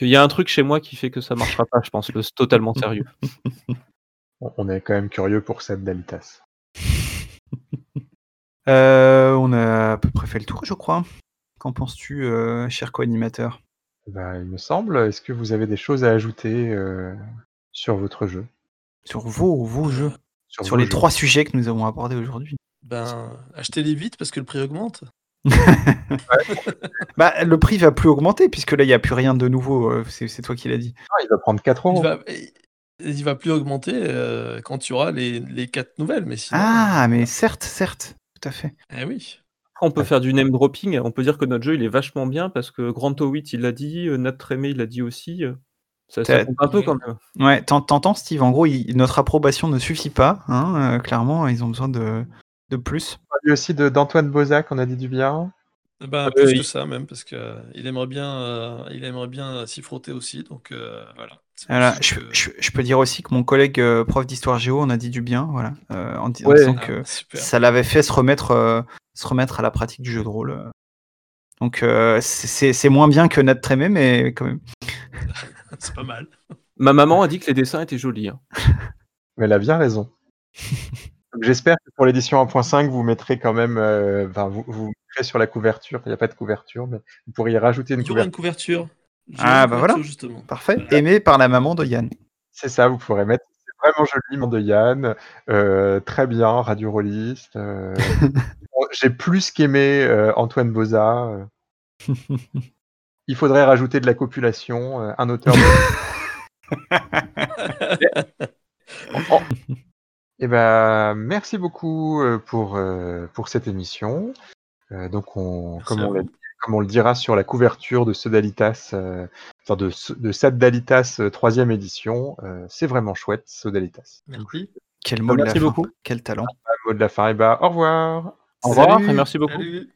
Il y a un truc chez moi qui fait que ça marchera pas, je pense, le totalement sérieux. On est quand même curieux pour cette Dalitas. Euh, on a à peu près fait le tour, je crois. Qu'en penses-tu, euh, cher co-animateur? Bah, Il me semble. Est-ce que vous avez des choses à ajouter euh, sur votre jeu? Sur vos, vos jeux? Sur, les trois sujets que nous avons abordés aujourd'hui Ben, achetez-les vite parce que le prix augmente. Bah, le prix va plus augmenter puisque là, il n'y a plus rien de nouveau. euh, C'est c'est toi qui l'as dit. Ah, il va prendre 4 Il euros. va, il va plus augmenter euh, quand tu auras les, les quatre nouvelles. Mais sinon, Ah, mais certes, certes, tout à fait. eh oui. On peut faire du name dropping. On peut dire que notre jeu il est vachement bien parce que Granto 8 il l'a dit, euh, Nat Tremé il l'a dit aussi. Euh, Ça, ça T'as- compte un peu quand même. Ouais, t'en- t'entends, Steve. En gros, il- notre approbation ne suffit pas. hein, euh, clairement, ils ont besoin de, de plus. On a dit aussi de- d'Antoine Bozac, on a dit du bien. Ben, Euh, plus il- que ça même parce que euh, il aimerait bien, euh, il aimerait bien s'y frotter aussi. Donc euh, voilà. Voilà, je, que- je- je peux dire aussi que mon collègue euh, prof d'histoire géo en a dit du bien, voilà, euh, en, di- en Ouais. disant Ah, que super. ça l'avait fait se remettre, euh, se remettre à la pratique du jeu de rôle. euh. Donc euh, c'est- moins bien que Nat Trémé, mais quand même. C'est pas mal. Ma maman a dit que les dessins étaient jolis. hein. Mais elle a bien raison. Donc, J'espère que pour l'édition 1.5, vous mettrez quand même, euh, enfin, vous, vous mettrez sur la couverture. Il n'y a pas de couverture, mais vous pourriez rajouter une Il y aura une couverture. couverture. Il y Ah, une bah couverture, voilà. Justement. Parfait. Aimé par la maman de Yann. C'est ça, vous pourrez mettre. C'est vraiment joli, nom de Yann. Euh, très bien, Radio Rolliste. euh, J'ai plus qu'aimé euh, Antoine Boza. Il faudrait rajouter de la copulation, euh, un auteur. Eh ben, merci beaucoup euh, pour, euh, pour cette émission. Euh, donc, on, comme, on comme le dira sur la couverture de Sodalitas, euh, enfin de, de Saddalitas euh, troisième édition, euh, c'est vraiment chouette, Sodalitas. Merci. Quel mot de la fin. beaucoup. Quel talent. Mot de la fin, et ben, au revoir. Au revoir Salut. et merci beaucoup. Salut.